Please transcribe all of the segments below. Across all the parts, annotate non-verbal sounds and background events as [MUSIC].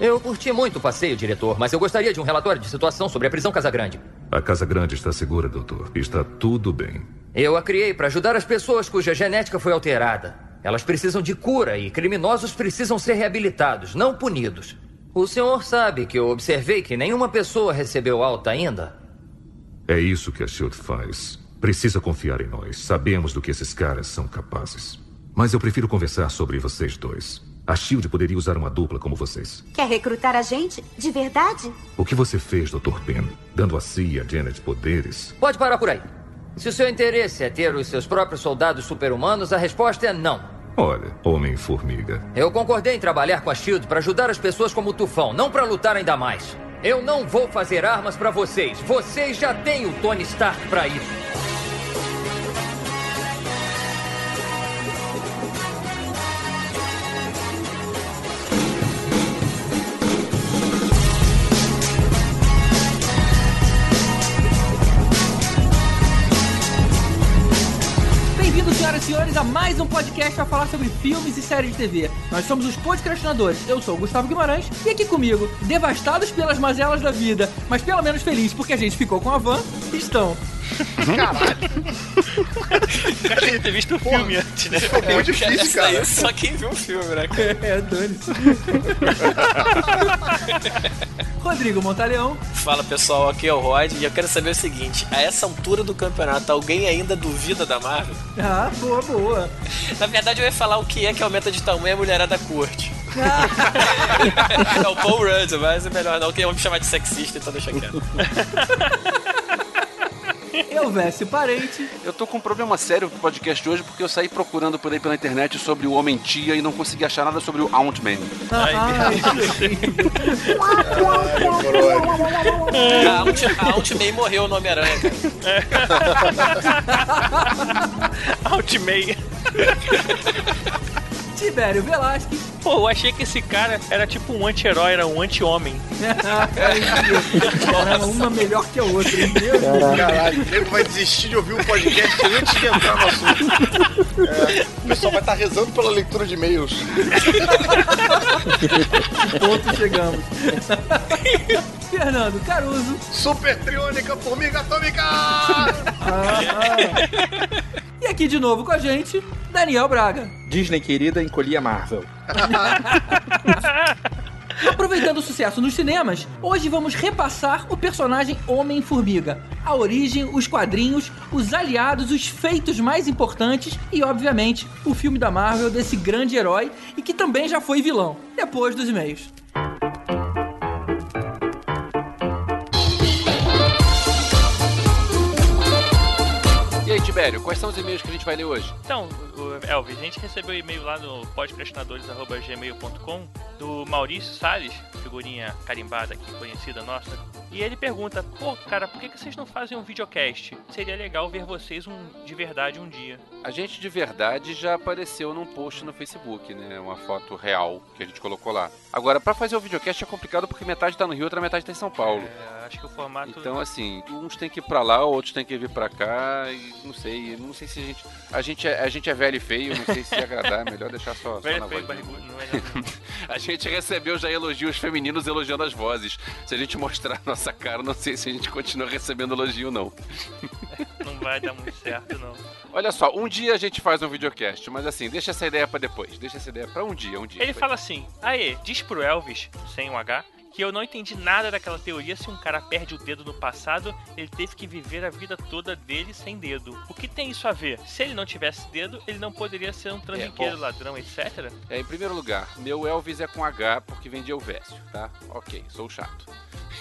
Eu curti muito o passeio, diretor, mas eu gostaria de um relatório de situação sobre a prisão Casa Grande. A Casa Grande está segura, doutor. Está tudo bem. Eu a criei para ajudar as pessoas cuja genética foi alterada. Elas precisam de cura e criminosos precisam ser reabilitados, não punidos. O senhor sabe que eu observei que nenhuma pessoa recebeu alta ainda? É isso que a Shield faz. Precisa confiar em nós. Sabemos do que esses caras são capazes. Mas eu prefiro conversar sobre vocês dois. A Shield poderia usar uma dupla como vocês. Quer recrutar a gente? De verdade? O que você fez, Dr. Penn? Dando a si e a Janet poderes? Pode parar por aí. Se o seu interesse é ter os seus próprios soldados super-humanos, a resposta é não. Olha, Homem-Formiga. Eu concordei em trabalhar com a Shield para ajudar as pessoas como o Tufão, não para lutar ainda mais. Eu não vou fazer armas para vocês. Vocês já têm o Tony Stark para isso. A mais um podcast para falar sobre filmes e séries de TV. Nós somos os podcastinadores. Eu sou o Gustavo Guimarães e aqui comigo, devastados pelas mazelas da vida, mas pelo menos felizes porque a gente ficou com a van, estão Caralho. O cara ter visto o filme antes, né? Ficou muito difícil, cara. Aí, só quem viu o filme, né? É, dane Rodrigo Montaleão. Fala pessoal, aqui é o Rod e eu quero saber o seguinte: a essa altura do campeonato, alguém ainda duvida da Marvel? Ah, boa, boa. Na verdade, eu ia falar o que é que aumenta de tamanho a mulherada curte. [LAUGHS] é o Paul Rudd, mas é melhor não, que eu vou me chamar de sexista, então deixa quieto. [LAUGHS] Eu, Vécio Parente. Eu tô com um problema sério pro podcast de hoje porque eu saí procurando por aí pela internet sobre o Homem-Tia e não consegui achar nada sobre o Ant-Man. Ah, A Aunt, a Aunt May morreu no Homem-Aranha, cara. [LAUGHS] Ultimate. Tibério Velasquez. Pô, eu achei que esse cara era tipo um anti-herói, era um anti-homem. [LAUGHS] Caramba, uma melhor que a outra, Deus. Caralho, o nego vai desistir de ouvir o podcast antes de entrar no assunto. É, o pessoal vai estar rezando pela leitura de e-mails. Ponto chegamos. Fernando Caruso. Super Triônica Formiga Atômica! E aqui de novo com a gente, Daniel Braga. Disney querida, encolhi a Marvel. [LAUGHS] Aproveitando o sucesso nos cinemas, hoje vamos repassar o personagem Homem-Formiga. A origem, os quadrinhos, os aliados, os feitos mais importantes e, obviamente, o filme da Marvel desse grande herói e que também já foi vilão. Depois dos e-mails. Tibério, quais são os e-mails que a gente vai ler hoje? Então, Elvis, a gente recebeu um e-mail lá no podcastinadores.gmail.com do Maurício Salles, figurinha carimbada aqui, conhecida nossa. E ele pergunta, pô, cara, por que que vocês não fazem um videocast? Seria legal ver vocês um, de verdade um dia. A gente de verdade já apareceu num post no Facebook, né? Uma foto real que a gente colocou lá. Agora, pra fazer o videocast é complicado porque metade tá no Rio, outra metade tá em São Paulo. É, acho que o formato... Então, assim, uns tem que ir pra lá, outros tem que vir pra cá, e não sei, não sei se a gente. A gente é, a gente é velho e feio, não sei se agradar, é melhor deixar só, só Velho, na feio, voz. não é. [LAUGHS] A gente recebeu já elogios femininos elogiando as vozes. Se a gente mostrar a nossa cara, não sei se a gente continua recebendo elogio, não. [LAUGHS] Não vai dar muito certo, não. Olha só, um dia a gente faz um videocast, mas assim, deixa essa ideia pra depois. Deixa essa ideia pra um dia, um dia. Ele fala assim: Aê, diz pro Elvis, sem um H, que eu não entendi nada daquela teoria se um cara perde o dedo no passado, ele teve que viver a vida toda dele sem dedo. O que tem isso a ver? Se ele não tivesse dedo, ele não poderia ser um trambiqueiro, bom. ladrão, etc? É, em primeiro lugar, meu Elvis é com H porque vendia o Vécio, tá? Ok, sou chato.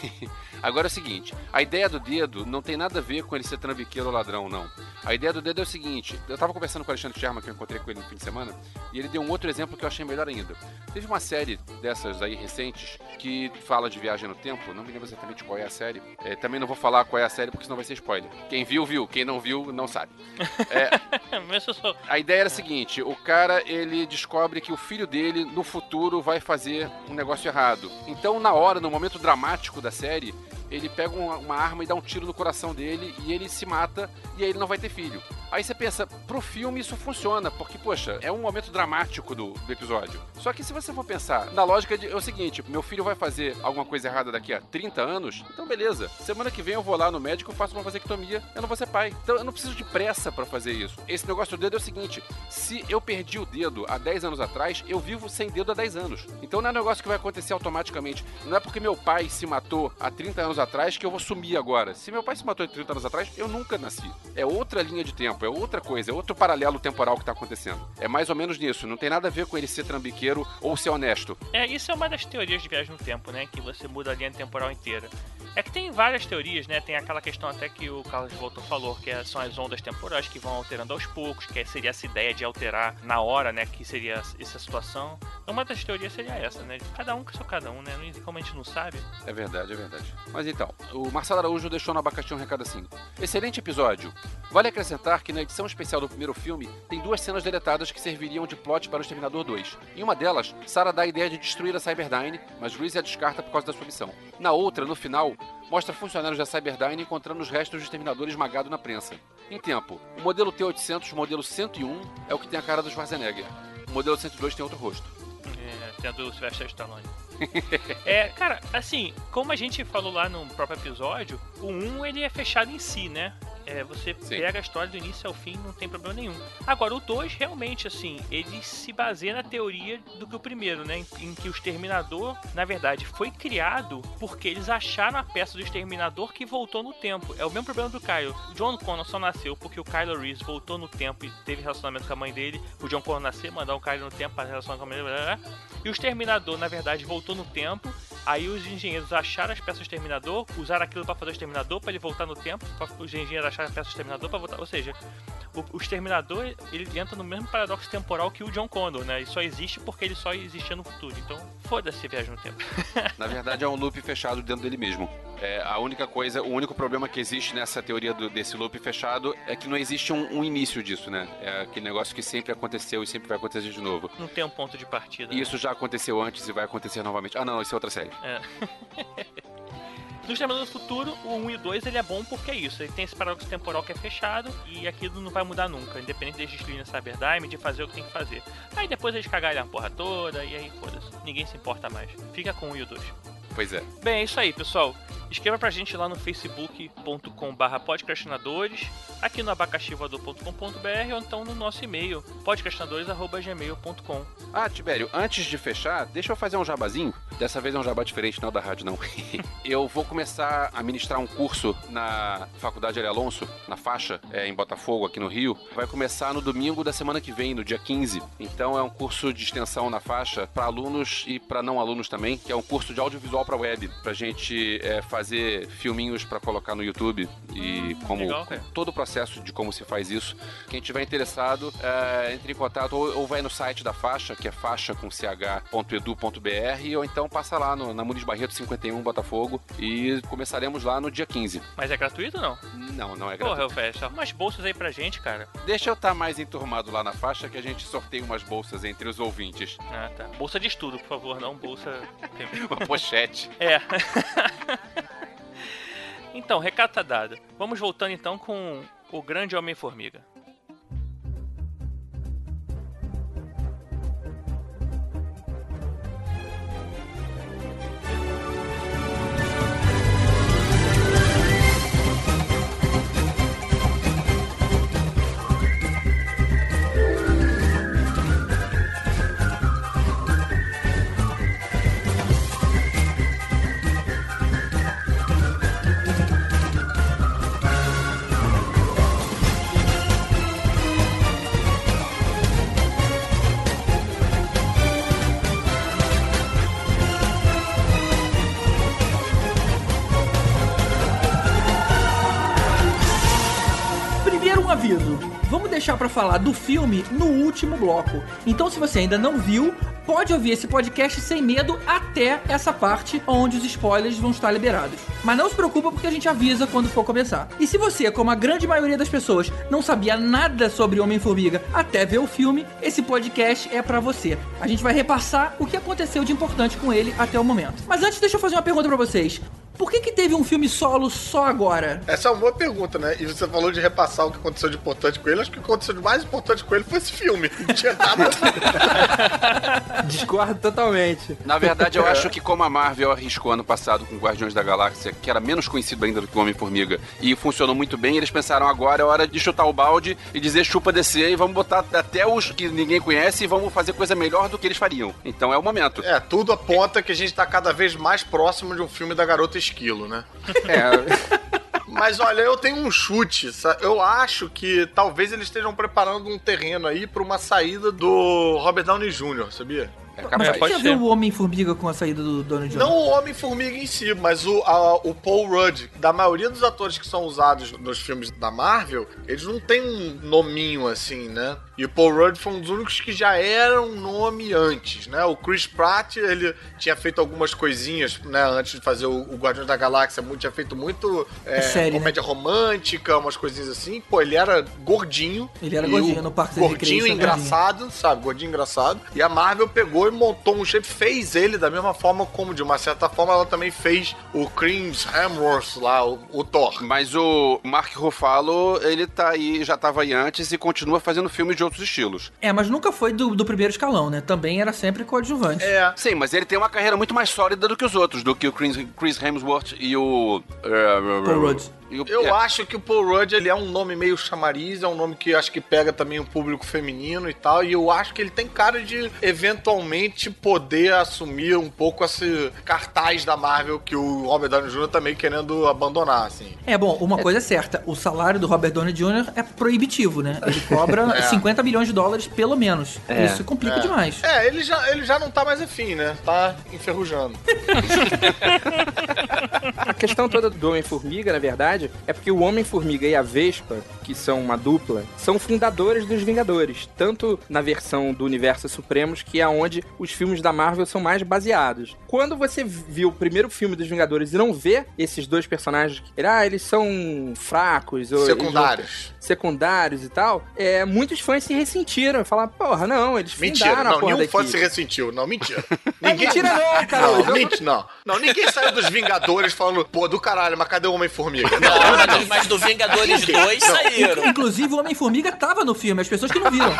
[LAUGHS] Agora é o seguinte, a ideia do dedo não tem nada a ver com ele ser trambiqueiro ou ladrão, não. A ideia do dedo é o seguinte, eu tava conversando com o Alexandre Sherman, que eu encontrei com ele no fim de semana, e ele deu um outro exemplo que eu achei melhor ainda. Teve uma série dessas aí recentes que fala de viagem no tempo, não me lembro exatamente qual é a série. É, também não vou falar qual é a série porque senão vai ser spoiler. Quem viu, viu. Quem não viu, não sabe. [LAUGHS] Sou. A ideia era a seguinte: o cara ele descobre que o filho dele no futuro vai fazer um negócio errado. Então, na hora, no momento dramático da série, ele pega uma, uma arma e dá um tiro no coração dele e ele se mata e aí ele não vai ter filho. Aí você pensa, pro filme isso funciona, porque, poxa, é um momento dramático do, do episódio. Só que se você for pensar, na lógica de, é o seguinte: meu filho vai fazer alguma coisa errada daqui a 30 anos, então beleza. Semana que vem eu vou lá no médico, faço uma vasectomia, eu não vou ser pai. Então eu não preciso de pressa para fazer isso. Esse negócio do dedo é o seguinte: se eu perdi o dedo há 10 anos atrás, eu vivo sem dedo há 10 anos. Então não é um negócio que vai acontecer automaticamente. Não é porque meu pai se matou há 30 anos atrás que eu vou sumir agora. Se meu pai se matou há 30 anos atrás, eu nunca nasci. É outra linha de tempo, é outra coisa, é outro paralelo temporal que tá acontecendo. É mais ou menos nisso. Não tem nada a ver com ele ser trambiqueiro ou ser honesto. É, isso é uma das teorias de viagem no tempo, né? Que você muda a linha temporal inteira. É que tem várias teorias, né? Tem aquela questão até que o Carlos Voltor falou, que é- são as ondas temporais que vão alterando aos poucos, que seria essa ideia de alterar na hora, né? Que seria essa situação. Uma das teorias seria essa, né? Cada um que seu cada um, né? Como a gente não sabe. É verdade, é verdade. Mas então, o Marcelo Araújo deixou no abacaxi um recado assim. Excelente episódio. Vale acrescentar que na edição especial do primeiro filme tem duas cenas deletadas que serviriam de plot para o Exterminador 2. Em uma delas, Sarah dá a ideia de destruir a Cyberdyne, mas Reese a descarta por causa da sua missão. Na outra, no final, mostra funcionários da Cyberdyne encontrando os restos do Exterminador esmagado na prensa. Em tempo, o modelo T-800, modelo 101, é o que tem a cara do Schwarzenegger. O modelo 102 tem outro rosto. É, tendo o Sylvester Stallone. [LAUGHS] é, cara, assim, como a gente falou lá no próprio episódio, o 1 ele é fechado em si, né? É, você Sim. pega a história do início ao fim, não tem problema nenhum. Agora, o 2, realmente, assim, ele se baseia na teoria do que o primeiro, né? Em, em que o Exterminador, na verdade, foi criado porque eles acharam a peça do Exterminador que voltou no tempo. É o mesmo problema do Kylo. O John Connor só nasceu porque o Kylo Reese voltou no tempo e teve relacionamento com a mãe dele. O John Connor nascer, mandar o Kylo no tempo para relacionar com a mãe dele. blá, blá, blá. E o Exterminador, na verdade, voltou no tempo. Aí os engenheiros acharam as peças do Exterminador, usaram aquilo para fazer o Exterminador, para ele voltar no tempo. Pra os engenheiros acharam as peças do Exterminador para voltar. Ou seja, o, o Exterminador ele entra no mesmo paradoxo temporal que o John Connor, né? Ele só existe porque ele só existia no futuro. Então, foda-se viagem no tempo. [LAUGHS] Na verdade, é um loop fechado dentro dele mesmo. É, a única coisa, o único problema que existe nessa teoria do- desse loop fechado é que não existe um, um início disso, né? É aquele negócio que sempre aconteceu e sempre vai acontecer de novo. Não tem um ponto de partida. E isso já aconteceu antes e vai acontecer novamente. Ah, não, isso é outra série. É. [LAUGHS] No Exterminador do Futuro, o 1 e o 2 ele é bom porque é isso. Ele tem esse paradoxo temporal que é fechado e aquilo não vai mudar nunca, independente deles destruírem a Cyberdyne, de fazer o que tem que fazer. Aí depois eles cagarem a porra toda e aí foda-se. Ninguém se importa mais. Fica com o 1 e o 2. Pois é. Bem, é isso aí, pessoal. Escreva pra gente lá no facebook.com.br podcastinadores, aqui no abacaxivoador.com.br ou então no nosso e-mail, podcastinadores.gmail.com. Ah, Tibério, antes de fechar, deixa eu fazer um jabazinho. Dessa vez é um jabá diferente, não é da rádio, não. [LAUGHS] eu vou começar a ministrar um curso na Faculdade Ari Alonso, na faixa, é, em Botafogo, aqui no Rio. Vai começar no domingo da semana que vem, no dia 15. Então é um curso de extensão na faixa para alunos e para não alunos também, que é um curso de audiovisual para web, pra gente é, fazer filminhos para colocar no YouTube e como legal, todo o processo de como se faz isso. Quem tiver interessado, é, entre em contato ou, ou vai no site da faixa, que é faixa com ch.edu.br, ou então passa lá no, na Muniz Barreto 51, Botafogo, e começaremos lá no dia 15. Mas é gratuito ou não? Não, não é Porra, gratuito. eu fecho. Umas bolsas aí pra gente, cara. Deixa eu estar mais enturmado lá na faixa que a gente sorteia umas bolsas entre os ouvintes. Ah, tá. Bolsa de estudo, por favor, não bolsa. [LAUGHS] Uma pochete. É. [LAUGHS] então, recado tá dado. Vamos voltando então com o grande Homem-Formiga. Falar do filme no último bloco. Então, se você ainda não viu, pode ouvir esse podcast sem medo até essa parte onde os spoilers vão estar liberados. Mas não se preocupa porque a gente avisa quando for começar. E se você, como a grande maioria das pessoas, não sabia nada sobre Homem-Formiga até ver o filme, esse podcast é pra você. A gente vai repassar o que aconteceu de importante com ele até o momento. Mas antes, deixa eu fazer uma pergunta pra vocês. Por que que teve um filme solo só agora? Essa é uma boa pergunta, né? E você falou de repassar o que aconteceu de importante com ele. Acho que o que aconteceu de mais importante com ele foi esse filme. Não tinha nada. [LAUGHS] Discordo totalmente. Na verdade, eu acho que como a Marvel arriscou ano passado com Guardiões da Galáxia, que era menos conhecido ainda do que o Homem-Formiga, e funcionou muito bem, eles pensaram agora é hora de chutar o balde e dizer chupa descer e vamos botar até os que ninguém conhece e vamos fazer coisa melhor do que eles fariam. Então é o momento. É, tudo aponta que a gente tá cada vez mais próximo de um filme da Garota Esquilo, né? É, [LAUGHS] Mas olha, eu tenho um chute. Eu acho que talvez eles estejam preparando um terreno aí pra uma saída do Robert Downey Jr., sabia? É Mas capaz. pode ver ser. o Homem-Formiga com a saída do Donald Jones? Não o Homem-Formiga em si, mas o, a- o Paul Rudd. Da maioria dos atores que são usados nos filmes da Marvel, eles não têm um nominho assim, né? E o Paul Rudd foi um dos únicos que já era um nome antes, né? O Chris Pratt, ele tinha feito algumas coisinhas, né? Antes de fazer o, o Guardiões da Galáxia, muito- tinha feito muito é, Série, né? comédia romântica, umas coisinhas assim. Pô, ele era gordinho. Ele era gordinho o no Parque da Gordinho Recreação, engraçado, sabe? Gordinho engraçado. E a Marvel pegou e montou um shape, fez ele da mesma forma como, de uma certa forma, ela também fez o Chris Hemsworth lá, o, o Thor. Mas o Mark Ruffalo, ele tá aí, já tava aí antes e continua fazendo filmes de outros estilos. É, mas nunca foi do, do primeiro escalão, né? Também era sempre coadjuvante. É. Sim, mas ele tem uma carreira muito mais sólida do que os outros, do que o Chris, Chris Hemsworth e o... Paul Rudd. E o- Eu é. acho que o Paul Rudd ele é um nome meio chamariz, é um nome que acho que pega também o público feminino e tal, e eu acho que ele tem cara de eventualmente poder assumir um pouco esse cartaz da Marvel que o Robert Downey Jr. tá meio querendo abandonar, assim. É, bom, uma coisa é certa, o salário do Robert Downey Jr. é proibitivo, né? Ele cobra [LAUGHS] É. 50 milhões de dólares pelo menos. É. Isso complica demais. É, ele já, ele já não tá mais afim, né? Tá enferrujando. [LAUGHS] A questão toda do Homem-Formiga, na verdade, é porque o Homem-Formiga e a Vespa, que são uma dupla, são fundadores dos Vingadores. Tanto na versão do Universo Supremos, que é onde os filmes da Marvel são mais baseados. Quando você viu o primeiro filme dos Vingadores e não vê esses dois personagens, que, ah, eles são fracos, ou eles não- Secundários. secundários e tal, é, muitos fãs se ressentiram. Falaram, porra, não, eles Mentira, fundaram a não, porra nenhum fã se ressentiu. Não, mentira. [LAUGHS] É mentira não, cara. Não, Eu- mentira, não. Não, ninguém saiu dos Vingadores falando, pô, do caralho, mas cadê o Homem-Formiga? Não, [LAUGHS] Não, mas, do Vingadores 2 saíram. Inclusive, o Homem-Formiga tava no filme, as pessoas que não viram.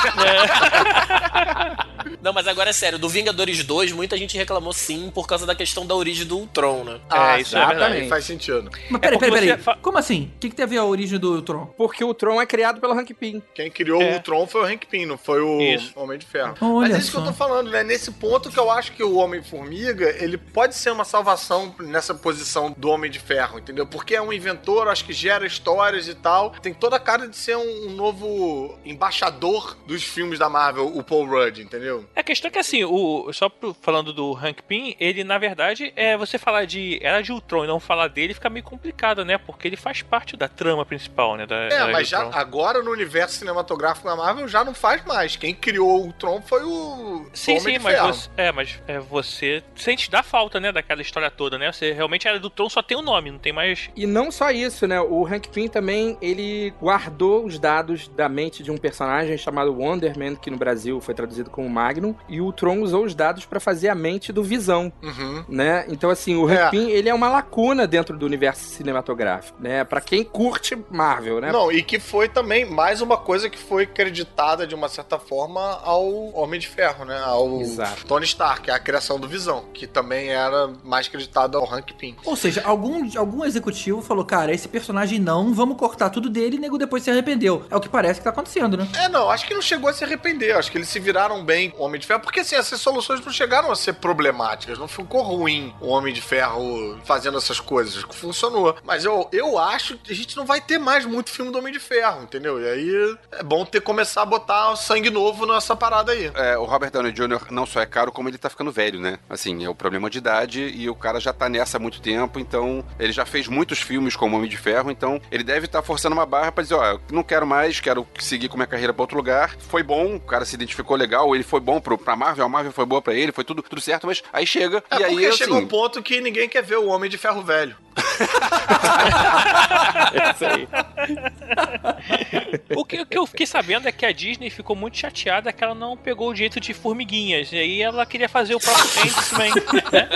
Não, mas agora é sério, do Vingadores 2, muita gente reclamou sim por causa da questão da origem do Ultron, né? Ah, É, isso é sim, verdade. Faz sentido. Mas peraí, porque peraí, peraí. fa- Como assim? O que, que tem a ver a origem do Tron? Porque o Tron é criado pelo Hank Pym. Quem criou É. o Tron foi o Hank Pym, não foi o Isso. Homem de Ferro. Olha Mas é isso que eu só. tô falando, né? Nesse ponto que eu acho que o Homem-Formiga, ele pode ser uma salvação nessa posição do Homem de Ferro, entendeu? Porque é um inventor, acho que gera histórias e tal. Tem toda a cara de ser um, um novo embaixador dos filmes da Marvel, o Paul Rudd, entendeu? A questão é que assim, o, só falando do Hank Pym, ele na verdade é você falar de Era de Ultron e não falar dele fica meio complicado, né? Porque ele faz parte da trama principal, né? Da, É, mas já Ultron. agora no universo cinematográfico da Marvel já não faz mais. Quem criou o Tron foi o Sim, Homem sim, de mas Ferro. você, é, mas é, você sente da falta, né, daquela história toda, né? Você realmente era do Tron, só tem o nome, não tem mais. E não só isso, né? O Hank Pym também, ele guardou os dados da mente de um personagem chamado Wonderman, que no Brasil foi traduzido como Magnum, e o Tron usou os dados pra fazer a mente do Visão, Uhum. né? Então, assim, o Hank É. Pym, ele é uma lacuna dentro do universo cinematográfico, né? Pra quem curte Marvel, né? Não, e que foi também mais uma coisa que foi creditada de uma certa forma ao Homem de Ferro, né? Ao Exato. Tony Stark, a criação do Visão, que também era mais creditado ao Hank Pym. Ou seja, algum, algum executivo falou, cara, esse personagem não, vamos cortar tudo dele e o nego depois se arrependeu. É o que parece que tá acontecendo, né? É, não, acho que não chegou a se arrepender. Acho que eles se viraram bem Homem de Ferro, porque assim, essas soluções não chegaram a ser problemáticas. Não ficou ruim o Homem de Ferro fazendo essas coisas. Funcionou. Mas eu, eu acho que a gente não vai ter mais muito filme do Homem de Ferro, entendeu? E aí é bom ter começar a botar sangue novo nessa parada aí. É, o Robert Downey Jr. não só é caro, como ele tá ficando velho, né? Assim, é o problema de idade e o cara já tá nessa há muito tempo, então ele já fez muitos filmes como Homem de Ferro, então ele deve estar forçando uma barra pra dizer, ó, eu não quero mais, quero seguir com minha carreira pra outro lugar. Foi bom, o cara se identificou legal, ele foi bom pro, pra Marvel, a Marvel foi boa pra ele, foi tudo, tudo certo, mas aí chega É e aí, porque assim... chega um ponto que ninguém quer ver o Homem de Ferro velho. É isso aí. O que, o que eu fiquei sabendo é que a Disney ficou muito chateada que ela não pegou o direito de formiguinhas. E aí ela queria fazer o próprio [LAUGHS] Ant-Man. né?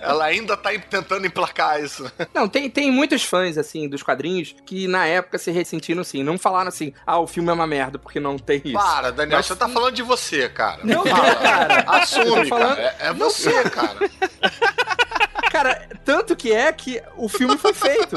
Ela ainda tá tentando emplacar isso. Não, tem, tem muitos fãs, assim, dos quadrinhos que na época se ressentiram, assim. Não falaram assim, ah, o filme é uma merda, porque não tem isso. Para, Daniel, Mas você tá falando de você, cara. Não, Fala. cara. Assume, falando- cara. É, é você, cara. Cara, tanto que é que o filme foi feito.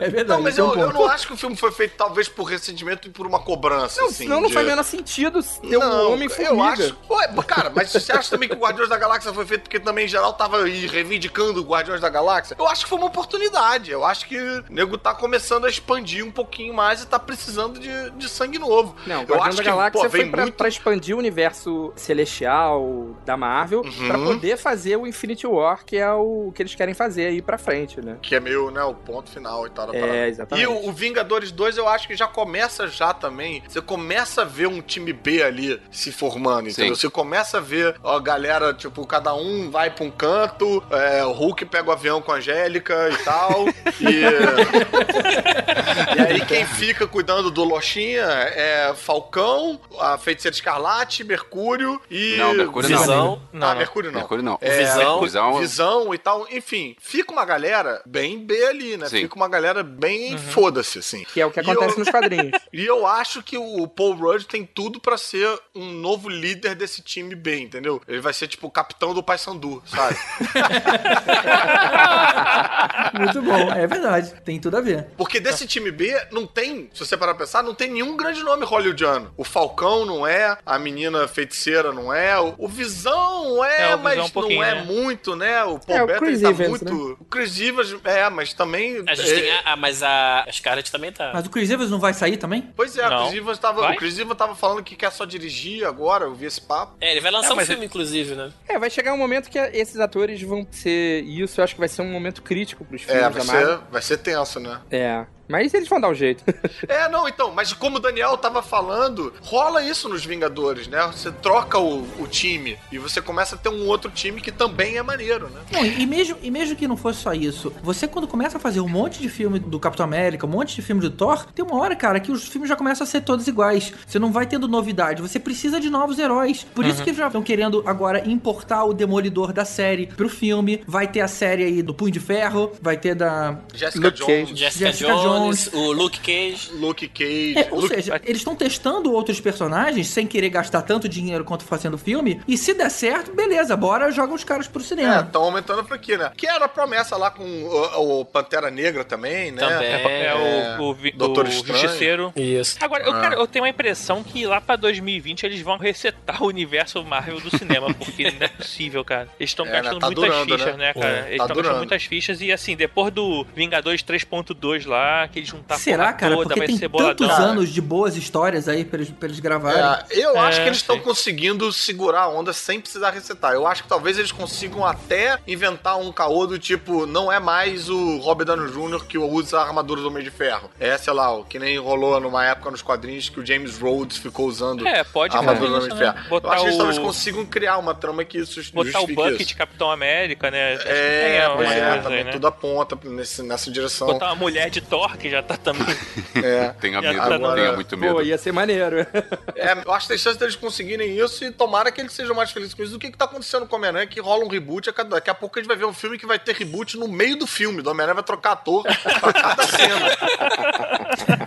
É verdade. Não, mas esse é um eu, eu não acho que o filme foi feito talvez por ressentimento e por uma cobrança, Não, assim. senão não de- faz o menor sentido ter um Não, Homem-Formiga. Eu acho. Ué, cara, mas você acha também que o Guardiões da Galáxia foi feito porque também em geral tava aí reivindicando o Guardiões da Galáxia? Eu acho que foi uma oportunidade. Eu acho que o nego tá começando a expandir um pouquinho mais e tá precisando de, de sangue novo. Não, eu Guardião acho da que, Galáxia pô, foi pra, muito. pra expandir o universo celestial da Marvel Uhum. pra poder fazer o Infinity War, que é o que eles querem fazer aí pra frente, né? Que é meio, né, o ponto final e tal da É, parada. exatamente. E o, o Vingadores 2 eu acho que já começa já também. Você começa a ver um time B ali se formando, entendeu? Sim. Você começa a ver a galera, tipo, cada um vai pra um canto, é, o Hulk pega o avião com a Angélica e tal. [LAUGHS] e, e aí quem fica cuidando do Lochinha é Falcão, a Feiticeira Escarlate, Mercúrio e. Não, Mercúrio não. Visão. Não, ah, não. Mercúrio não. Mercúrio não. É, Visão. Visão. Visão e tal. Enfim, fica uma galera bem B ali, né? Sim. Fica uma galera bem foda-se, assim. Que é o que E acontece eu- nos quadrinhos. [LAUGHS] E eu acho que o Paul Rudd tem tudo pra ser um novo líder desse time B, entendeu? Ele vai ser tipo o capitão do Paysandu, sabe? [LAUGHS] Muito bom, é verdade. Tem tudo a ver. Porque desse time B não tem, se você parar pra pensar, não tem nenhum grande nome hollywoodiano. O Falcão não é, a menina feiticeira não é, o, Visão é, É, o Visão mas um pouquinho, não é né? muito, né? O Paul É, Bettany tá Evans, muito. O Chris Evans, é, mas também. A gente é, tem a, a- mas a Scarlett também tá. Mas o Chris Evans não vai sair também? Pois é, o Não. Chris Evans tava, Vai? o Chris Evans tava falando que quer só dirigir agora, eu vi esse papo. É, ele vai lançar É, um mas filme, inclusive, né? É, vai chegar um momento que esses atores vão ser. E isso eu acho que vai ser um momento crítico pros filmes É, vai ser, vai ser tenso, né? É. Mas eles vão dar um jeito. [LAUGHS] É, não, então, mas como o Daniel tava falando, rola isso nos Vingadores, né? Você troca o, o time e você começa a ter um outro time que também é maneiro, né? Não, e mesmo, e mesmo que não fosse só isso, você quando começa a fazer um monte de filme do Capitão América, um monte de filme do Thor, tem uma hora, cara, que os filmes já começam a ser todos iguais. Você não vai tendo novidade, você precisa de novos heróis. Por isso que eles já estão querendo agora importar o Demolidor da série pro filme. Vai ter a série aí do Punho de Ferro, vai ter da Jessica Luke Jones. Jessica, Jessica Jones, Jones. O Luke Cage. Luke Cage. É, ou Luke- seja, eles estão testando outros personagens sem querer gastar tanto dinheiro quanto fazendo filme. E se der certo, beleza, bora joga os caras pro É, cinema. estão aumentando a franquia, né? Que era a promessa lá com o, o Pantera Negra também, né? Também. É, É, o, o, vi- Doutor o Estranho. Justiceiro. Isso. Agora, eu, Ah. cara, eu tenho a impressão que lá pra 2020 eles vão resetar o universo Marvel do cinema, [LAUGHS] porque não é possível, cara. Eles estão É, né? gastando Tá muitas durando, fichas, né? né, cara? É, eles tá estão durando. gastando muitas fichas e assim, depois do Vingadores 3.2 lá, que eles juntar a Será, cara? toda, Porque vai tem ser tantos anos de boas histórias aí pra eles, pra eles gravarem. É, eu acho É, que eles estão conseguindo segurar a onda sem precisar resetar. Eu acho que talvez eles consigam até inventar um caô do tipo, não é mais o Robert Downey Jr. que usa a armadura do Homem de Ferro. É, sei lá, o que nem rolou numa época nos quadrinhos que o James Rhodes ficou usando É, pode a armadura do Homem de né? Ferro. Eu Botar acho que eles o- talvez consigam criar uma trama que isso Botar o Bucket isso. Capitão América, né? Acho É, pois é, coisas também aí, né? tudo aponta nesse, nessa direção. Botar uma mulher de Thor, que já tá também. [LAUGHS] É. Tenha Já medo, tá no- tenha muito medo. Pô, ia ser maneiro. É, eu acho que tem chance deles conseguirem isso e tomara que eles sejam mais felizes com isso do que, que tá acontecendo com o Homem-Aranha, que rola um reboot. a cada- Daqui a pouco a gente vai ver um filme que vai ter reboot no meio do filme. Do Homem-Aranha vai trocar ator pra cada cena. [LAUGHS]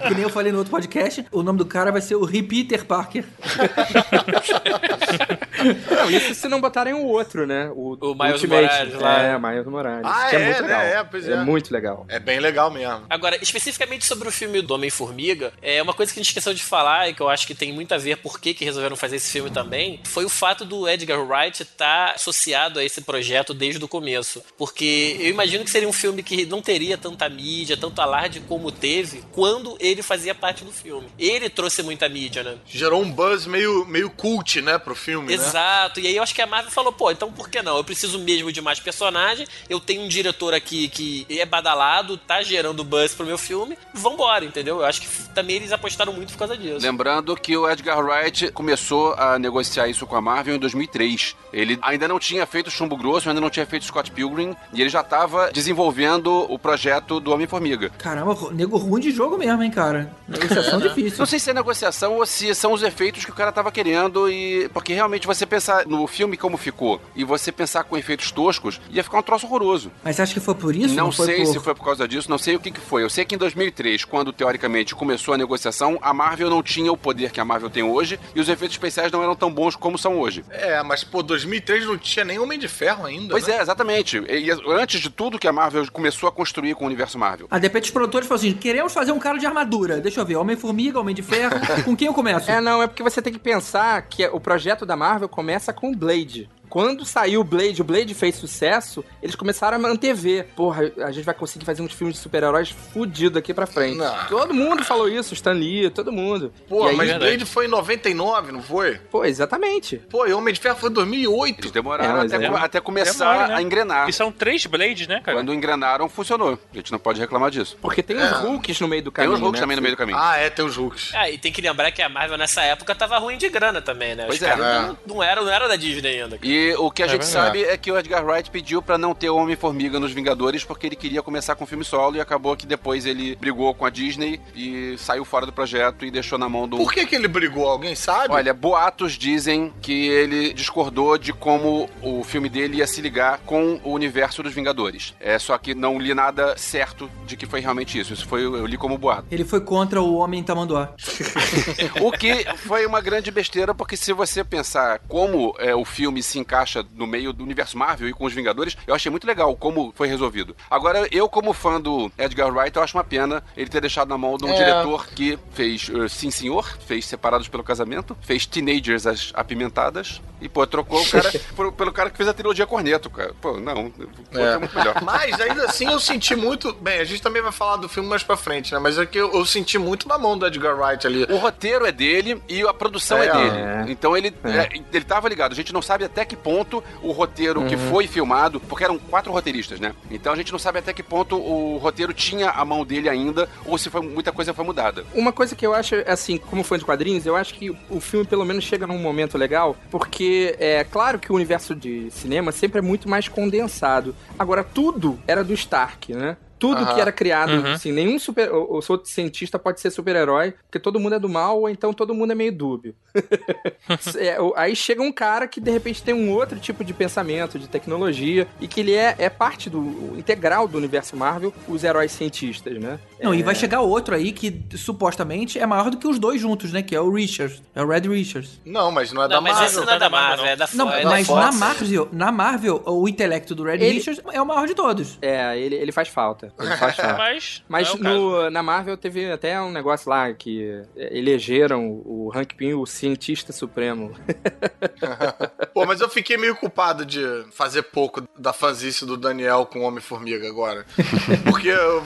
Que nem eu falei no outro podcast, o nome do cara vai ser o Repeater Parker. [LAUGHS] Não, isso se não botarem o outro, né? O, O Miles Ultimate. Morales lá. É, Miles Morales. Ah, que é, é, muito né? legal. É, pois é. muito legal. É bem legal mesmo. Agora, especificamente sobre o filme do Homem-Formiga, é uma coisa que a gente esqueceu de falar e que eu acho que tem muito a ver por que, que resolveram fazer esse filme também, foi o fato do Edgar Wright estar associado a esse projeto desde o começo. Porque eu imagino que seria um filme que não teria tanta mídia, tanto alarde como teve, quando ele fazia parte do filme. Ele trouxe muita mídia, né? Gerou um buzz meio, meio cult, né, pro filme, né? Exato, e aí eu acho que a Marvel falou, pô, então por que não? Eu preciso mesmo de mais personagem, eu tenho um diretor aqui que é badalado, tá gerando buzz pro meu filme, vambora, entendeu? Eu acho que também eles apostaram muito por causa disso. Lembrando que o Edgar Wright começou a negociar isso com a Marvel em 2003. Ele ainda não tinha feito Chumbo Grosso, ainda não tinha feito Scott Pilgrim, e ele já estava desenvolvendo o projeto do Homem-Formiga. Caramba, nego ruim de jogo mesmo, hein, cara. Negociação difícil. Não sei se é negociação ou se são os efeitos que o cara tava querendo, e porque realmente você você pensar no filme como ficou e você pensar com efeitos toscos, ia ficar um troço horroroso. Mas você acha que foi por isso? Não, foi sei por... se foi por causa disso, não sei o que, que foi. Eu sei que em 2003, quando teoricamente começou a negociação, a Marvel não tinha o poder que a Marvel tem hoje e os efeitos especiais não eram tão bons como são hoje. É, mas pô, 2003 não tinha nem Homem de Ferro ainda. Pois né? é, exatamente. E, e antes de tudo que a Marvel começou a construir com o universo Marvel. Ah, de repente os produtores falaram assim: queremos fazer um cara de armadura. Deixa eu ver, Homem-Formiga, Homem de Ferro. com quem eu começo? [LAUGHS] É, não, é porque você tem que pensar que o projeto da Marvel começa com Blade. Quando saiu o Blade, o Blade fez sucesso, eles começaram a antever. Porra, a gente vai conseguir fazer uns filmes de super-heróis fudido aqui pra frente. Não. Todo mundo falou isso, Stan Lee, todo mundo. Pô, aí- mas Blade foi em 99, não foi? Pô, exatamente. Pô, e Homem de Ferro foi em 2008. Eles demoraram É, até, é- até começar Demora, né? a engrenar. E são três Blades, né, cara? Quando engrenaram, funcionou. A gente não pode reclamar disso. Porque tem os Hulks no meio do Tem caminho. os Hulks né? também no meio do caminho. Ah, é, tem os Hulks. Ah, e tem que lembrar que a Marvel nessa época tava ruim de grana também, né? Os Pois é. caras É. não, não, era, não era da Disney ainda. E o que a É gente verdade. sabe é que o Edgar Wright pediu pra não ter o Homem-Formiga nos Vingadores porque ele queria começar com filme solo e acabou que depois ele brigou com a Disney e saiu fora do projeto e deixou na mão do. Por que que ele brigou? Alguém sabe? Olha, boatos dizem que ele discordou de como o filme dele ia se ligar com o universo dos Vingadores. É só que não li nada certo de que foi realmente isso. Isso foi eu li como boato. Ele foi contra o Homem Tamanduá. [LAUGHS] O que foi uma grande besteira, porque se você pensar como é, o filme se encaixa no meio do universo Marvel e com os Vingadores, eu achei muito legal como foi resolvido. Agora, eu, como fã do Edgar Wright, eu acho uma pena ele ter deixado na mão de um É. diretor que fez uh, Sim Senhor, fez Separados pelo Casamento, fez Teenagers as Apimentadas, e, pô, trocou o cara [LAUGHS] por- pelo cara que fez a trilogia Corneto, cara. Pô, não, pô, É. é muito melhor. [LAUGHS] Mas ainda assim eu senti muito. Bem, a gente também vai falar do filme mais pra frente, né? Mas é que eu, eu senti muito na mão do Edgar Wright ali. O roteiro é dele e a produção é, É. dele. Então ele, é, ele tava ligado. A gente não sabe até que ponto o roteiro que foi filmado, porque eram quatro roteiristas, né? Então a gente não sabe até que ponto o roteiro tinha a mão dele ainda, ou se foi, muita coisa foi mudada. Uma coisa que eu acho, assim, como fã de quadrinhos, eu acho que o filme pelo menos chega num momento legal, porque é claro que o universo de cinema sempre é muito mais condensado. Agora, tudo era do Stark, né? Tudo Aham. que era criado, Uhum. assim, nenhum super. O, o outro cientista pode ser super-herói, porque todo mundo é do mal, ou então todo mundo é meio dúbio. [LAUGHS] É, aí chega um cara que de repente tem um outro tipo de pensamento, de tecnologia, e que ele é, é parte do integral do universo Marvel, os heróis cientistas, né? Não, É. e vai chegar outro aí que supostamente é maior do que os dois juntos, né? Que é o Richards. É o Red Richards. Não, mas não é da Não, mas Marvel. esse não é da Marvel, é da Não, é da mas Fox. na Marvel, na Marvel, o intelecto do Red Ele- Richards é o maior de todos. É, ele, ele faz falta. [LAUGHS] Mas, Mas é no, na Marvel teve até um negócio lá que elegeram o Hank Pym o cientista supremo. [LAUGHS] Pô, mas eu fiquei meio culpado de fazer pouco da fanzice do Daniel com o Homem-Formiga agora. [LAUGHS] Porque eu.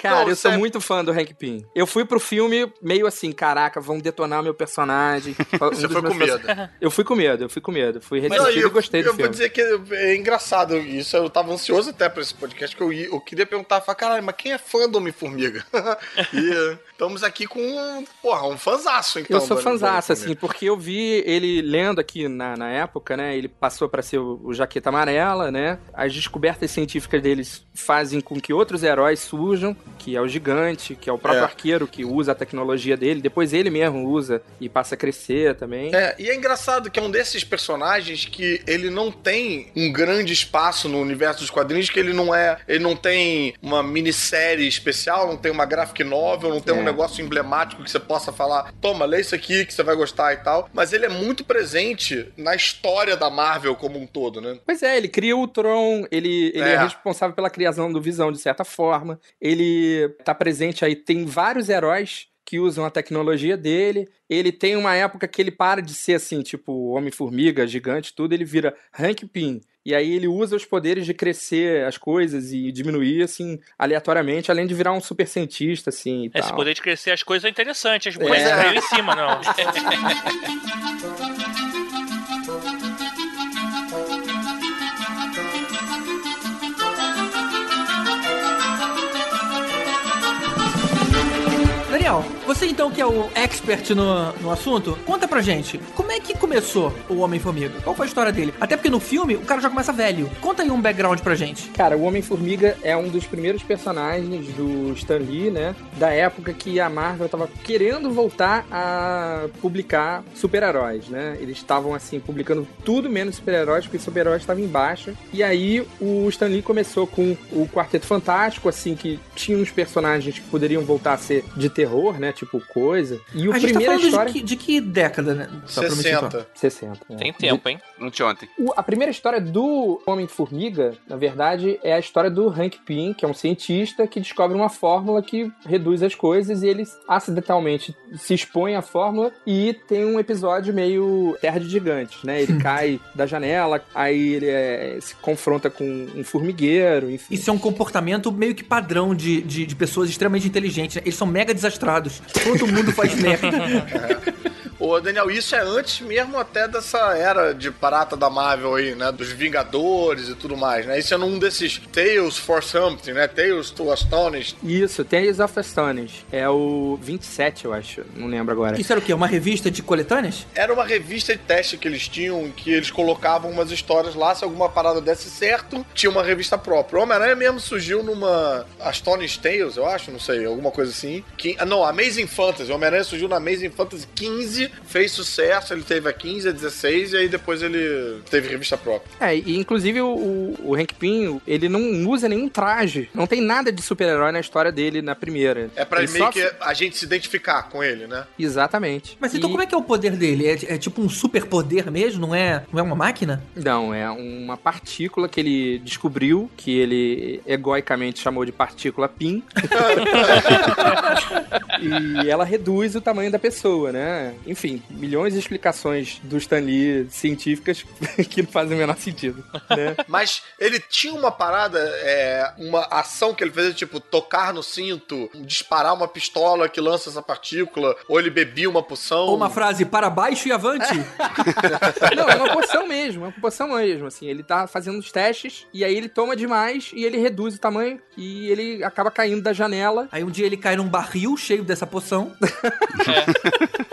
Cara, Não, eu sou muito fã do Hank Pym. Eu fui pro filme meio assim, caraca, vão detonar meu personagem. Um Você foi com medo. Eu fui com medo, eu fui com medo. Fui eu, e gostei do eu vou filme. dizer que é engraçado isso. Eu tava ansioso até pra esse podcast, que eu, ia- eu queria perguntar, falar, caralho, mas quem é fã do Homem-Formiga? [LAUGHS] e estamos aqui com, um, porra, um fanzaço, então. Eu sou fanzaço, assim, porque eu vi ele lendo aqui na, na época, né? Ele passou pra ser o, o Jaqueta Amarela, né? As descobertas científicas deles fazem com que outros heróis surjam, que é o Gigante, que é o próprio É. arqueiro que usa a tecnologia dele. Depois ele mesmo usa e passa a crescer também. É, e é engraçado que é um desses personagens que ele não tem um grande espaço no universo dos quadrinhos, que ele não é. Ele não tem uma minissérie especial, não tem uma graphic novel, não tem um É. negócio emblemático que você possa falar, toma, lê isso aqui que você vai gostar e tal. Mas ele é muito presente na história da Marvel como um todo, né? Pois é, ele cria o Tron, ele, ele é. É. responsável pela criação do Visão, de certa forma. Ele tá presente aí, tem vários heróis que usam a tecnologia dele. Ele tem uma época que ele para de ser assim, tipo Homem-Formiga, gigante, tudo, ele vira Hank Pym. E aí ele usa os poderes de crescer as coisas e diminuir, assim, aleatoriamente, além de virar um super cientista, assim, e Esse tal. poder de crescer as coisas é interessante. As É. coisas meio em cima, não. [LAUGHS] você então que é o expert no, no assunto, conta pra gente, como é que começou o Homem-Formiga? Qual foi a história dele? Até porque no filme o cara já começa velho. Conta aí um background pra gente. Cara, o Homem-Formiga é um dos primeiros personagens do Stan Lee, né? Da época que a Marvel tava querendo voltar a publicar super-heróis, né? Eles estavam, assim, publicando tudo menos super-heróis, porque super-heróis estavam em baixa. E aí o Stan Lee começou com o Quarteto Fantástico, assim, que tinha uns personagens que poderiam voltar a ser de terror, né? Tipo coisa. E o a gente tá primeira história. de, que, de que década, né? Só pra me situar. 60. 60. né? Tem tempo, hein? Não tinha ontem. O- a primeira história do Homem-Formiga, na verdade, é a história do Hank Pym, que é um cientista que descobre uma fórmula que reduz as coisas e ele acidentalmente se expõe à fórmula e tem um episódio meio terra de gigantes, né? Ele [LAUGHS] cai da janela, aí ele é, se confronta com um formigueiro, enfim. Isso é um comportamento meio que padrão de, de, de pessoas extremamente inteligentes. né? Eles são mega desastrados. Todo mundo faz merda. [LAUGHS] Ô, Daniel, isso é antes mesmo até dessa era de parata da Marvel aí, né? Dos Vingadores e tudo mais, né? Isso é num desses Tales for Something, né? Tales to Astonish. Isso, Tales of Astonish. É o 27, eu acho. Não lembro agora. Isso era o quê? Uma revista de coletâneas? Era uma revista de teste que eles tinham, em que eles colocavam umas histórias lá, se alguma parada desse certo, tinha uma revista própria. O Homem-Aranha mesmo surgiu numa Astonish Tales, eu acho, não sei, alguma coisa assim. Que, ah, não, Amazing Fantasy. O Homem-Aranha surgiu na Amazing Fantasy 15, fez sucesso, ele teve a 15, a 16, e aí depois ele teve revista própria. É, e inclusive o, o, Hank Pym, ele não usa nenhum traje. Não tem nada de super-herói na história dele na primeira. É pra Ele meio só- que a gente se identificar com ele, né? Exatamente. Mas então E- como é que é o poder dele? É, é tipo um super poder mesmo? Não é, não é uma máquina? Não, é uma partícula que ele descobriu, que ele egoicamente chamou de partícula PIN. [LAUGHS] [LAUGHS] e ela reduz o tamanho da pessoa, né? Enfim, milhões de explicações do Stan Lee científicas [LAUGHS] que não fazem o menor sentido, né? [LAUGHS] Mas ele tinha uma parada, é, uma ação que ele fazia, tipo, tocar no cinto, disparar uma pistola que lança essa partícula, ou ele bebia uma poção. Ou uma frase para baixo e avante? [LAUGHS] Não, é uma poção mesmo, é uma poção mesmo, assim. Ele tá fazendo os testes e aí ele toma demais e ele reduz o tamanho e ele acaba caindo da janela. Aí um dia ele cai num barril cheio dessa poção. [LAUGHS]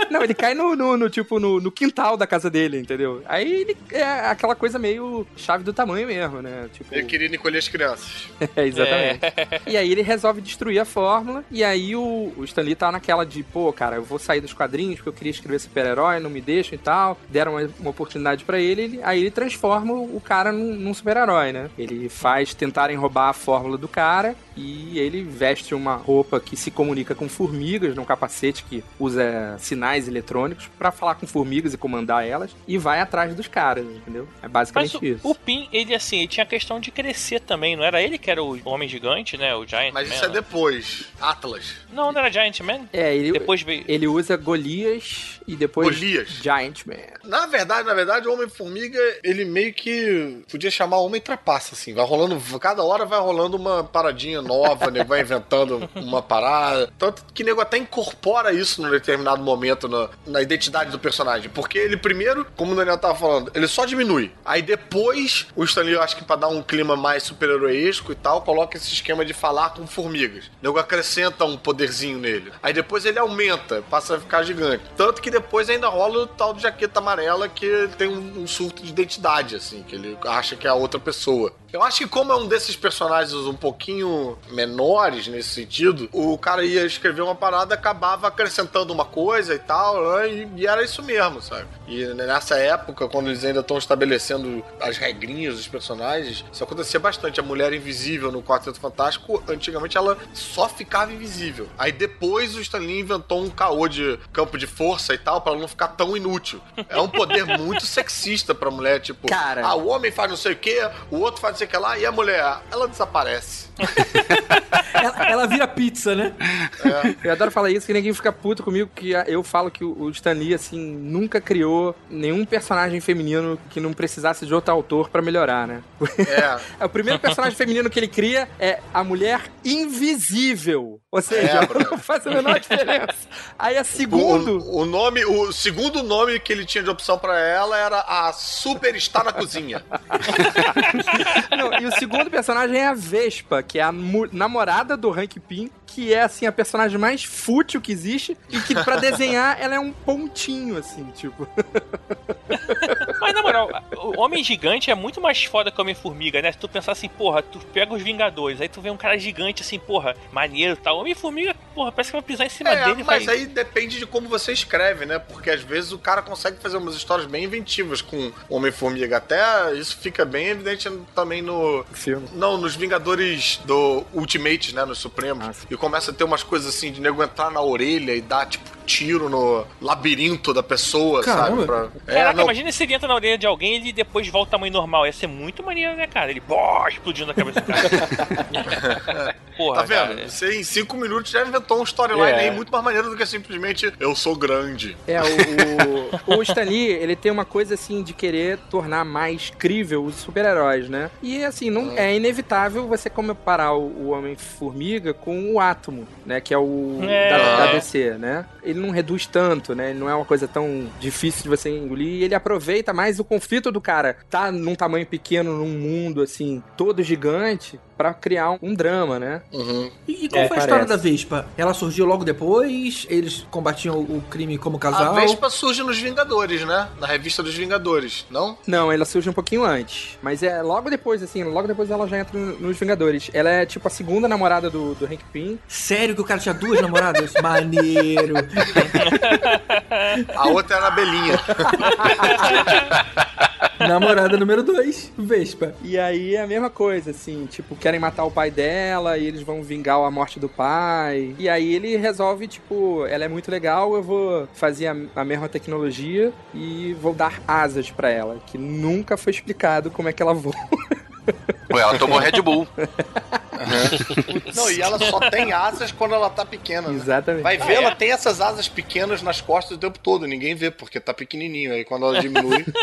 Não, ele cai no, no- no, tipo, no, no quintal da casa dele, entendeu? Aí ele é aquela coisa meio chave do tamanho mesmo, né? Tipo, Ele queria encolher as crianças. [LAUGHS] é, exatamente. E aí ele resolve destruir a fórmula e aí o, o Stan Lee tá naquela de, pô, cara, eu vou sair dos quadrinhos porque eu queria escrever super-herói, não me deixam e tal. Deram uma, uma oportunidade pra ele, ele- aí ele transforma o cara num, num super-herói, né? Ele faz tentarem roubar a fórmula do cara e ele veste uma roupa que se comunica com formigas, num capacete que usa sinais eletrônicos pra falar com formigas e comandar elas e vai atrás dos caras, entendeu? É Mas basicamente o, isso. o Pin, ele assim, ele tinha a questão de crescer também, não era ele que era o homem gigante, né? O Giant Mas Man, isso é né? depois. Atlas. Não, não era Giant Man? É, ele, Depois veio. ele usa Golias e depois Golias. Giant Man. Na verdade, na verdade, o Homem-Formiga, ele meio que podia chamar Homem Trapaça, assim. Vai rolando, cada hora vai rolando uma paradinha nova, né? Vai inventando uma parada. Tanto que o nego até incorpora isso num determinado momento na, na identidade do personagem. Porque ele primeiro, como o Daniel tava falando, ele só diminui. Aí depois, o Stanley, eu acho que pra dar um clima mais super-heroísco e tal, coloca esse esquema de falar com formigas. O nego acrescenta um poderzinho nele. Aí depois ele aumenta, passa a ficar gigante. Tanto que depois ainda rola o tal de jaqueta amarela que tem um, um surto de identidade, assim, que ele acha que é a outra pessoa. Eu acho que como é um desses personagens um pouquinho menores nesse sentido, o cara ia escrever uma parada, acabava acrescentando uma coisa e tal, né? e, e era isso mesmo, sabe? E nessa época, quando eles ainda estão estabelecendo as regrinhas dos personagens, isso acontecia bastante. A mulher invisível no Quarteto Fantástico, antigamente ela só ficava invisível. Aí depois o Stan Lee inventou um caô de campo de força e tal, pra ela não ficar tão inútil. É um poder muito sexista pra mulher, tipo, Cara. ah, o homem faz não sei o que, o outro faz não sei o que lá, e a mulher, ela desaparece. [LAUGHS] ela, ela vira pizza, né? Eu adoro falar isso, que ninguém fica puto comigo, que eu falo que o Stan Lee, assim, nunca criou nenhum personagem feminino que não precisasse de outro autor pra melhorar, né? É. [LAUGHS] o primeiro personagem feminino que ele cria é a mulher invisível. Ou seja, É, [LAUGHS] não faz a menor diferença. Aí a segundo... O, o nome, o segundo nome que ele tinha de opção pra ela era a Super Está na Cozinha. [LAUGHS] Não, e o segundo personagem é a Vespa, que é a namorada do Hank Pym, que é, assim, a personagem mais fútil que existe e que, pra desenhar, ela é um pontinho, assim, tipo... [LAUGHS] Mas na moral, o Homem Gigante é muito mais foda que o Homem-Formiga, né? Se tu pensar assim, porra, tu pega os Vingadores, aí tu vê um cara gigante assim, porra, maneiro e tal. Homem-Formiga, porra, parece que vai pisar em cima É, dele mas vai... aí depende de como você escreve, né? Porque às vezes o cara consegue fazer umas histórias bem inventivas com Homem-Formiga. Até isso fica bem evidente também no. Filme. Não, nos Vingadores do Ultimate, né? Nos Supremos. Ah, e começa a ter umas coisas assim de nego entrar na orelha e dar, tipo, tiro no labirinto da pessoa, Caramba. sabe? Pra... É, Caraca, não, imagina se ele entra na orelha de alguém e ele depois volta ao tamanho normal. Ia ser muito maneiro, né, cara? Ele, bó, explodindo na cabeça do cara. [LAUGHS] porra, Tá vendo? cara. Você em cinco minutos já inventou um storyline É. aí muito mais maneiro do que simplesmente eu sou grande. É, o, o, o Stan Lee, ele tem uma coisa assim de querer tornar mais crível os super-heróis, né? E assim, não, é inevitável você comparar o, o Homem-Formiga com o Átomo, né? Que é o É. da, da É. DC, né? Ele não reduz tanto, né? Ele não é uma coisa tão difícil de você engolir. E ele aproveita mais o conflito do cara tá num tamanho pequeno, num mundo assim, todo gigante, pra criar um, um drama, né? Uhum. E, e qual É, foi a história parece. da Vespa? Ela surgiu logo depois? Eles combatiam o crime como casal? A Vespa surge nos Vingadores, né? Na revista dos Vingadores, não? Não, ela surge um pouquinho antes. Mas é logo depois, assim, logo depois ela já entra nos Vingadores. Ela é tipo a segunda namorada do, do Hank Pym. Sério que o cara tinha duas namoradas? [LAUGHS] Maneiro. A outra era a Belinha. [LAUGHS] Namorada número dois, Vespa. E aí é a mesma coisa, assim, tipo, querem matar o pai dela e eles vão vingar a morte do pai. E aí ele resolve, tipo, ela é muito legal, eu vou fazer a, a mesma tecnologia e vou dar asas pra ela, que nunca foi explicado como é que ela voa. Ué, ela tomou Red Bull. [LAUGHS] Não, e ela só tem asas quando ela tá pequena, né? Exatamente. Vai ver, ela tem essas asas pequenas nas costas o tempo todo. Ninguém vê, porque tá pequenininho. Aí quando ela diminui... [LAUGHS]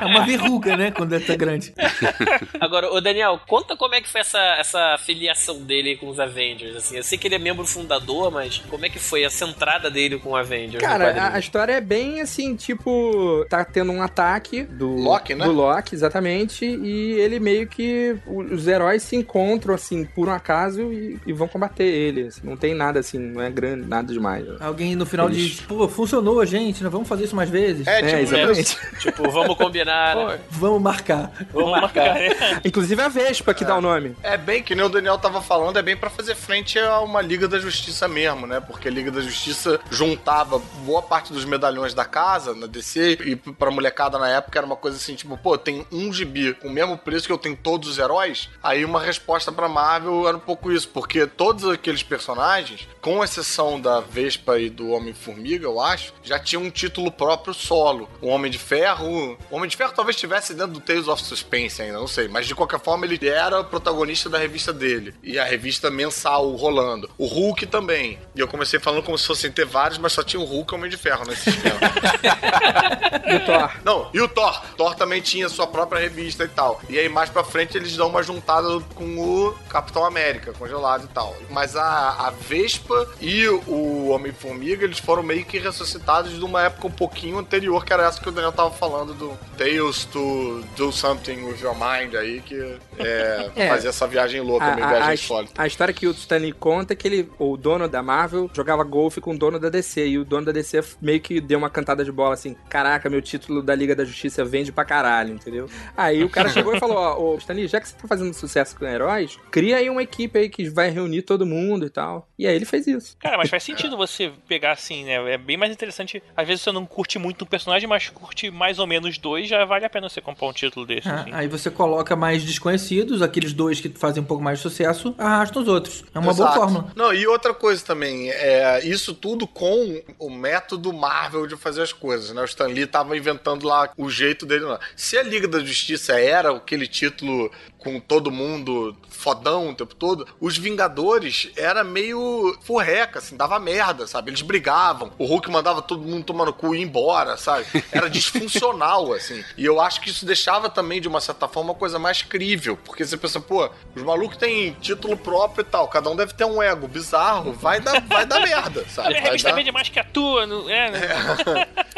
É uma verruga, né? Quando é tá grande. [LAUGHS] Agora, ô Daniel, conta como é que foi essa, essa filiação dele com os Avengers, assim. Eu sei que ele é membro fundador, mas como é que foi essa entrada dele com o Avengers? Cara, a, a história é bem assim, tipo, tá tendo um ataque do Loki, né? Do Loki, exatamente, e ele meio que o- os heróis se encontram assim por um acaso e, e vão combater ele. assim. não tem nada assim, não é grande, nada demais. Alguém no final Eles- diz, pô, funcionou, gente, né? Vamos fazer isso mais vezes. É, É, tipo exatamente. isso. [LAUGHS] Tipo, vamos combinar, né? Vamos marcar. Vamos marcar. [LAUGHS] Inclusive a Vespa que dá o nome. É bem, que nem o Daniel tava falando, é bem pra fazer frente a uma Liga da Justiça mesmo, né? Porque a Liga da Justiça juntava boa parte dos medalhões da casa, na DC, e pra molecada na época era uma coisa assim, tipo, pô, tem um gibi com o mesmo preço que eu tenho todos os heróis. Aí uma resposta pra Marvel era um pouco isso, porque todos aqueles personagens, com exceção da Vespa e do Homem-Formiga, eu acho, já tinham um título próprio solo. O Homem de Ferro. O Homem de Ferro talvez estivesse dentro do Tales of Suspense ainda, não sei. Mas de qualquer forma, ele era o protagonista da revista dele. E a revista mensal rolando. O Hulk também. E eu comecei falando como se fossem ter vários, mas só tinha o Hulk e o Homem de Ferro nesse esquema. [LAUGHS] E o Thor. Não, e o Thor? Thor também tinha sua própria revista e tal. E aí mais pra frente eles dão uma juntada com o Capitão América, congelado e tal. Mas a, a Vespa e o Homem-Formiga, eles foram meio que ressuscitados de uma época um pouquinho anterior, que era essa que o Daniel tava falando do Tales to Do Something With Your Mind aí, que é, [LAUGHS] É. fazia essa viagem louca, A, meio a- viagem sólida. a história que o Stanley conta é que ele, o dono da Marvel jogava golfe com o dono da DC. E o dono da DC meio que deu uma cantada de bola assim: Caraca, meu título da Liga da Justiça vende pra caralho, entendeu? Aí o cara chegou e falou: Ó, ô, Stanley, já que você tá fazendo sucesso com heróis, cria aí uma equipe aí que vai reunir todo mundo e tal. E aí ele fez isso. Cara, mas faz sentido você pegar assim, né? É bem mais interessante. Às vezes você não curte muito um personagem, mas curte mais ou menos dois, já vale a pena você comprar um título desse. Ah, assim. aí você coloca mais desconhecidos, aqueles dois que fazem um pouco mais de sucesso, arrastam os outros. É uma boa Exato. fórmula. Não, e outra coisa também, é isso tudo com o método Marvel de fazer as coisas, né? O Stan Lee tava inventando lá o jeito dele. Se a Liga da Justiça era aquele título com todo mundo fodão o tempo todo, os Vingadores era meio furreca, assim, dava merda, sabe? Eles brigavam, o Hulk mandava todo mundo tomar no cu e ir embora, sabe? Era disfuncional, [LAUGHS] assim. E eu acho que isso deixava também, de uma certa forma, uma coisa mais crível, porque você pensa, pô, os malucos têm título próprio e tal, cada um deve ter um ego bizarro, vai dar, vai dar merda, A [LAUGHS] sabe? Vai revista dar... vende mais que a tua, não é? né?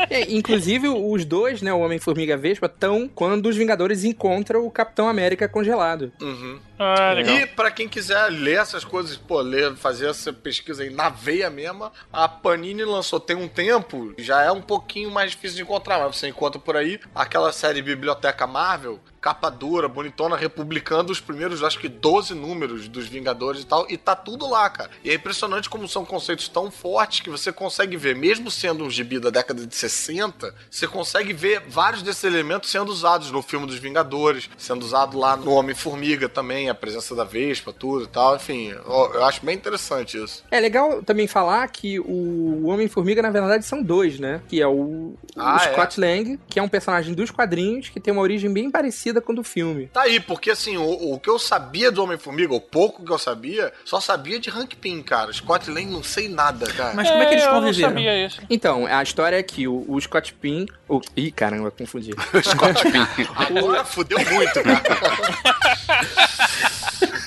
É, [LAUGHS] inclusive, os dois, né, o Homem-Formiga e a Vespa, estão quando os Vingadores encontram o Capitão América congelado. Uhum. Ah, legal. E pra quem quiser ler essas coisas, pô, ler, fazer essa pesquisa aí na veia mesmo, a Panini lançou tem um tempo, já é um pouquinho mais difícil de encontrar, mas você encontra por aí aquela série Biblioteca Marvel, capa dura, bonitona, republicando os primeiros, acho que 12 números dos Vingadores e tal, e tá tudo lá, cara. E é impressionante como são conceitos tão fortes que você consegue ver, mesmo sendo um gibi da década de 60, você consegue ver vários desses elementos sendo usados no filme dos Vingadores, sendo usado lá no Homem-Formiga também, a presença da Vespa, tudo e tal. Enfim, eu, acho bem interessante isso. É legal também falar que o Homem-Formiga, na verdade, são dois, né? Que é o, Ah, o é? Scott Lang, que é um personagem dos quadrinhos que tem uma origem bem parecida com a do filme. Tá aí, porque assim, o, o que eu sabia do Homem-Formiga, o pouco que eu sabia, só sabia de Hank Pym, cara. Scott Lang não sei nada, cara. Mas como é que eles eu não conviveram? sabia isso. Então, a história é que o, o Scott Pym... O, ih, caramba, confundi. [LAUGHS] Agora fudeu muito, cara.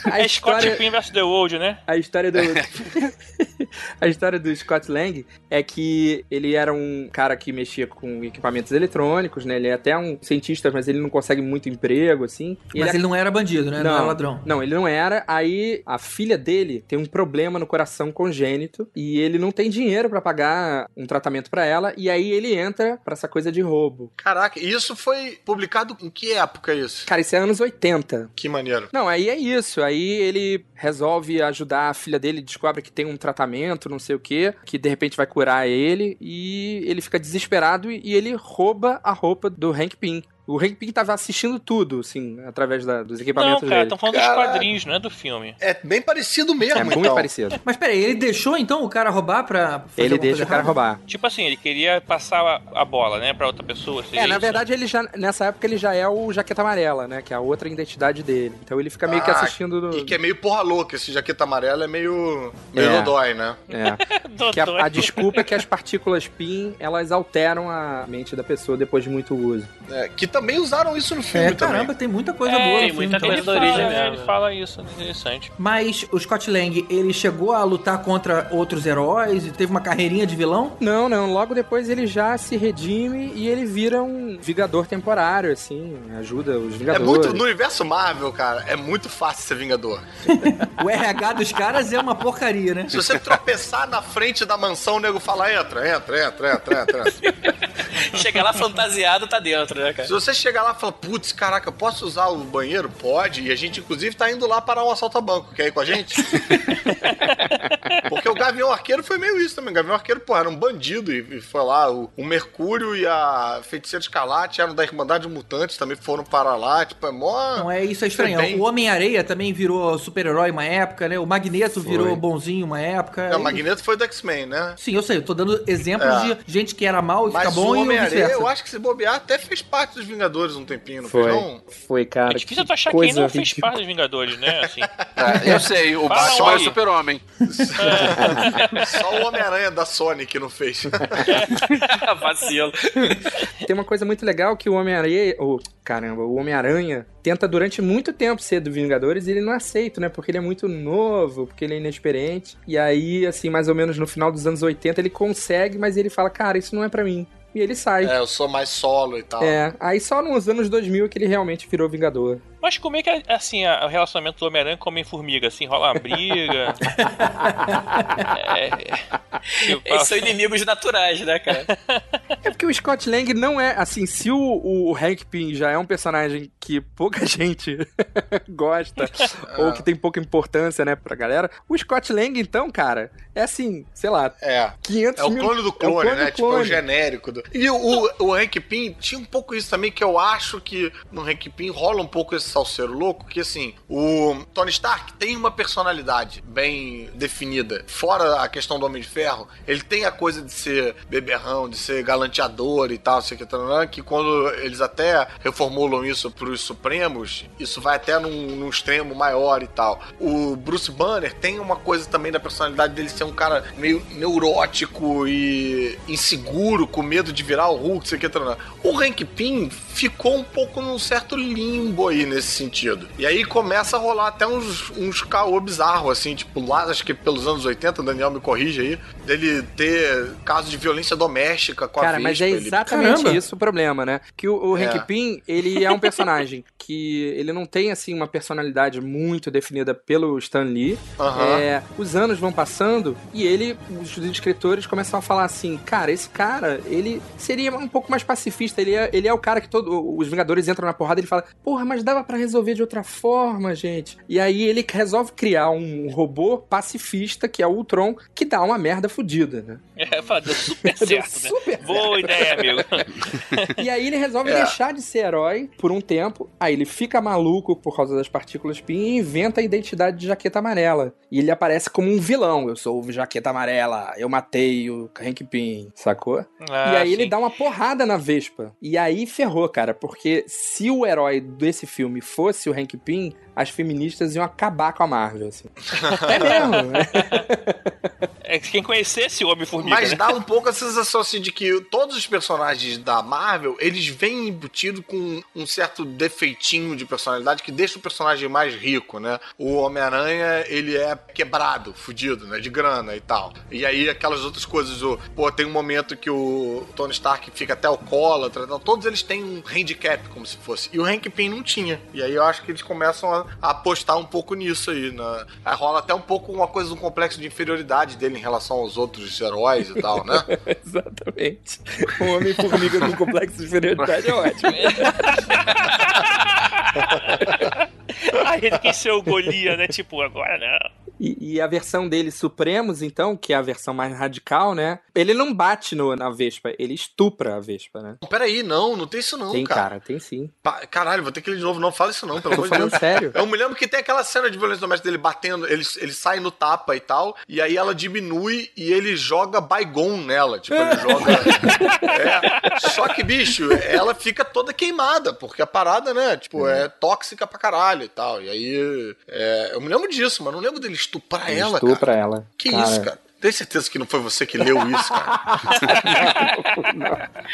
A É Scott história... Pym vs The World, né? A história do. [LAUGHS] [LAUGHS] a história do Scott Lang é que ele era um cara que mexia com equipamentos eletrônicos, né? Ele é até um cientista, mas ele não consegue muito emprego, assim. E Mas ele ele não era bandido, né? Não, era ladrão. Não, ele não era. Aí a filha dele tem um problema no coração congênito e ele não tem dinheiro pra pagar um tratamento pra ela. E aí ele entra pra essa coisa de roubo. Caraca, e isso foi publicado em que época isso? Cara, isso é anos 80. Que maneiro. Não, aí é isso. Aí ele resolve ajudar a filha dele, descobre que tem um tratamento, não sei o que, que de repente vai curar ele, e ele fica desesperado e, e ele rouba a roupa do Hank Pym. O Hank Pym tava assistindo tudo, assim, através da- dos Não, equipamentos cara, dele. estão falando Caraca. dos quadrinhos, não é do filme. É bem parecido mesmo, É muito então. parecido. Mas peraí, ele deixou então o cara roubar pra. fazer Ele deixa coisa o cara errada? roubar. Tipo assim, ele queria passar a, a bola, né, pra outra pessoa. seria É, na isso? verdade, ele já, nessa época, ele já é o Jaqueta Amarela, né? Que é a outra identidade dele. Então ele fica meio que Ah, assistindo. do- E que é meio porra louca, esse jaqueta amarela é meio. meio É. dodói, né? É. Dodói. [LAUGHS] Que a, a desculpa é que as partículas PIN, elas alteram a mente da pessoa depois de muito uso. É, que também usaram isso no filme É, também. caramba, tem muita coisa É, boa no tem filme. muita então. coisa Ele da fala, origem é, mesmo. ele fala isso, interessante. Mas o Scott Lang, ele chegou a lutar contra outros heróis e teve uma carreirinha de vilão? Não, não. Logo depois ele já se redime e ele vira um Vingador temporário, assim. Ajuda os É Vingadores. muito. No universo Marvel, cara, é muito fácil ser Vingador. O RH dos caras é uma porcaria, né? Se você tropeçar na frente da mansão, o nego fala: entra, entra, entra, entra, entra. [LAUGHS] Chegar lá fantasiado, tá dentro, né, cara? Você chegar lá e falar, putz, caraca, posso usar o banheiro? Pode. E a gente, inclusive, tá indo lá parar um assalto a banco. Quer ir com a gente? [LAUGHS] Porque o Gavião Arqueiro foi meio isso também. O Gavião Arqueiro, pô, era um bandido e, foi lá. O, o Mercúrio e a Feiticeira Escarlate eram da Irmandade Mutantes, também foram para lá. Tipo, é mó. Não é isso é estranho. Bem- O Homem-Areia também virou super-herói uma época, né? O Magneto Foi. virou bonzinho uma época. Não, o E- Magneto foi do X-Men, né? Sim, eu sei, eu tô dando exemplos É. de gente que era mal e Mas fica bom o e Homem-Areia, eu acho que se bobear, até fez parte dos Vingadores um tempinho, não Foi. fez não? Foi, cara. é difícil que tu achar quem não fez parte dos Vingadores, né? Assim, É, [LAUGHS] eu sei, o Batman é o super-homem. [LAUGHS] Só o Homem-Aranha da Sony que não fez. [LAUGHS] Vacilo. Tem uma coisa muito legal que o Homem-Aranha. Oh, caramba, o Homem-Aranha tenta durante muito tempo ser do Vingadores e ele não aceita, né? Porque ele é muito novo, porque ele é inexperiente. E aí, assim, mais ou menos no final dos anos 80, ele consegue, mas ele fala, cara, isso não é pra mim. E ele sai. É, eu sou mais solo e tal. É, aí só nos anos 2000 que ele realmente virou Vingador. mas como é que é assim a- o relacionamento do Homem-Aranha com o Homem-Formiga? Assim, rola uma briga? [LAUGHS] é, tipo, Eles são inimigos naturais, né, cara? [LAUGHS] É porque o Scott Lang não é, assim, se o, o Hank Pym já é um personagem que pouca [LAUGHS] gente [LAUGHS] gosta, [LAUGHS] ou que tem pouca importância, né, pra galera, o Scott Lang, então, cara, é assim, sei lá, É. 500 É o mil... clone do é o clone, clone né? do Tipo, é o clone. genérico. Do... E o, o, o Hank Pym tinha um pouco isso também, que eu acho que no Hank Pym rola um pouco esse salseiro louco, que assim, o Tony Stark tem uma personalidade bem definida. Fora a questão do Homem de Ferro, ele tem a coisa de ser beberrão, de ser galanteador e tal, sei que, que quando eles até reformulam isso pros Supremos, isso vai até num, num extremo maior e tal. O Bruce Banner tem uma coisa também da personalidade dele ser um cara meio neurótico e inseguro, com medo de virar o Hulk, sei que. O Hank Pym ficou um pouco num certo limbo aí nesse sentido. E aí começa a rolar até uns, uns caô bizarro, assim, tipo, lá, acho que pelos anos 80, o Daniel me corrige aí, dele ter casos de violência doméstica com Cara, Cara, mas é ele- exatamente Caramba. isso o problema, né? Que o, o É. Hank Pym, ele é um personagem [LAUGHS] que ele não tem, assim, uma personalidade muito definida pelo Stan Lee. Aham. É, os anos vão passando e ele, os escritores começam a falar assim, cara, esse cara, ele seria um pouco mais pacifista, ele é, ele é o cara que todo, os Vingadores entram na porrada e ele fala, porra, mas dava pra resolver de outra forma, gente. E aí ele [LAUGHS] resolve criar um robô pacifista, que é o Ultron, que dá uma merda fodida, né? É, fala, deu super [LAUGHS] Deu certo, né? super Boa [LAUGHS] ideia, amigo. E aí ele resolve É. deixar de ser herói por um tempo. Aí ele fica maluco por causa das partículas PIN e inventa a identidade de Jaqueta Amarela. E ele aparece como um vilão. Eu sou o Jaqueta Amarela, eu matei o Hank Pym, sacou? Ah, e aí ele sim. dá uma porrada na Vespa. E aí ferrou, cara, porque se o herói desse filme fosse o Hank Pym, as feministas iam acabar com a Marvel, assim. é mesmo, né? [LAUGHS] É que quem conhecesse o Homem-Formiga, Mas né? dá um pouco a sensação assim de que todos os personagens da Marvel, eles vêm embutidos com um certo defeitinho de personalidade que deixa o personagem mais rico, né? O Homem-Aranha, ele é quebrado, fudido, né? De grana e tal. E aí aquelas outras coisas, o, pô, tem um momento que o Tony Stark fica até alcoólatra, tal. todos eles têm um handicap, como se fosse. E o Hank Pym não tinha. E aí eu acho que eles começam a, a apostar um pouco nisso aí, né? Aí rola até um pouco uma coisa do complexo de inferioridade dele em relação aos outros heróis e tal, né? [LAUGHS] Exatamente. O Homem-Formiga com complexo de inferioridade é ótimo. [LAUGHS] Aí ele quis ser o Golia, né? Tipo, agora não. E, e a versão dele, Supremos, então, que é a versão mais radical, né? Ele não bate no, na Vespa, ele estupra a Vespa, né? Peraí, não, não tem isso não, tem, cara. cara, tem sim. Pa- Caralho, vou ter que ler de novo. Não fala isso não, pelo amor de Deus. sério. Eu me lembro que tem aquela cena de violência doméstica dele batendo, ele, ele sai no tapa e tal, e aí ela diminui e ele joga Baigon nela. Tipo, ele [LAUGHS] joga. É. Só que, bicho, ela fica toda queimada, porque a parada, né, tipo, é tóxica pra caralho e tal. E aí. é, eu me lembro disso, mas não lembro dele estuprar Ele ela, estupra cara. ela. Que isso, cara? Tem certeza que não foi você que leu isso, cara?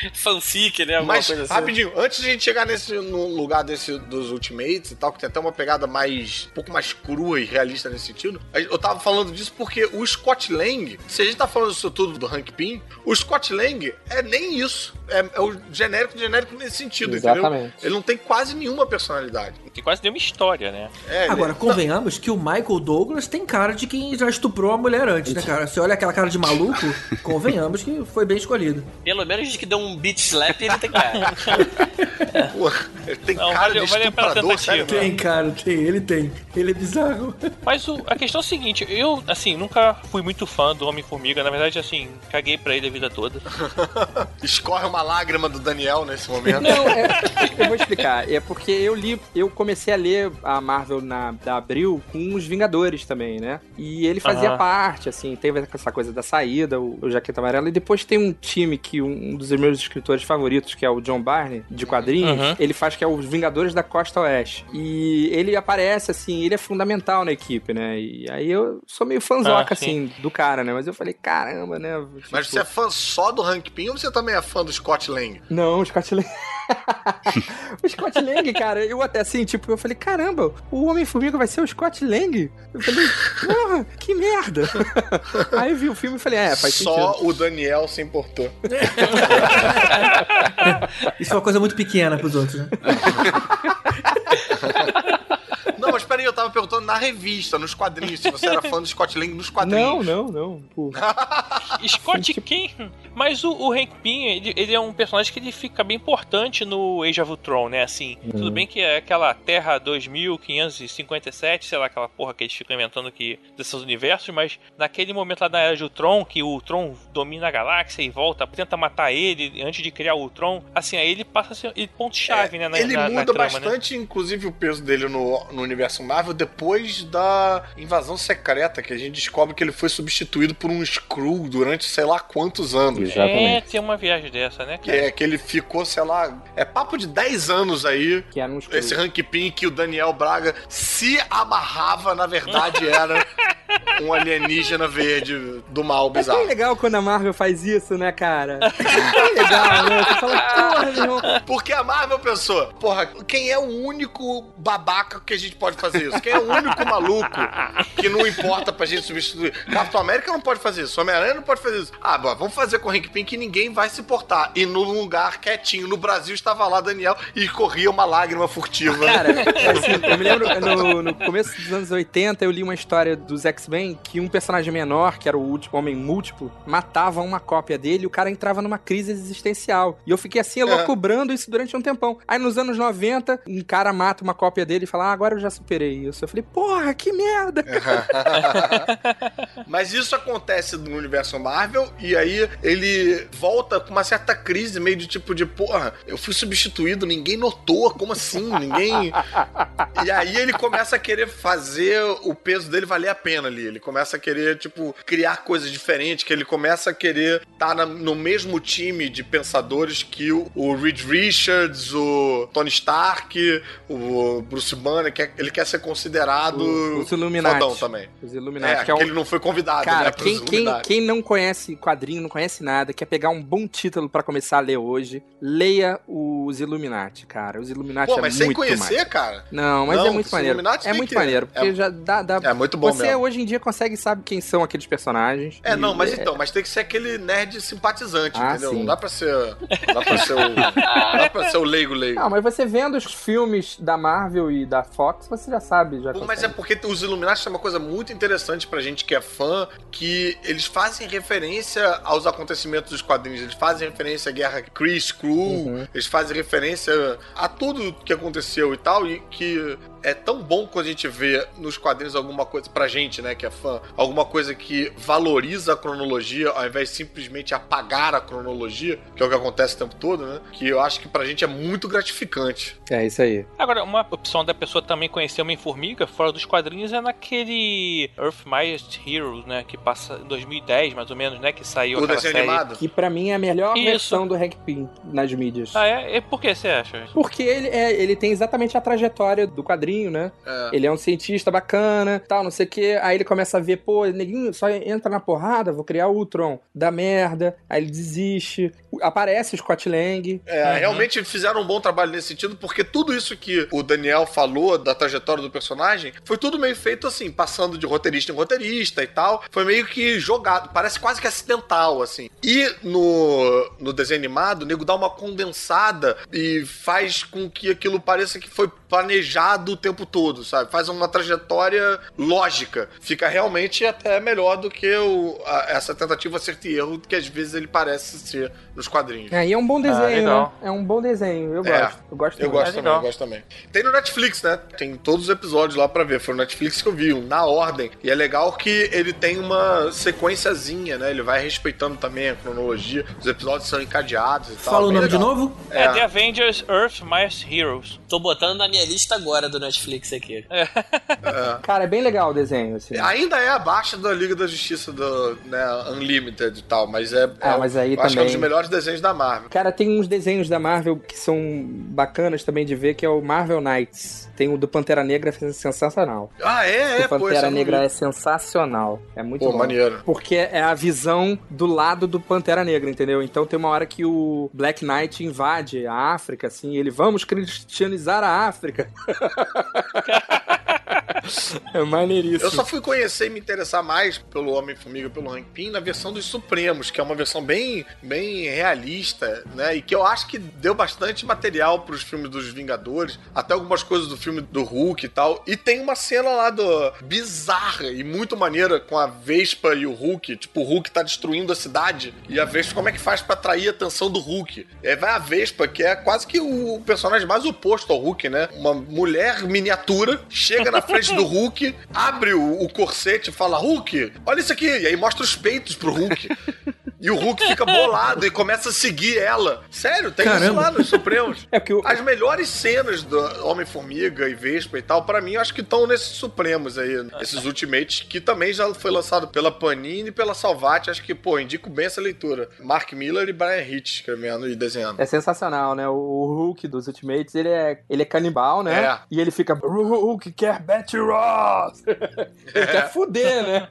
[LAUGHS] Fanfic, né? Alguma Mas, coisa assim. rapidinho, antes de a gente chegar nesse no lugar desse dos Ultimates e tal, que tem até uma pegada mais. um pouco mais crua e realista nesse sentido, eu tava falando disso porque o Scott Lang, se a gente tá falando disso tudo do Hank Pym, o Scott Lang é nem isso. É, é o genérico genérico nesse sentido, Exatamente. entendeu? Ele não tem quase nenhuma personalidade. Que quase deu uma história, né? É, ele- Agora, convenhamos que o Michael Douglas tem cara de quem já estuprou a mulher antes, né, cara? Você olha aquela cara de maluco, [LAUGHS] convenhamos que foi bem escolhido. Pelo menos de que deu um beat slap, ele tem cara. [LAUGHS] Pô, ele tem Não, cara valeu- de pela estuprador, sério. Tem, cara, tem, ele tem. Ele é bizarro. Mas o- a questão é o seguinte, eu, assim, nunca fui muito fã do Homem-Formiga. Na verdade, assim, caguei pra ele a vida toda. [LAUGHS] Escorre uma lágrima do Daniel nesse momento. Não, é, eu vou explicar. É porque eu li, eu comecei a ler a Marvel na, da Abril com os Vingadores também, né? E ele fazia Aham. parte, assim, teve essa coisa da saída, o, o Jaqueta Amarela, e depois tem um time que um, um dos meus escritores favoritos, que é o John Barney, de quadrinhos, Uhum. ele faz que é os Vingadores da Costa Oeste. E ele aparece, assim, ele é fundamental na equipe, né? E aí eu sou meio fãzoca, Ah, sim. assim, do cara, né? Mas eu falei, caramba, né? Mas Tipo, você é fã só do Hank Pym ou você também é fã do Scott Lang? Não, o Scott Lang. [LAUGHS] o Scott Lang, cara, eu até assim, tipo, eu falei, caramba, o Homem-Formiga vai ser o Scott Lang? Eu falei, porra, que merda. [LAUGHS] Aí eu vi o filme e falei, é, faz Só sentido. o Daniel se importou. [LAUGHS] Isso é uma coisa muito pequena pros outros, né? [LAUGHS] Não, mas peraí, eu tava perguntando na revista, nos quadrinhos, se você era fã do Scott Lang nos Não, quadrinhos. não, não. Pô. Scott quem? Mas o, o Hank Pym, ele, ele é um personagem que ele fica bem importante no Age of Ultron, né? Assim, tudo bem que é aquela Terra 2557, sei lá, aquela porra que eles ficam inventando que desses universos, mas naquele momento lá da Era de Ultron, que o Ultron domina a galáxia e volta, tenta matar ele antes de criar o Ultron, assim, aí ele passa a ser ele ponto-chave, né? Na, Ele na- na muda trama, né? bastante, inclusive, o peso dele no, no universo Marvel depois da invasão secreta, que a gente descobre que ele foi substituído por um Skrull durante sei lá quantos anos. É, tem uma viagem dessa, né? Que é que ele ficou, sei lá, é papo de 10 anos aí. Que era um Esse Hank Pym que o Daniel Braga se amarrava, na verdade, era [LAUGHS] [LAUGHS] um alienígena verde do mal É bizarro. legal quando a Marvel faz isso, né, cara? É legal, né? Você fala, porra, meu irmão. Porque a Marvel pensou, porra, quem é o único babaca que a gente pode fazer isso? Quem é o único maluco que não importa pra gente substituir? Capitão América não pode fazer isso, Homem-Aranha não pode fazer isso. Ah, bom, vamos fazer com o Hank Pym que ninguém vai se importar. E no lugar quietinho, no Brasil, estava lá Daniel e corria uma lágrima furtiva. Cara, assim, eu me lembro no, no começo dos anos 80, eu li uma história dos X-Men que um personagem menor, que era o último homem múltiplo, matava uma cópia dele e o cara entrava numa crise existencial. E eu fiquei assim, loucubrando isso durante um tempão. Aí nos anos 90, um cara mata uma cópia dele e fala: Ah, agora eu já superei isso. Eu falei, porra, que merda! [LAUGHS] Mas isso acontece no universo Marvel e aí ele volta com uma certa crise, meio de tipo de, porra, eu fui substituído, ninguém notou, como assim? Ninguém. [LAUGHS] e aí ele começa a querer fazer o peso dele valer a pena ali. Ele começa a querer, tipo, criar coisas diferentes, que ele começa a querer estar na- no mesmo time de pensadores que o, o Reed Richards, o Tony Stark, o Bruce Banner, que é- ele quer ser considerado O- os Illuminati. fodão também. Os Illuminati, É, que é um- ele não foi convidado, Cara, né? quem, quem, quem não conhece quadrinho, não conhece nada, quer pegar um bom título pra começar a ler hoje, leia os Illuminati, cara. Os Illuminati Pô, é mas sem muito conhecer, mais. cara? Não, mas Não, é muito maneiro. Illuminati É muito que- maneiro, porque é- já dá, dá- É muito bom Você mesmo. hoje em dia consegue saber quem são aqueles personagens. É, E- não, mas então, mas tem que ser aquele nerd simpatizante, Ah, entendeu? sim. Não dá pra ser. Não dá pra ser o. [LAUGHS] dá pra ser o leigo leigo. Não, mas você vendo os filmes da Marvel e da Fox, você já sabe, já Pô, Mas é porque os Illuminati é uma coisa muito interessante pra gente que é fã, que eles fazem referência aos acontecimentos dos quadrinhos, eles fazem referência à guerra Kree, Skrull, Uhum. eles fazem referência a tudo que aconteceu e tal, e que é tão bom quando a gente vê nos quadrinhos alguma coisa, pra gente, né, que é fã, alguma coisa que valoriza a cronologia, ao invés de simplesmente apagar a cronologia, que é o que acontece o tempo todo, né, que eu acho que pra gente é muito gratificante. É isso aí. Agora, uma opção da pessoa também conhecer Homem-Formiga fora dos quadrinhos é naquele Earth Mightiest Heroes, né? Que passa em 2010, mais ou menos, né? Que saiu O aquela desenho série. animado. Que pra mim é a melhor Isso. versão do Hank Pym nas mídias. Ah, é? E por que você acha? Porque ele, é, ele tem exatamente a trajetória do quadrinho, né? É. Ele é um cientista bacana, tal, não sei o quê. Aí ele começa a ver, pô, neguinho só entra na porrada, vou criar o Ultron. Dá merda. Aí ele desiste. Aparece o Scott Lang. É, realmente fizeram um bom trabalho nesse sentido, porque tudo isso que o Daniel falou da trajetória do personagem foi tudo meio feito assim, passando de roteirista em roteirista e tal. Foi meio que jogado, parece quase que acidental, assim. E no, no desenho animado, o nego dá uma condensada e faz com que aquilo pareça que foi planejado o tempo todo, sabe? Faz uma trajetória lógica. Fica realmente até melhor do que o, a- essa tentativa acerto e erro que às vezes ele parece ser nos quadrinhos. É, e é um bom desenho, né? legal. É um bom desenho. Eu É, gosto. Eu gosto Eu gosto É também, eu gosto também. Tem no Netflix, né? Tem todos os episódios lá pra ver. Foi no Netflix que eu vi, um na ordem. E é legal que ele tem uma sequenciazinha, né? Ele vai respeitando também a cronologia. Os episódios são encadeados e tal. Fala o nome de legal. novo? É, É. The Avengers Earth Mightiest Heroes. Tô botando na minha lista agora do Netflix aqui. Cara, é bem legal o desenho, assim. Ainda é abaixo da Liga da Justiça do né, Unlimited e tal, mas é. Ah, é- mas aí eu Acho que é um dos também- melhores desenhos da Marvel. Cara, tem uns desenhos da Marvel que são bacanas também de ver, que é o Marvel Knights. Tem o do Pantera Negra, é sensacional. Ah, é, é, o Pantera não Negra é sensacional. É muito Pô, bom. maneiro. Porque é a visão do lado do Pantera Negra, entendeu? Então tem uma hora que o Black Knight invade a África, assim, ele vamos cristianizar a África. [LAUGHS] [LAUGHS] é maneiríssimo. Eu só fui conhecer e me interessar mais pelo Homem-Formiga, pelo Hank Pym, na versão dos Supremos, que é uma versão bem, bem realista, né? E que eu acho que deu bastante material pros filmes dos Vingadores, até algumas coisas do filme do Hulk e tal. E tem uma cena lá do bizarra e muito maneira com a Vespa e o Hulk. Tipo, o Hulk tá destruindo a cidade e a Vespa, como é que faz pra atrair a atenção do Hulk? É, vai a Vespa, que é quase que o personagem mais oposto ao Hulk, né? Uma mulher miniatura chega na frente do Hulk, abre o, o corsete e fala: Hulk, olha isso aqui. E aí mostra os peitos pro Hulk. [LAUGHS] E o Hulk fica bolado e começa a seguir ela. Sério, tem isso Caramba. lá nos Supremos. [LAUGHS] É porque o, As melhores cenas do Homem-Formiga e Vespa e tal, pra mim, eu acho que estão nesses Supremos aí. Esses Ultimates, que também já foi lançado pela Panini e pela Salvat. Acho que, pô, indico bem essa leitura. Mark Miller e Brian Hitch escrevendo e desenhando. É sensacional, né? O, Hulk dos Ultimates, ele é, ele é canibal, né? É. E ele fica, Hulk quer Betty Ross! ele quer fuder, né?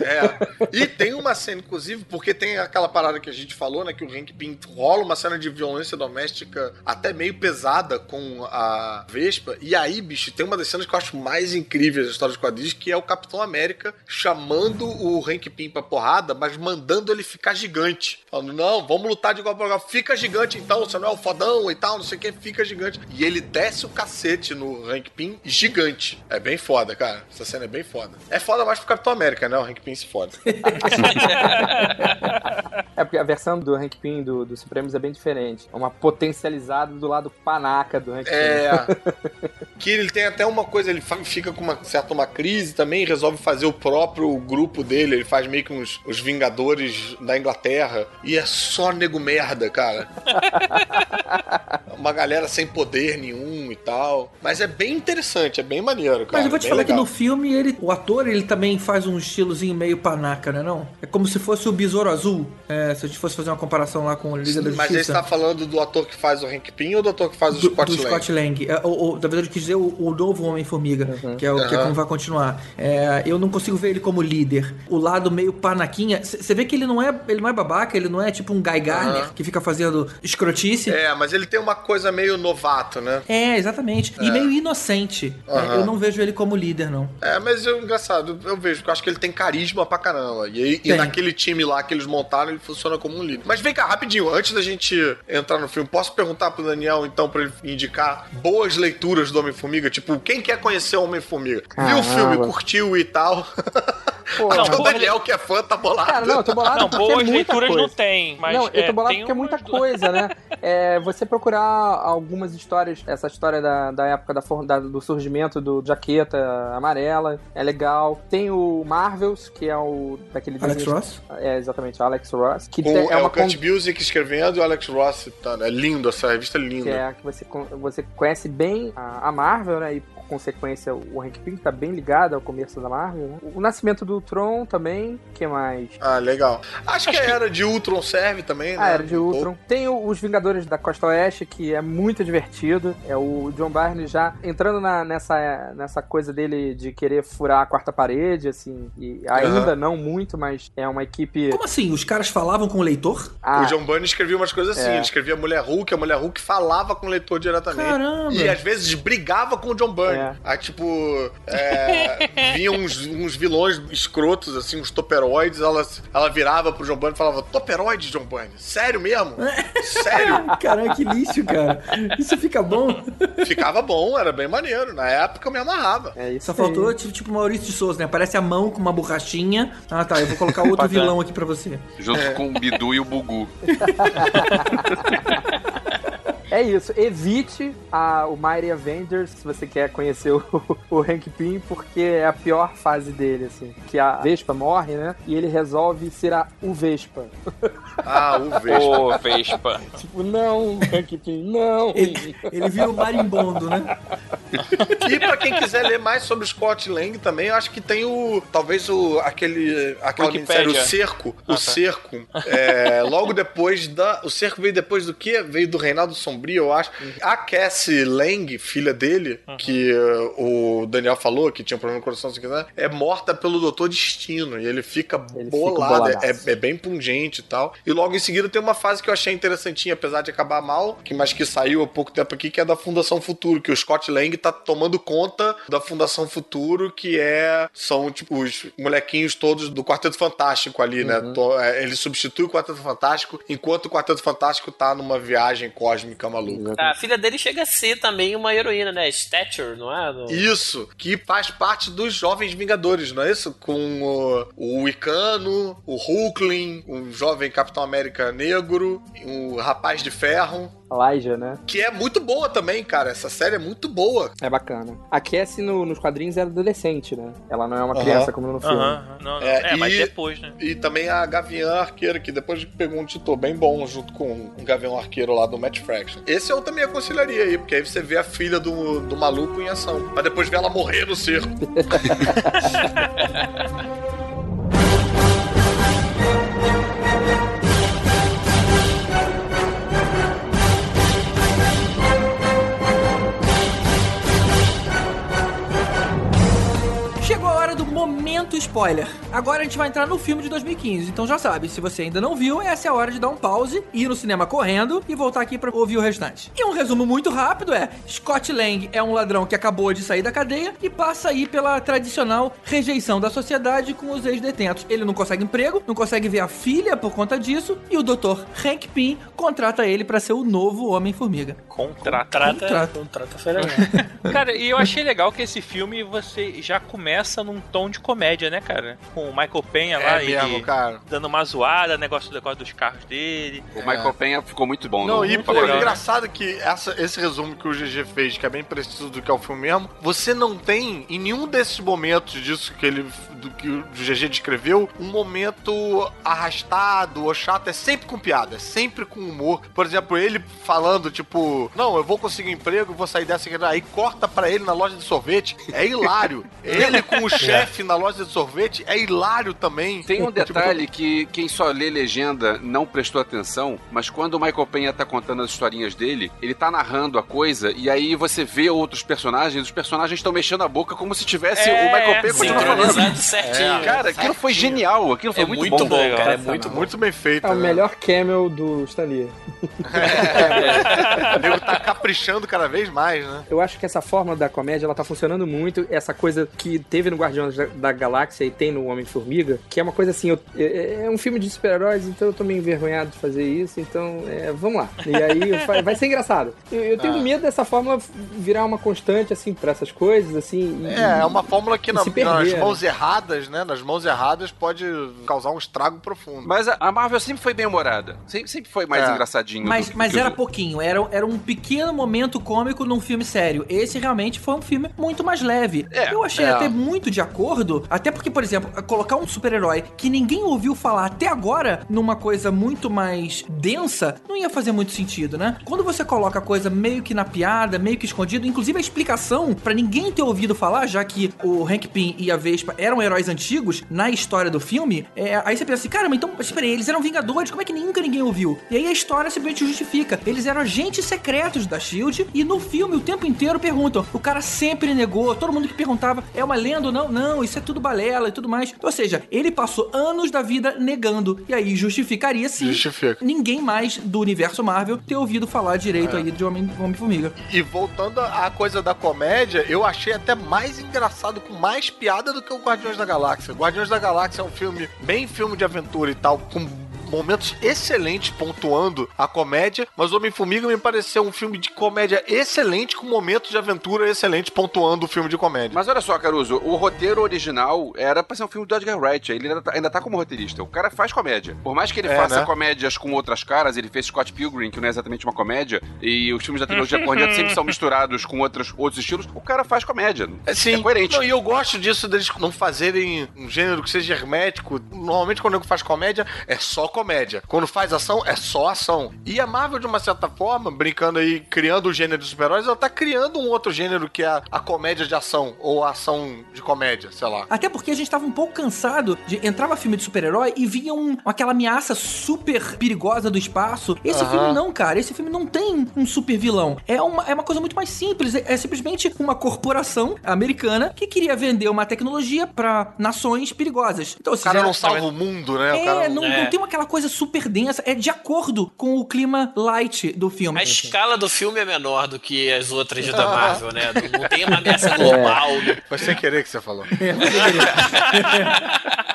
É. E tem uma cena, inclusive, porque tem aquela parada que a gente falou, né? Que o Hank Pym rola uma cena de violência doméstica até meio pesada com a Vespa. E aí, bicho, tem uma das cenas que eu acho mais incríveis da história dos quadrinhos, que é o Capitão América chamando o Hank Pym pra porrada, mas mandando ele ficar gigante. Falando, não, vamos lutar de igual pra igual. Fica gigante então, você não é o fodão e tal, não sei o que, fica gigante. E ele desce o cacete no Hank Pym gigante. É bem foda, cara. Essa cena é bem foda. É foda mais pro Capitão América, né? O Hank Pym se foda. [LAUGHS] É porque a versão do Hank Pym do, do Supremos é bem diferente. É uma potencializada do lado panaca do Hank Pym. É. [LAUGHS] que ele tem até uma coisa, ele fica com uma certa uma crise também, resolve fazer o próprio grupo dele, ele faz meio que uns, os Vingadores da Inglaterra. E é só nego merda, cara. [LAUGHS] uma galera sem poder nenhum e tal. Mas é bem interessante, é bem maneiro, cara. Mas eu vou te falar legal. que no filme, ele, o ator, ele também faz um estilozinho meio panaca, né não? É como se fosse o Besouro Azul, é, se a gente fosse fazer uma comparação lá com o Liga da Mas aí você Justiça. tá falando do ator que faz o Hank Pym ou do ator que faz o do, Scott do Lang? Scott Lang. É, o, o, na verdade, eu quis dizer o, o novo Homem-Formiga, que, é, o, que é como vai continuar. É, eu não consigo ver ele como líder. O lado meio panaquinha. Você vê que ele não é ele não é babaca, ele não é tipo um Guy Garner Aham. que fica fazendo escrotice. É, mas ele tem uma coisa meio novato, né? É, exatamente. E meio inocente. É, eu não vejo ele como líder, não. É, mas eu, engraçado, eu vejo, porque eu acho que ele tem carisma pra caramba. E, aí- e naquele time lá que eles montaram, ele funciona como um líder. Mas vem cá, rapidinho, antes da gente entrar no filme, posso perguntar pro Daniel, então, pra ele indicar boas leituras do Homem-Formiga? Tipo, quem quer conhecer o Homem-Formiga? Viu o filme, curtiu e tal? [LAUGHS] Pô, Não, o Daniel, que é fã, tá bolado. Cara, não, eu tô bolado Não, porque é boas muita leituras coisa. não tem, mas não, eu é, tô bolado tem porque é muita coisa, né? É, você procurar algumas histórias, essa história da, da época da, da- do surgimento do Jaqueta Amarela, é legal. Tem o Marvels, que é o daquele Alex desenho- Ross? É, exatamente, Alex Ross. Que Com, tem- é, é uma o Kurt con- Busiek escrevendo e o Alex Ross. Tá, é lindo, essa revista é linda. que é que você, você conhece bem a, a Marvel, né? E consequência o Hank Pym tá bem ligado ao começo da Marvel, né? O nascimento do Tron também, que mais? Ah, legal. Acho, que a era de Ultron serve também, né? Ah, era de Ultron. Tem o- os Vingadores da Costa Oeste, que é muito divertido. É o John Barney já entrando na- nessa, nessa coisa dele de querer furar a quarta parede, assim. E ainda Aham. não muito, mas é uma equipe. Como assim? Os caras falavam com o leitor? Ah, O John Byrne escrevia umas coisas assim, É. ele escrevia Mulher Hulk, a Mulher Hulk falava com o leitor diretamente. Caramba! E às vezes brigava com o John Byrne. É. Aí, tipo, é, [LAUGHS] vinham uns, uns vilões escrotos, assim, uns toperoides, ela, ela virava pro John Byrne e falava, toperoide, John Byrne? Sério mesmo? Sério? [LAUGHS] Caramba, que lixo, cara. Isso fica bom. Ficava bom, era bem maneiro. Na época eu me amarrava. é isso Só aí. faltou tipo, tipo Maurício de Souza, né? Aparece a mão com uma borrachinha. Ah, tá. Eu vou colocar outro vilão aqui pra você. Junto com o Bidu e o Bugu. [LAUGHS] É isso. Evite a, o Mighty Avengers se você quer conhecer o, [LAUGHS] o Hank Pym, porque é a pior fase dele, assim. Que a Vespa morre, né? E ele resolve ser a, o Vespa. [LAUGHS] Ah, o Vespa. Ô, Vespa. [LAUGHS] Tipo, não, Hank Pym, não. Ele, ele vira o marimbondo, né? E pra quem quiser ler mais sobre o Scott Lang também, eu acho que tem o. Talvez o. aquele. aquela minissérie, o Cerco. Ah, o tá. Cerco. é, logo depois da. O Cerco veio depois do quê? Veio do Reinaldo Sombrio, eu acho. A Cassie Lang, filha dele, que uh, o Daniel falou, que tinha um problema no coração, se quiser, é morta pelo Doutor Destino. E ele fica Ele fica bolado. é, boladaço. é bem pungente e tal. E logo em seguida tem uma fase que eu achei interessantinha, apesar de acabar mal, que mas que saiu há pouco tempo aqui, que é da Fundação Futuro, que o Scott Lang tá tomando conta da Fundação Futuro, que é são tipo os molequinhos todos do Quarteto Fantástico ali, né? To- é, Ele substitui o Quarteto Fantástico, enquanto o Quarteto Fantástico tá numa viagem cósmica maluca. A filha dele chega a ser também uma heroína, né? Stature, não é? No- Isso, que faz parte dos Jovens Vingadores, não é isso? Com o, o Wicano, o Hulkling, um jovem Capitão América negro, o Rapaz de Ferro. Elijah, né? Que é muito boa também, cara. Essa série é muito boa. É bacana. A Cassie no- nos quadrinhos era adolescente, né? Ela não é uma criança como no filme. Aham, não, não. É, É, mas e- depois, né? E também a Gavião Arqueira, que depois pegou um título bem bom junto com o Gavião Arqueiro lá do Matt Fraction. Esse eu também aconselharia aí, porque aí você vê a filha do, do maluco em ação. Pra depois ver ela morrer no cerco. [LAUGHS] [LAUGHS] momento spoiler. Agora a gente vai entrar no filme de 2015. Então já sabe, se você ainda não viu, essa é a hora de dar um pause, ir no cinema correndo e voltar aqui pra ouvir o restante. E um resumo muito rápido é: Scott Lang é um ladrão que acabou de sair da cadeia e passa aí pela tradicional rejeição da sociedade com os ex-detentos. Ele não consegue emprego, não consegue ver a filha por conta disso, e o Dr. Hank Pym contrata ele pra ser o novo Homem-Formiga. Contrata. Contrata fera. [LAUGHS] Cara, e eu achei legal que esse filme você já começa num tom de comédia, né, cara? Com o Michael Penha lá, É mesmo, ele cara. dando uma zoada, negócio, negócio dos carros dele. O Michael Penha ficou muito bom. Não, no- e muito pô, legal, né? engraçado que essa, esse resumo que o GG fez, que é bem preciso do que é o filme mesmo, você não tem em nenhum desses momentos disso que ele do que o GG descreveu, um momento arrastado ou chato, é sempre com piada, é sempre com humor. Por exemplo, ele falando, tipo, não, eu vou conseguir um emprego, vou sair dessa. Aí corta pra ele na loja de sorvete, é hilário. [LAUGHS] Ele com o chefe na loja de sorvete é hilário também. Tem um [LAUGHS] Tipo, detalhe que quem só lê legenda não prestou atenção, mas quando o Michael Penha tá contando as historinhas dele, ele tá narrando a coisa e aí você vê outros personagens, os personagens estão mexendo a boca como se tivesse É, o Michael Penha continuando falando. Sincronizado certinho. Cara, aquilo foi genial, aquilo foi É muito, muito bom. bom, cara. É muito muito bem feito. É o né? melhor camel do Stan Lee. [LAUGHS] O nego tá caprichando cada vez mais, né? Eu acho que essa forma da comédia, ela tá funcionando muito. Essa coisa que teve no Guardiões da, da Galáxia e tem no Homem-Formiga, que é uma coisa assim, eu- é, é um filme de super-heróis, então eu tô meio envergonhado de fazer isso, então é, vamos lá. E aí [LAUGHS] vai, ser engraçado. Eu, eu tenho Ah. medo dessa fórmula virar uma constante, assim, pra essas coisas, assim. e- É, é uma fórmula que na- perder, nas né? mãos erradas, né? Nas mãos erradas pode causar um estrago profundo. Mas a, Marvel sempre foi bem humorada. Sempre, sempre foi mais É. engraçadinho. Mas, mas era outros. pouquinho, era, era um pequeno momento cômico num filme sério. Esse realmente foi um filme muito mais leve. É, Eu achei é. até muito de acordo, até porque, por exemplo, colocar um super-herói que ninguém ouviu falar até agora numa coisa muito mais densa, não ia fazer muito sentido, né? Quando você coloca a coisa meio que na piada, meio que escondido, inclusive a explicação pra ninguém ter ouvido falar, já que o Hank Pym e a Vespa eram heróis antigos na história do filme, é, aí você pensa assim, caramba, então, mas peraí, eles eram vingadores, como é que nunca ninguém ouviu? E aí a história simplesmente justifica. Eles eram agentes secretos da SHIELD e no filme o tempo inteiro perguntam. O cara sempre negou, todo mundo que perguntava, é uma lenda ou não? Não, isso é tudo balela e tudo mais. Ou seja, ele passou anos da vida negando. E aí justificaria sim Justifica. ninguém mais do universo Marvel ter ouvido falar direito aí de Homem- Homem-Formiga. E voltando à coisa da comédia, eu achei até mais engraçado, com mais piada do que o Guardiões da Galáxia. Guardiões da Galáxia é um filme, bem filme de aventura e tal, com momentos excelentes pontuando a comédia, mas Homem-Formiga me pareceu um filme de comédia excelente com momentos de aventura excelentes pontuando o filme de comédia. Mas olha só, Caruso, o roteiro original era pra ser um filme do Edgar Wright. Ele ainda tá, ainda tá como roteirista. O cara faz comédia. Por mais que ele É, faça né? comédias com outras caras, ele fez Scott Pilgrim, que não é exatamente uma comédia, e os filmes da trilogia Cornetto [LAUGHS] sempre são misturados com outros, outros estilos. O cara faz comédia. É, Sim, É coerente. Não, e eu gosto disso deles não fazerem um gênero que seja hermético. Normalmente, quando o nego faz comédia, é só comédia. Quando faz ação, é só ação. E a Marvel, de uma certa forma, brincando aí, criando o gênero de super-heróis, ela tá criando um outro gênero que é a, a comédia de ação, ou a ação de comédia, sei lá. Até porque a gente tava um pouco cansado de entrava filme de super-herói e vinha um, aquela ameaça super perigosa do espaço. Esse Aham. filme não, cara. Esse filme não tem um super vilão. É uma, é uma coisa muito mais simples. É, é simplesmente uma corporação americana que queria vender uma tecnologia pra nações perigosas. Então, O cara não salva o mundo, né? O É, não, É. não tem aquela coisa super densa. É de acordo com o clima light do filme. A escala do filme é menor do que as outras da [LAUGHS] Marvel, né? Não tem uma ameaça global. Foi sem querer que você falou. [LAUGHS] É,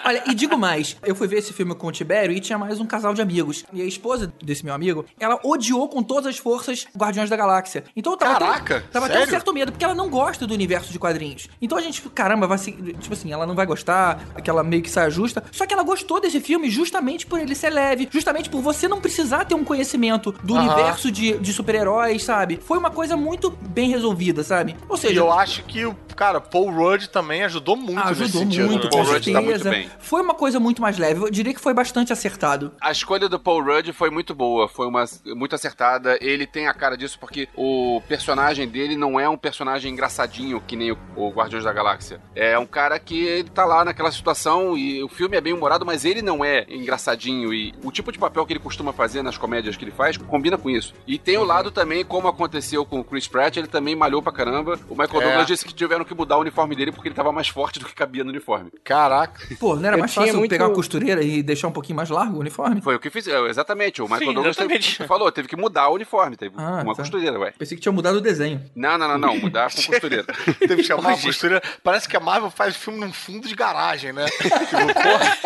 [LAUGHS] Olha, e digo mais, eu fui ver esse filme com o Tibério e tinha mais um casal de amigos. E a esposa desse meu amigo, ela odiou com todas as forças Guardiões da Galáxia. Então eu tava Caraca, tendo, tava tendo sério? certo medo, porque ela não gosta do universo de quadrinhos. Então a gente, caramba, vai se, tipo assim, ela não vai gostar, aquela meio que saia justa. Só que ela gostou desse filme justamente por ele ser leve, justamente por você não precisar ter um conhecimento do Aham. universo de, de super-heróis, sabe? Foi uma coisa muito bem resolvida, sabe? Ou E seja, eu acho que o cara, Paul Rudd também ajudou muito Ah, nesse ajudou sentido. muito, né? Paul com Rudd tá muito certeza. bem. Foi uma coisa muito mais leve. Eu diria que foi bastante acertado. A escolha do Paul Rudd foi muito boa, foi uma muito acertada. Ele tem a cara disso porque o personagem dele não é um personagem engraçadinho que nem o, o Guardiões da Galáxia. É um cara que ele tá lá naquela situação e o filme é bem humorado, mas ele não é engraçadinho e o tipo de papel que ele costuma fazer nas comédias que ele faz combina com isso. E tem o lado também, como aconteceu com o Chris Pratt, ele também malhou pra caramba. O Michael É. Douglas disse que tiveram que mudar o uniforme dele porque ele tava mais forte do que cabia no uniforme. Caraca. Pô, não era mais fácil muito- pegar uma costureira e deixar um pouquinho mais largo o uniforme? Foi o que fizeram, exatamente. O Michael Sim, Douglas teve- falou, teve que mudar o uniforme, teve Ah, uma tá. costureira, ué. Pensei que tinha mudado o desenho. Não, não, não, não, mudar com [LAUGHS] costureira. Teve que chamar uma costureira. Parece que a Marvel faz filme num fundo de garagem, né? [LAUGHS] Tipo, porra.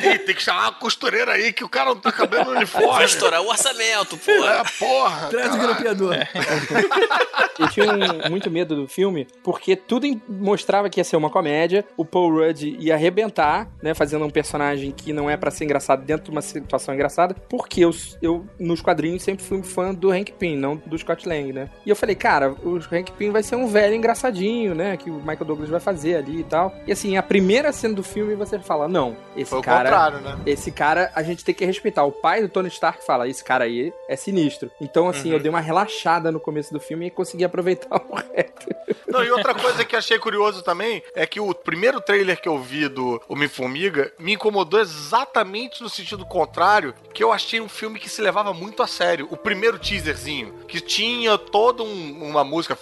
[LAUGHS] Ih, tem que chamar uma costureira aí que o cara não tá cabendo no uniforme. Vai estourar o orçamento, pô. É, porra. Traz o grampeador. [LAUGHS] Eu tinha um- muito medo do filme, porque tudo mostrava que ia ser uma comédia, o Paul Rudd ia arrebentar, né, fazendo um personagem que não é pra ser engraçado dentro de uma situação engraçada, porque eu, eu, nos quadrinhos, sempre fui um fã do Hank Pym, não do Scott Lang, né? E eu falei, cara, o Hank Pym vai ser um velho engraçadinho, né, que o Michael Douglas vai fazer ali e tal. E assim, a primeira cena do filme você fala, não, esse Foi o cara... contrário, né? Esse cara a gente tem que respeitar. O pai do Tony Stark fala: esse cara aí é sinistro. Então, assim, eu dei uma relaxada no começo do filme e consegui aproveitar [LAUGHS] o resto. Não, e outra coisa que achei curioso também é que o primeiro trailer que eu vi do Homem-Formiga me incomodou exatamente no sentido contrário, que eu achei um filme que se levava muito a sério. O primeiro teaserzinho, que tinha toda um- uma música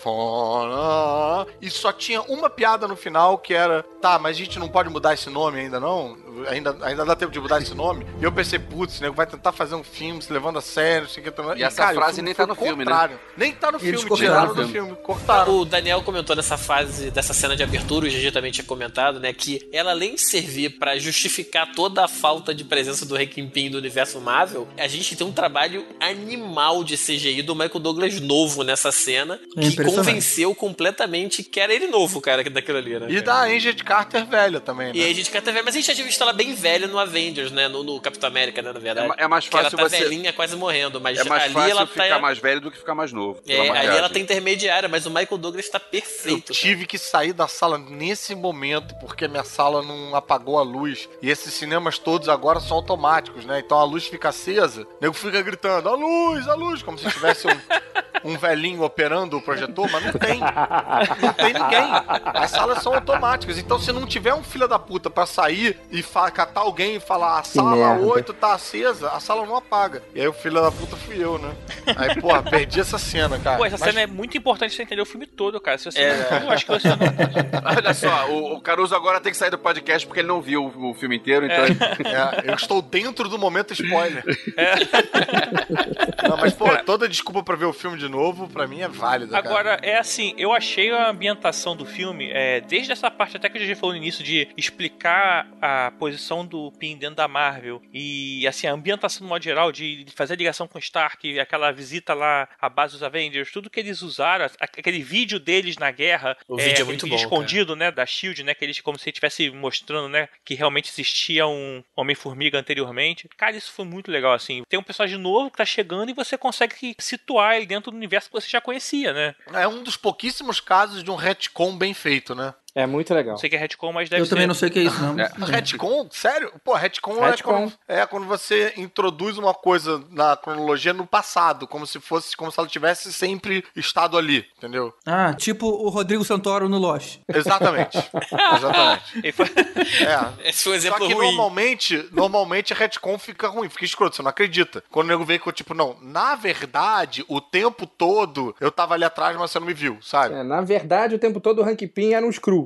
e só tinha uma piada no final que era, tá, mas a gente não pode mudar esse nome ainda não? Ainda, ainda dá tempo de mudar esse nome? E eu pensei, putz, nego vai tentar fazer um filme se levando a sério, sei que. E essa o frase filme nem tá no filme, né? contrário. Nem tá no E eles filme, tiraram o do filme. filme, cortaram. O Daniel comentou nessa fase, dessa cena de abertura, o GG também tinha comentado, né? Que ela, além de servir pra justificar toda a falta de presença do Pym do universo Marvel, a gente tem um trabalho animal de CGI do Michael Douglas novo nessa cena, É que convenceu completamente que era ele novo, cara, daquilo ali, né? E da Agent Carter velha também, né? E a gente quer até ver, mas a gente já tinha visto ela bem velha no Avengers, né? No, no Capitão América, né? Na verdade. É é mais Que ela fácil tá você- velhinha, quase morrendo, mas É mais ali fácil ela ficar tá. mais velho do que ficar mais novo. É, ali ela tá intermediária, mas o Michael Douglas tá Eu perfeito. cara. tive que sair da sala nesse momento porque minha sala não apagou a luz. E esses cinemas todos agora são automáticos, né? Então a luz fica acesa, o nego fica gritando: a luz, a luz, como se tivesse um, um velhinho operando o projetor, mas não tem. Não tem ninguém. As salas são automáticas. Então se não tiver um filho da puta pra sair e catar alguém e falar a sala merda. 8 tá acesa, a sala não apaga. E aí o filho da puta fui eu, né? Aí, porra, [LAUGHS] perdi essa cena, cara. Pô, essa Mas- cena é muito importante pra você entender o filme todo, cara. Se você É. não viu, acho que você [LAUGHS] não. Olha só, o, o Caruso agora tem que sair do podcast porque ele não viu o, o filme inteiro, então. ele- É, eu estou dentro do momento spoiler. [LAUGHS] Não, mas, pô, toda desculpa pra ver o filme de novo, pra mim é válida. cara. Agora, é assim, eu achei a ambientação do filme, é, desde essa parte até que a gente falou no início, de explicar a posição do Pin dentro da Marvel e, assim, a ambientação no modo geral, de fazer a ligação com o Stark, aquela visita lá à base dos Avengers, tudo que eles usaram, aquele vídeo deles na guerra, O vídeo é aquele muito vídeo bom, escondido, né, da SHIELD, né, que eles como se estivesse mostrando, né, que realmente existia um Homem-Formiga anteriormente. Cara, isso foi muito legal, assim. Tem um personagem novo que tá chegando e você consegue situar ele dentro do universo que você já conhecia, né? É um dos pouquíssimos casos de um retcon bem feito, né? É muito legal. Não sei que é retcon, mas deve Eu ser. também não sei o que é isso, não. É. Retcon? Sério? Pô, retcon, Retcon. É, quando, é quando você introduz uma coisa na cronologia no passado, como se fosse, como se ela tivesse sempre estado ali, entendeu? Ah, tipo o Rodrigo Santoro no Lost. Exatamente. [LAUGHS] Exatamente. Foi- É. [LAUGHS] Esse foi um Só exemplo que ruim. normalmente, normalmente a retcon fica ruim, fica escroto, você não acredita. Quando o nego vem com tipo, não, na verdade, o tempo todo eu tava ali atrás, mas você não me viu, sabe? É, na verdade, o tempo todo o Hank Pym era um screw.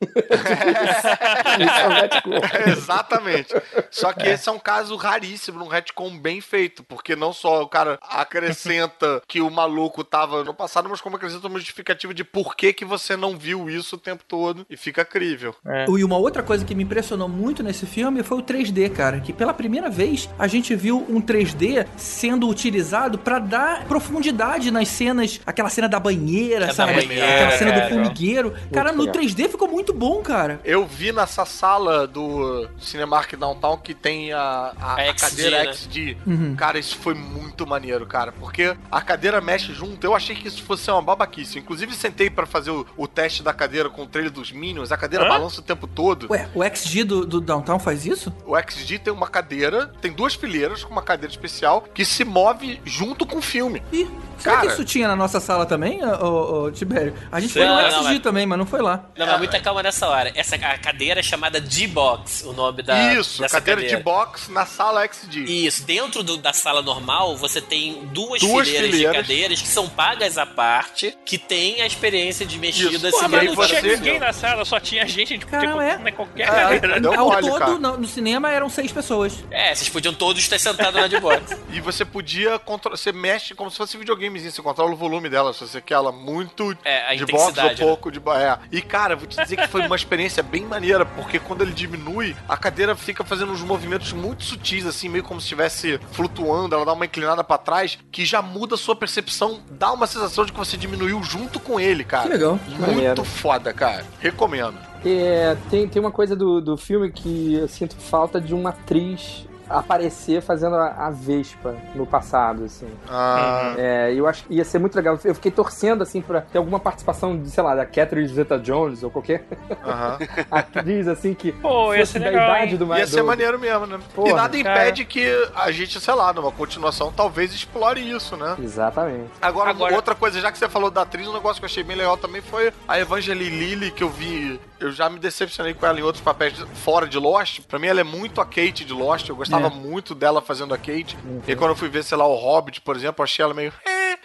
[LAUGHS] é um retcon. [LAUGHS] Exatamente. Só que esse é um caso raríssimo, um retcon bem feito, porque não só o cara acrescenta que o maluco tava no passado, mas como acrescenta uma justificativa de por que, que você não viu isso o tempo todo e fica crível. E uma outra coisa que me impressionou muito nesse filme foi o 3D, cara. Que pela primeira vez a gente viu um 3D sendo utilizado pra dar profundidade nas cenas, aquela cena da banheira, É da sabe? banheira, aquela cena do formigueiro. Cara, no legal. 3D ficou muito bom, cara. Eu vi nessa sala do Cinemark Downtown que tem a, a, A a XD, cadeira né? XD. Uhum. Cara, isso foi muito maneiro, cara, porque a cadeira mexe junto. Eu achei que isso fosse uma babaquice. Inclusive, sentei pra fazer o, o teste da cadeira com o trailer dos Minions. A cadeira Hã? balança o tempo todo. Ué, o XG do, do Downtown faz isso? O XG tem uma cadeira, tem duas fileiras com uma cadeira especial que se move junto com o filme. Ih, será Cara. que isso tinha na nossa sala também, ô, ô, Tibério? A gente Sei foi no não, mas- também, mas não foi lá. Não, mas muita calma nessa hora. Essa a cadeira é chamada D-Box, o nome da isso, dessa cadeira, de box na sala XG. Isso, dentro do- da sala normal, você tem duas, Duas fileiras, fileiras. de cadeiras que são pagas à parte, que tem a experiência de mexida assim. E mas não você- tinha ninguém na sala, só tinha gente, a gente podia Caramba, é. qualquer É, cadeira. Ao mole, todo, cara. no, no cinema eram seis pessoas. É, vocês podiam todos ter sentado na D-Box. [LAUGHS] E você podia controlar. Você mexe como se fosse videogamezinho, você controla o volume dela, se você quer ela muito É, a de box ou né? pouco de é. E cara, vou te dizer que foi uma experiência bem maneira, porque quando ele diminui, a cadeira fica fazendo uns movimentos muito sutis, assim, meio como se estivesse flutuando, ela dá uma inclinada pra trás, que já muda a sua percepção, dá uma sensação de que você diminuiu junto com ele, cara. Que legal. Muito Maneiro. foda, cara. Recomendo. É, tem, tem uma coisa do, do filme que eu sinto falta de uma atriz aparecer fazendo a, a Vespa no passado, assim. Ah, É, eu acho que ia ser muito legal. Eu fiquei torcendo, assim, pra ter alguma participação de, sei lá, da Catherine Zeta-Jones ou qualquer aham. [LAUGHS] atriz, assim, que Pô, ia fosse ser da legal, idade hein? do Ia do- ser maneiro mesmo, né? e Porra, nada cara. impede que a gente, sei lá, numa continuação, talvez explore isso, né? Exatamente. Agora, Agora- outra coisa, já que você falou da atriz, um negócio que eu achei bem legal também foi a Evangeline Lilly, que eu vi. Eu já me decepcionei com ela em outros papéis fora de Lost. Pra mim, ela é muito a Kate de Lost. Eu gostava É. muito dela fazendo a Kate. E aí, quando eu fui ver, sei lá, o Hobbit, por exemplo, achei ela meio.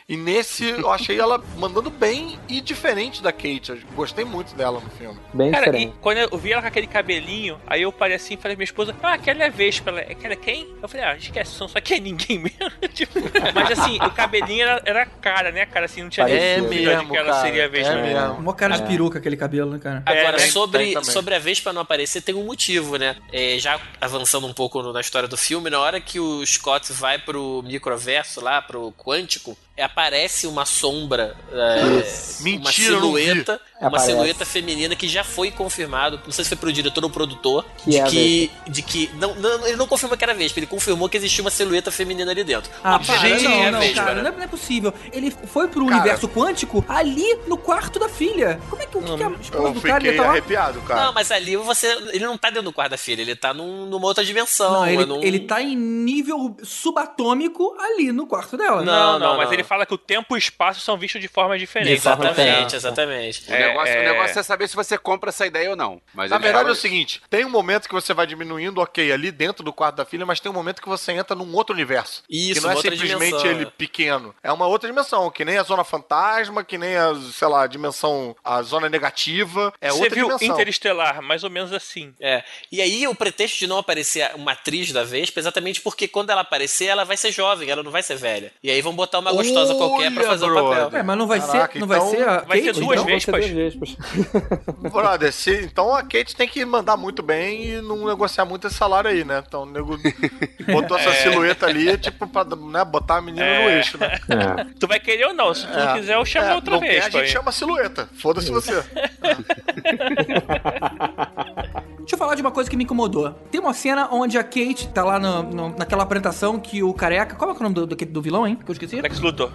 "É". E nesse, eu achei ela mandando bem e diferente da Kate. Eu gostei muito dela no filme. Bem Cara, e diferente. quando eu vi ela com aquele cabelinho, aí eu parei assim e falei pra minha esposa, ah, aquela é Vespa, ela, aquela é quem? Eu falei, ah, esquece, só só que é ninguém mesmo. [LAUGHS] Tipo, mas assim, o cabelinho era, era cara, né, cara? Assim, não tinha Parecia. nem É dúvida de que ela cara. seria a Vespa. É mesmo. Mó cara de peruca aquele cabelo, né, cara? Agora, É, sobre, sobre a Vespa não aparecer, tem um motivo, né? É, já avançando um pouco no- na história do filme, na hora que o Scott vai pro microverso lá, pro quântico, é, aparece uma sombra, é, uma Mentira, silhueta, uma Aparece. silhueta feminina que já foi confirmado, não sei se foi pro diretor ou produtor, Que de, é que, de que não, não, ele não confirmou que era Vespa, ele confirmou que existia uma silhueta feminina ali dentro. Ah, para, que não, é não, Vespa, cara, né? não é, não é possível. Ele foi pro Cara. universo quântico ali no quarto da filha. Como é que, o que, que a esposa do cara tá arrepiado, cara. Não, mas ali você. Ele não tá dentro do guarda-filha, ele tá num, numa outra dimensão. Não, ele, é num- ele tá em nível subatômico ali no quarto dela. Não, Não, não, não, mas não. ele fala que o tempo e o espaço são vistos de forma diferente. Exatamente, exatamente. O, negócio, É, o negócio é saber se você compra essa ideia ou não. Mas Na verdade é o seguinte, tem um momento que você vai diminuindo, ok, ali dentro do quarto da filha, mas tem um momento que você entra num outro universo. Isso, que não é simplesmente dimensão, ele é. pequeno. É uma outra dimensão, que nem a zona fantasma, que nem a, sei lá, a dimensão, a zona negativa. É Você outra viu dimensão. Interestelar, mais ou menos assim. É. E aí o pretexto de não aparecer uma atriz da Vespa é exatamente porque quando ela aparecer, ela vai ser jovem, ela não vai ser velha. E aí vão botar uma gostosa Olha, qualquer pra fazer o brother. papel. É, mas não vai Caraca, ser, não vai então ser a vai ser duas então? Vespas. Vespas. [LAUGHS] Brother, se- então a Kate tem que mandar muito bem e não negociar muito esse salário aí, né? Então o nego [LAUGHS] botou essa silhueta ali, tipo, pra né, botar a menina no É. eixo, né? É. [LAUGHS] Tu vai querer ou não? Se tu não É. quiser, eu chamo É, outra não vez. quer, a gente chama silhueta. Foda-se você. Deixa eu falar de uma coisa que me incomodou. Tem uma cena onde a Kate tá lá no- no- naquela apresentação que o careca. Qual é o nome do, do, do vilão, hein? Que eu esqueci? Lex Luthor.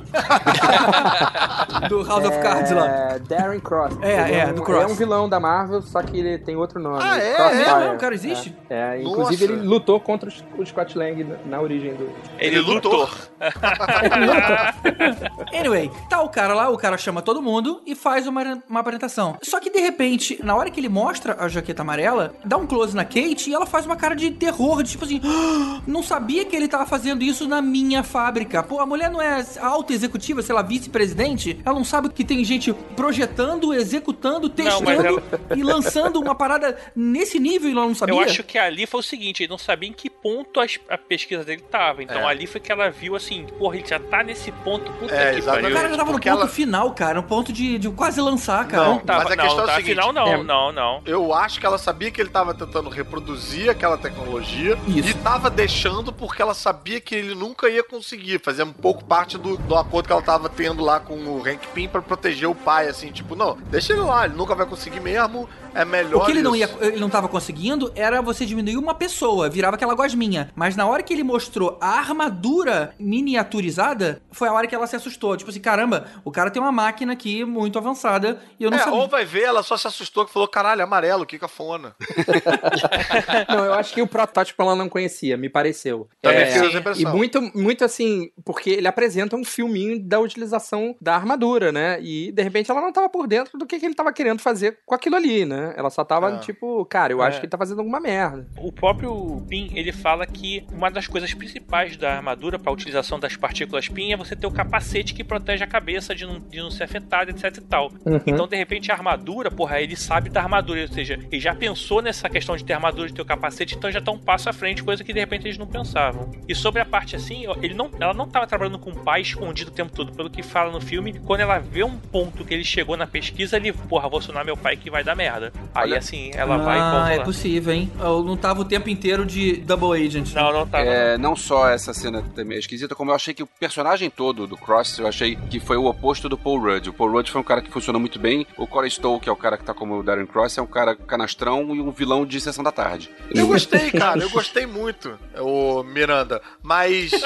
Do House of Cards lá. É, Darren Cross. É, Ele é, um, do Cross. Ele é um vilão da Marvel, só que ele tem outro nome. Ah, é? Crossfire. É mesmo? O cara existe? É, é, inclusive Nossa. ele lutou contra os- o Scott Lang na, na origem do. Ele, Ele lutou. lutou. [LAUGHS] Anyway, tá o cara lá, o cara chama todo mundo e faz uma, uma apresentação. Só que de repente, na hora que ele mostra a jaqueta amarela, dá um close na Kate e ela faz uma cara de terror, de tipo assim, "Ah, [GASPS] não sabia que ele tava fazendo isso na minha fábrica. Pô, a mulher não é alta executiva, sei lá, vice-presidente? Ela não sabe que tem gente projetando, executando, testando mas ela- [LAUGHS] e lançando uma parada nesse nível e ela não sabia? Eu acho que ali foi o seguinte, ele não sabia em que ponto a pesquisa dele tava. Então É. ali foi que ela viu assim, porra, ele já tá nesse ponto, puta É, que pariu. O cara já tava no ponto ela- final, cara, no ponto de, de quase lançar, cara. Não, Tava, Mas a não, questão é o seguinte, afinal não, é- não, não. Eu acho que ela sabia que ele tava tentando reproduzir aquela tecnologia Isso. e tava deixando porque ela sabia que ele nunca ia conseguir. Fazia um pouco parte do, do acordo que ela tava tendo lá com o Hank Pym pra proteger o pai, assim, tipo, não, deixa ele lá, ele nunca vai conseguir mesmo, é melhor O que ele não, ia, isso. ele não tava conseguindo era você diminuir uma pessoa, virava aquela gosminha. Mas na hora que ele mostrou a armadura miniaturizada, foi a hora que ela se assustou. Tipo assim, caramba, o cara tem uma máquina aqui muito avançada e eu não É, sabia. ou vai ver, ela só se assustou que falou, caralho, amarelo, que cafona. [LAUGHS] Não, eu acho que o protótipo ela não conhecia, me pareceu. Também É, fiz essa e impressão. muito, muito assim, porque ele apresenta um filminho da utilização da armadura, né? E de repente ela não tava por dentro do que, que ele tava querendo fazer com aquilo ali, né? Ela só tava É. tipo, cara, eu É. acho que ele tá fazendo alguma merda. O próprio PIN, ele fala que uma das coisas principais da armadura para a utilização das partículas PIN é você ter o capacete que protege a cabeça de não, de não ser afetado, etc e tal. Uhum. Então, de repente, a armadura, porra, ele sabe da armadura, ou seja, ele já pensou nessa questão de ter armadura, de ter o capacete, então já tá um passo à frente, coisa que de repente eles não pensavam. E sobre a parte assim, ele não, ela não tava trabalhando com o pai escondido o tempo todo, pelo que fala no filme, quando ela vê um ponto que ele chegou na pesquisa, ele, porra, vou acionar meu pai que vai dar merda. Aí Olha- assim, ela vai e ah, volta é lá. possível, hein? Eu não tava o tempo inteiro de Double Agent. Não, não tava. É, não só essa cena também é esquisita, como eu achei que o personagem todo do Cross, eu achei que foi o oposto do Paul Rudd. O Paul Rudd foi um cara que funcionou muito bem. O Corey Stowe, que é o cara que tá como o Darren Cross, é um cara canastrão e um vilão de sessão da tarde. Eu gostei, cara, eu gostei muito, o Miranda, mas... [LAUGHS]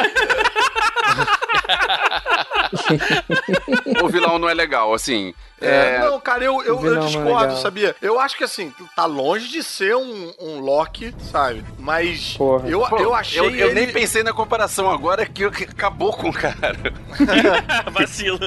o vilão não é legal, assim. É, É, não, cara, eu, eu, eu é discordo, sabia? Eu acho que assim, tá longe de ser um, um Loki, sabe? Mas Porra. eu, pô, eu achei. eu, eu ele- nem pensei na comparação agora que, que acabou com o cara. [LAUGHS] Vacilo.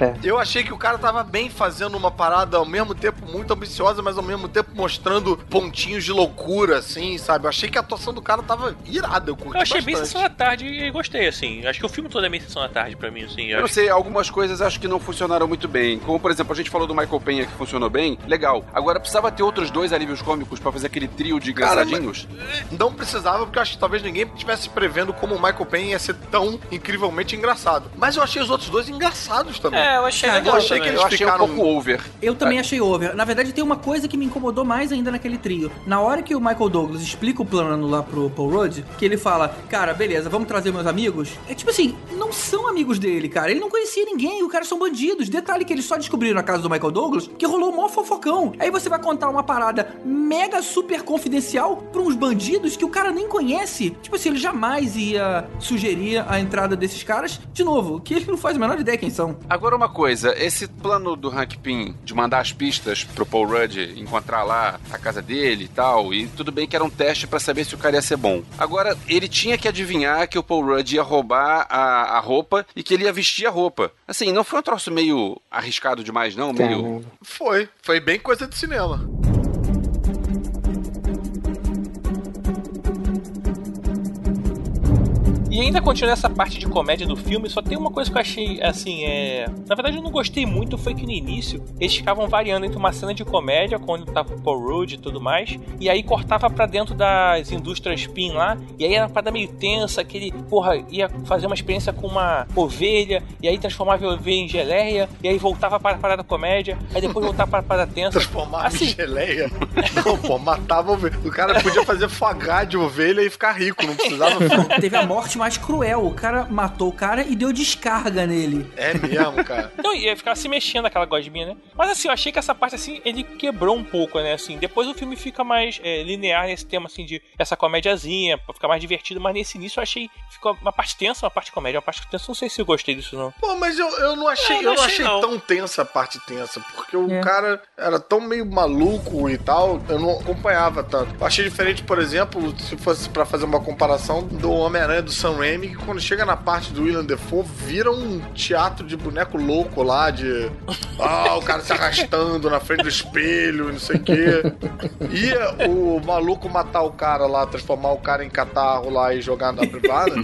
É. Eu achei que o cara tava bem fazendo uma parada ao mesmo tempo muito ambiciosa, mas ao mesmo tempo mostrando pontinhos de loucura, assim, sabe? Eu achei que a atuação do cara tava irada, eu curti Eu achei bem bastante. Sessão da Tarde e gostei, assim. Acho que o filme todo é bem Sessão da Tarde pra mim, assim. Eu não acho- sei, algumas coisas acho que não funcionaram muito bem. Como, por exemplo, a gente falou do Michael Penha que funcionou bem, legal. Agora precisava ter outros dois alívios cômicos pra fazer aquele trio de Cara, engraçadinhos. Não precisava, porque eu acho que talvez ninguém estivesse prevendo como o Michael Payne ia ser tão incrivelmente engraçado. Mas eu achei os outros dois engraçados também. É, eu achei legal eu achei também. que Eu achei ficaram- um pouco over. Eu também achei over. Na verdade, tem uma coisa que me incomodou mais ainda naquele trio. Na hora que o Michael Douglas explica o plano lá pro Paul Rudd, que ele fala, cara, beleza, vamos trazer meus amigos. É tipo assim, não são amigos dele, cara. Ele não conhecia ninguém, o cara são bandidos. Detalhe que eles só na casa do Michael Douglas que rolou mó fofocão. Aí você vai contar uma parada mega super confidencial pra uns bandidos que o cara nem conhece. Tipo assim, ele jamais ia sugerir a entrada desses caras. De novo, que ele não faz a menor ideia quem são. Agora uma coisa, esse plano do Hank Pym de mandar as pistas pro Paul Rudd encontrar lá a casa dele e tal, e tudo bem que era um teste pra saber se o cara ia ser bom. Agora, ele tinha que adivinhar que o Paul Rudd ia roubar a, a roupa e que ele ia vestir a roupa. Assim, não foi um troço meio arriscado demais, não? Meio. Caramba. Foi, foi bem coisa de cinema. E ainda continua essa parte de comédia do filme, só tem uma coisa que eu achei, assim, é... Na verdade eu não gostei muito, foi que no início eles ficavam variando entre uma cena de comédia, quando tava o Paul Rudd e tudo mais, e aí cortava pra dentro das indústrias PIN lá, e aí era uma parada meio tensa, que ele, porra, ia fazer uma experiência com uma ovelha, e aí transformava a ovelha em geleia, e aí voltava para a parada comédia, aí depois voltava para a parada tensa. Transformar Assim. em geleia. Não, pô, matava a ovelha. O cara podia fazer fogá de ovelha e ficar rico, não precisava. [LAUGHS] Teve a morte mais cruel. O cara matou o cara e deu descarga nele. É mesmo, cara. [LAUGHS] Não, ia ficar se mexendo aquela gosminha, né? Mas assim, eu achei que essa parte assim, ele quebrou um pouco, né? Assim, depois o filme fica mais é, linear nesse tema, assim, de essa comédiazinha, pra ficar mais divertido, mas nesse início eu achei ficou uma parte tensa, uma parte comédia, uma parte tensa. Não sei se eu gostei disso, não. Pô, mas eu, eu não achei, É, eu não achei, achei não. tão tensa a parte tensa, porque o É. cara era tão meio maluco e tal, eu não acompanhava tanto. Eu achei diferente, por exemplo, se fosse pra fazer uma comparação do Homem-Aranha do Sam Sam Raimi que quando chega na parte do William Defoe vira um teatro de boneco louco lá, de. Ah, o cara se arrastando na frente do espelho, não sei o quê. E o maluco matar o cara lá, transformar o cara em catarro lá e jogar na privada,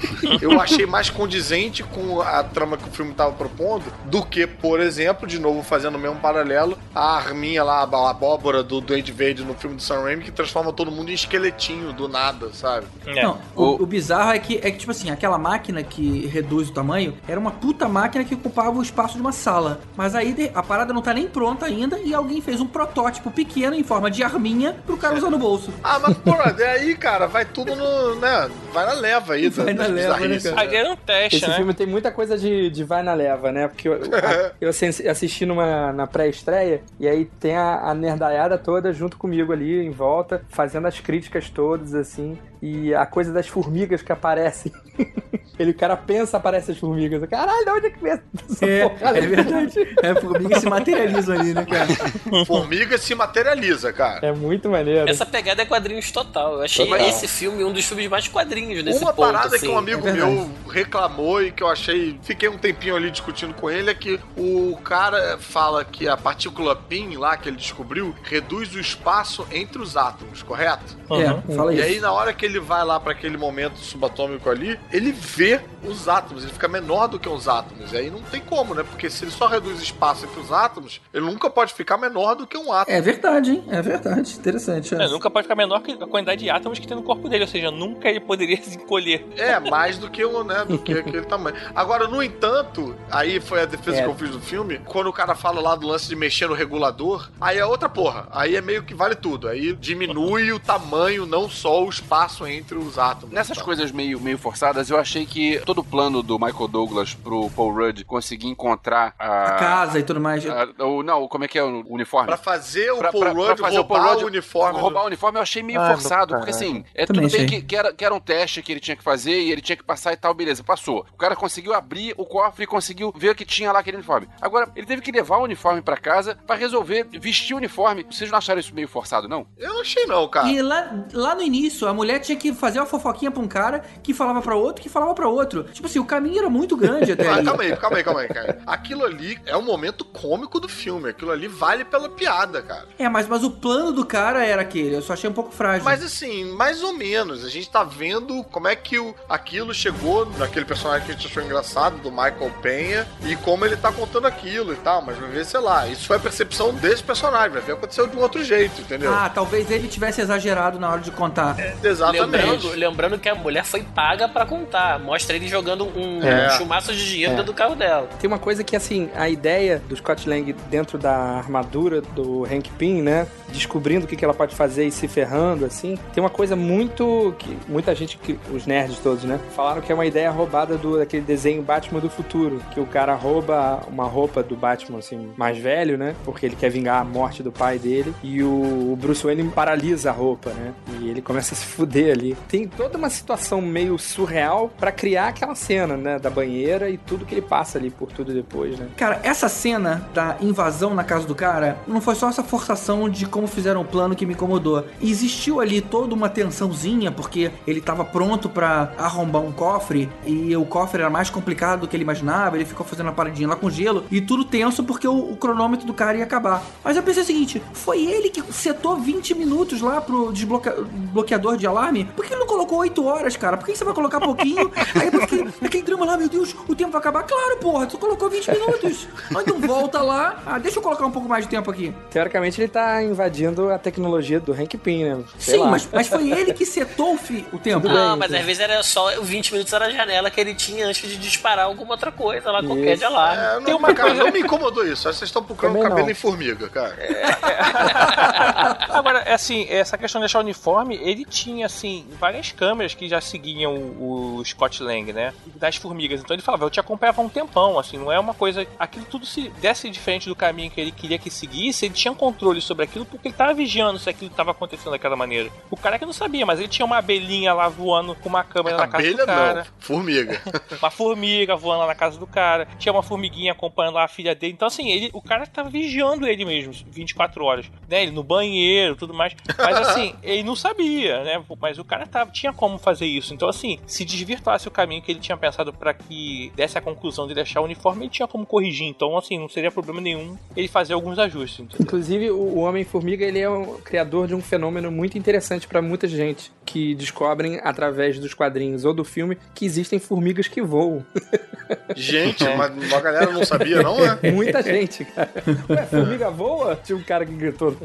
eu achei mais condizente com a trama que o filme tava propondo do que, por exemplo, de novo fazendo o mesmo paralelo, a arminha lá, a abóbora do Duende Verde no filme do Sam Raimi que transforma todo mundo em esqueletinho do nada, sabe? É. Não, o, o bizarro é que, é que, tipo assim, aquela máquina que reduz o tamanho era uma puta máquina que ocupava o espaço de uma sala. Mas aí de- a parada não tá nem pronta ainda e alguém fez um protótipo pequeno em forma de arminha pro cara usar no bolso. Ah, mas porra, daí, cara, vai tudo no. né? Vai na leva aí. Vai na leva, né, cara? A ideia era um teste, Esse né? filme tem muita coisa de, de vai na leva, né? Porque eu, a- [LAUGHS] eu assi- assisti numa, na pré-estreia e aí tem a, a nerdaiada toda junto comigo ali em volta, fazendo as críticas todas, assim. E a coisa das formigas que aparecem. [LAUGHS] Ele, o cara pensa, aparece as formigas. Caralho, de onde é que vem essa É, porra? é verdade. É, formigas se materializam ali, né, cara? [LAUGHS] Formiga se materializa, cara. É muito maneiro. Essa pegada é quadrinhos total. Eu achei Total. esse filme um dos filmes mais quadrinhos nesse Uma ponto. parada assim. que um amigo é meu reclamou e que eu achei. Fiquei um tempinho ali discutindo com ele é que o cara fala que a partícula PIN lá que ele descobriu reduz o espaço entre os átomos, correto? É, fala E isso. aí, na hora que ele vai lá pra aquele momento subatômico ali, ele vê os átomos, ele fica menor do que os átomos. E aí não tem como, né? Porque se ele só reduz espaço entre os átomos, ele nunca pode ficar menor do que um átomo. É verdade, hein? É verdade. Interessante. É, nunca pode ficar menor que a quantidade de átomos que tem no corpo dele, ou seja, nunca ele poderia [LAUGHS] se encolher. É, mais do que o, né, do que [LAUGHS] aquele tamanho. Agora, no entanto, aí foi a defesa É. que eu fiz do filme, quando o cara fala lá do lance de mexer no regulador, aí é outra porra. Aí é meio que vale tudo. Aí diminui o tamanho, não só o espaço entre os átomos. Nessas Tá. coisas meio, meio forçadas, eu achei que todo o plano do Michael Douglas pro Paul Rudd conseguir encontrar a. A casa e tudo mais. a- o, não, como é que é o uniforme? Pra fazer o Pra- Paul pra- pra Rudd fazer o Paul roubar Rudd o uniforme. Roubar o uniforme eu achei meio Ah, forçado, porque assim, é Também tudo bem que, que era, que era um teste que ele tinha que fazer e ele tinha que passar e tal, beleza, passou. O cara conseguiu abrir o cofre e conseguiu ver o que tinha lá aquele uniforme. Agora, ele teve que levar o uniforme pra casa pra resolver vestir o uniforme. Vocês não acharam isso meio forçado, não? Eu não achei não, cara. E lá, lá no início, a mulher tinha que fazer uma fofoquinha pra um cara que falava pra outro, que falava pra outro. Tipo assim, o caminho era muito grande [LAUGHS] até Ah, calma aí, calma aí, calma aí, cara. Aquilo ali é um momento cômico do filme. Aquilo ali vale pela piada, cara. É, mas, mas o plano do cara era aquele. Eu só achei um pouco frágil. Mas assim, mais ou menos. A gente tá vendo como é que o, aquilo chegou naquele personagem que a gente achou engraçado, do Michael Penha, e como ele tá contando aquilo e tal. Mas vai ver, sei lá, isso foi a percepção desse personagem. Vai ver aconteceu de um outro jeito, entendeu? Ah, talvez ele tivesse exagerado na hora de contar. Exatamente. Lembrando, lembrando que a mulher foi paga pra contar. Mostra ele jogando um, É. um chumaço de dinheiro É. dentro do carro dela. Tem uma coisa que, assim, a ideia do Scott Lang dentro da armadura do Hank Pym, né? Descobrindo o que que ela pode fazer e se ferrando, assim. Tem uma coisa muito. que muita gente, que, os nerds todos, né? Falaram que é uma ideia roubada do, daquele desenho Batman do futuro. Que o cara rouba uma roupa do Batman, assim, mais velho, né? Porque ele quer vingar a morte do pai dele. E o, o Bruce Wayne paralisa a roupa, né? E ele começa a se fuder ali. Tem toda uma situação meio surreal pra criar aquela cena, né? Da banheira e tudo que ele passa ali por tudo depois, né? Cara, essa cena da invasão na casa do cara não foi só essa forçação de como fizeram o plano que me incomodou. Existiu ali toda uma tensãozinha, porque ele tava pronto pra arrombar um cofre e o cofre era mais complicado do que ele imaginava. Ele ficou fazendo uma paradinha lá com gelo e tudo tenso porque o, o cronômetro do cara ia acabar. Mas eu pensei o seguinte: foi ele que setou 20 minutos lá pro desbloque- desbloqueador de alarme? Por que ele não colocou 8 horas, cara? Por que você vai colocar pouquinho? [LAUGHS] Aí depois aquele, drama lá, meu Deus, o tempo vai acabar. Claro, porra, tu colocou 20 minutos. Então volta lá. Ah, deixa eu colocar um pouco mais de tempo aqui. Teoricamente ele tá invadindo a tecnologia do Hank Pym, né? Sei Sim, lá. mas, mas foi ele que setou o, fi- o tempo. Não, mas às vezes era só 20 minutos era a janela que ele tinha antes de disparar alguma outra coisa lá, qualquer de alarme. É, não, Tem uma cara, não me incomodou isso. Acho que vocês estão procurando Também cabelo não. em formiga, cara. [LAUGHS] Agora, é assim, essa questão de achar o uniforme, ele tinha, assim, várias câmeras que já seguiam o, o Scott Lang, né? Das formigas. Então ele falava, eu te acompanhava há um tempão, assim, não é uma coisa. Aquilo tudo se desse diferente do caminho que ele queria que seguisse, ele tinha controle sobre aquilo porque ele tava vigiando se aquilo tava acontecendo daquela maneira. O cara que não sabia, mas ele tinha uma abelhinha lá voando com uma câmera na casa do cara. não, formiga. [LAUGHS] uma formiga voando lá na casa do cara, tinha uma formiguinha acompanhando lá a filha dele. Então, assim, ele, o cara tava vigiando ele mesmo, 24 horas, né? Ele no banheiro, tudo mais. Mas, assim, ele não sabia, né? Mas o cara tava, tinha como fazer isso. Então, assim, se desvirtuasse o caminho que ele tinha pensado pra que desse a conclusão de deixar o uniforme, ele tinha como corrigir. Então, assim, não seria problema nenhum ele fazer alguns ajustes. entendeu? Inclusive, o Homem-Formiga, ele é o criador de um fenômeno muito interessante pra muita gente, que descobrem através dos quadrinhos ou do filme que existem formigas que voam. [LAUGHS] Gente, mas a galera não sabia, não, né? [LAUGHS] Muita gente, cara. Ué, formiga voa? Tinha um cara que gritou. no-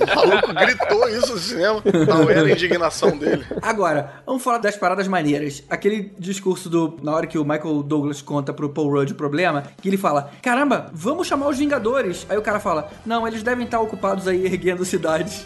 O maluco gritou isso no cinema. Não [LAUGHS] era a indignação dele. [LAUGHS] Agora, vamos falar das paradas maneiras. Aquele discurso do. Na hora que o Michael Douglas conta pro Paul Rudd o problema, que ele fala: Caramba, vamos chamar os Vingadores. Aí o cara fala: Não, eles devem estar ocupados aí erguendo cidades.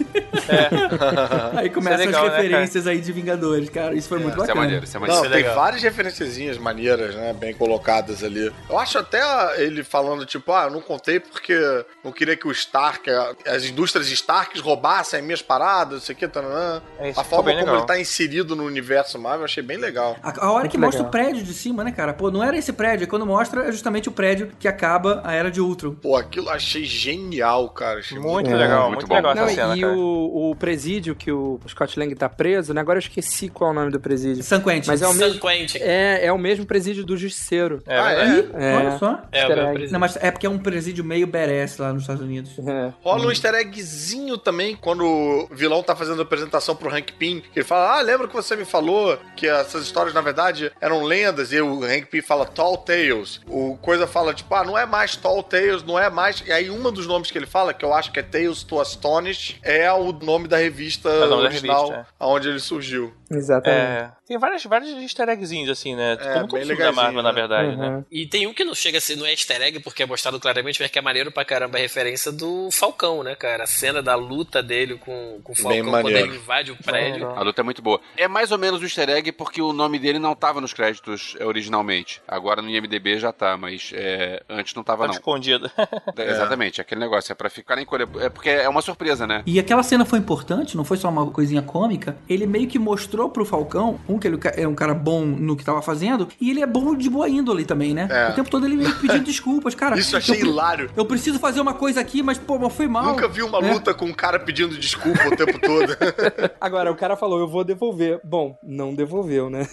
[LAUGHS] aí começam legal, as né, referências aí de Vingadores, cara. Isso foi muito Isso é bacana. maneiro, isso é maneiro. Não, tem várias referenciazinhas maneiras, né? Bem colocadas ali. Eu acho até ele falando, tipo, ah, eu não contei porque não queria que o Stark, as indústrias Starks roubassem as minhas paradas, não sei o que, tananã. É, isso A forma como legal. ele tá inserido no universo Marvel, eu achei bem legal. A, a hora que Muito mostra legal. o prédio de cima, né, cara? Pô, não era esse prédio. Quando mostra, é justamente o prédio que acaba a Era de Ultron. Pô, aquilo eu achei genial, cara. Achei Muito É, legal, muito muito, bom. legal Não, essa cena, e cara. o, o presídio que o Scott Lang tá preso, né? Agora eu esqueci qual é o nome do presídio. San Quentin. Mas é o San mesmo. Quentin. É, é o mesmo presídio do Justiceiro. É, Ah, é? É. Olha só. É, presídio. Não, mas é porque é um presídio meio badass lá nos Estados Unidos. É. Rola um easter eggzinho também quando o vilão tá fazendo a apresentação pro Hank Pym. Que ele fala: Ah, lembra que você me falou que essas histórias na verdade eram lendas? E o Hank Pym fala Tall Tales. O Coisa fala, tipo, ah, não é mais Tall Tales, não é mais. E aí, um dos nomes que ele fala, que eu acho que é Tales to Astonish, é o nome da revista o nome da original revista, onde ele surgiu. Exatamente. É, tem vários, vários easter eggzinhos, assim, né? É, Como todo bem da Marvel, na né? verdade, né? Uhum. E tem um que não chega a ser, não é easter egg, porque é mostrado claramente, mas que é maneiro pra caramba a referência do Falcão, né, cara? A cena da luta dele com, com o Bem Falcão quando maneiro. ele invade o prédio. A luta é muito boa. É mais ou menos um easter egg porque o nome dele não tava nos créditos é, originalmente. Agora no IMDB já tá, mas é, antes não tava Tá não. escondido. [LAUGHS] É, Exatamente, aquele negócio. É pra ficar em colher. É porque é uma surpresa, né? E aquela cena foi importante, não foi só uma coisinha cômica. Ele meio que mostrou pro Falcão, um que ele é um cara bom no que tava fazendo, e ele é bom de boa índole também, né? É. O tempo todo ele meio que pedindo [LAUGHS] desculpas, cara. Isso eu achei pre- hilário. Eu preciso fazer uma coisa aqui, mas pô, mas foi mal. Nunca vi uma né? luta com um cara pedindo desculpa o tempo todo. [LAUGHS] Agora, o cara falou, eu vou devolver. Bom, não devolveu, né?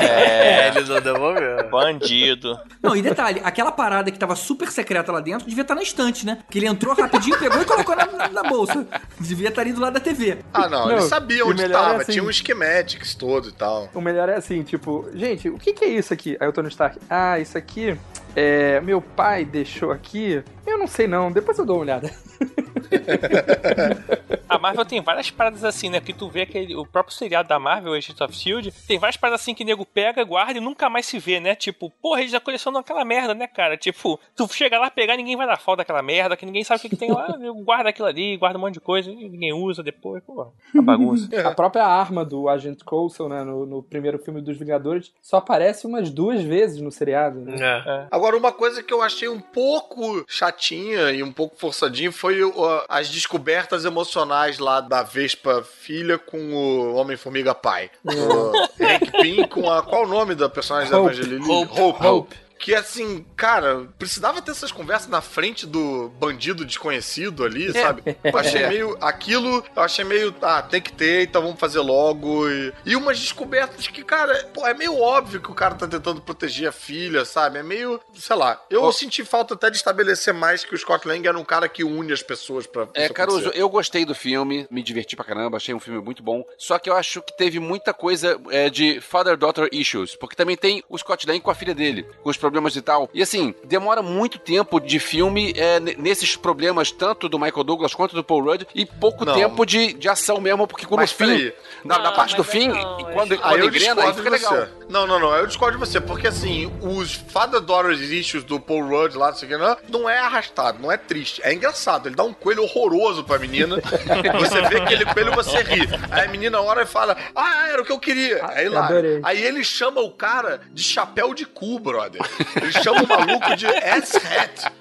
É, ele não devolveu. Bandido. Não, e detalhe, aquela parada que tava super secreta lá dentro devia estar na estante, né? Que ele entrou rapidinho, pegou e colocou na, na- na bolsa. Devia estar ali do lado da TV. ah, não, ele Não, sabia e onde melhor é tava. assim- Tinha um schematics todo e tal. O melhor é assim, tipo, gente, o que, que é isso aqui? Aí o Tony Stark, ah, isso aqui é. Meu pai deixou aqui. Eu não sei não, depois eu dou uma olhada. [LAUGHS] A Marvel tem várias paradas assim, né? Que tu vê aquele, o próprio seriado da Marvel, Agents of Shield, tem várias paradas assim que o nego pega, guarda e nunca mais se vê, né? Tipo, porra, eles já colecionam aquela merda, né, cara? Tipo, tu chega lá pegar, ninguém vai dar falta daquela merda, que ninguém sabe o que, que tem lá, [LAUGHS] nego guarda aquilo ali, guarda um monte de coisa, e ninguém usa depois, pô, a bagunça. A própria arma do Agent Coulson, né, no, no primeiro filme dos Vingadores, só aparece umas duas vezes no seriado, né? É. Agora, uma coisa que eu achei um pouco chatinha e um pouco forçadinha foi o- as descobertas emocionais lá da Vespa filha com o Homem-Formiga pai. O Hank Pym com a... Qual o nome da personagem da Hope. Evangeline? Hope. Hope. Que assim, cara, precisava ter essas conversas na frente do bandido desconhecido ali, sabe? Eu achei [LAUGHS] meio. Aquilo, eu achei meio. Ah, tem que ter, então vamos fazer logo. E, e umas descobertas que, cara, pô, é meio óbvio que o cara tá tentando proteger a filha, sabe? É meio. Sei lá. Eu senti falta até de estabelecer mais que o Scott Lang era um cara que une as pessoas pra. É, Caruso, eu gostei do filme, me diverti pra caramba, achei um filme muito bom. Só que eu acho que teve muita coisa é, de father-daughter issues, porque também tem o Scott Lang com a filha dele, com os problemas e tal. E assim, demora muito tempo de filme é, nesses problemas, tanto do Michael Douglas quanto do Paul Rudd, e pouco Não. tempo de, de ação mesmo, porque quando Mas o fim. Na, na parte do fim, não, e quando, Aí quando eu engrena, aí discordo fica de legal. você. Não, não, não. Eu discordo de você. Porque assim, os Father Daughter issues do Paul Rudd lá, não sei o que, não, não é arrastado, não é triste. É engraçado. Ele dá um coelho horroroso pra menina. [LAUGHS] você vê aquele coelho você ri. Aí a menina ora e fala: Ah, era o que eu queria. Ah, Aí lá. adorei. Aí ele chama o cara de chapéu de cu, brother. Ele chama o maluco de ass hat.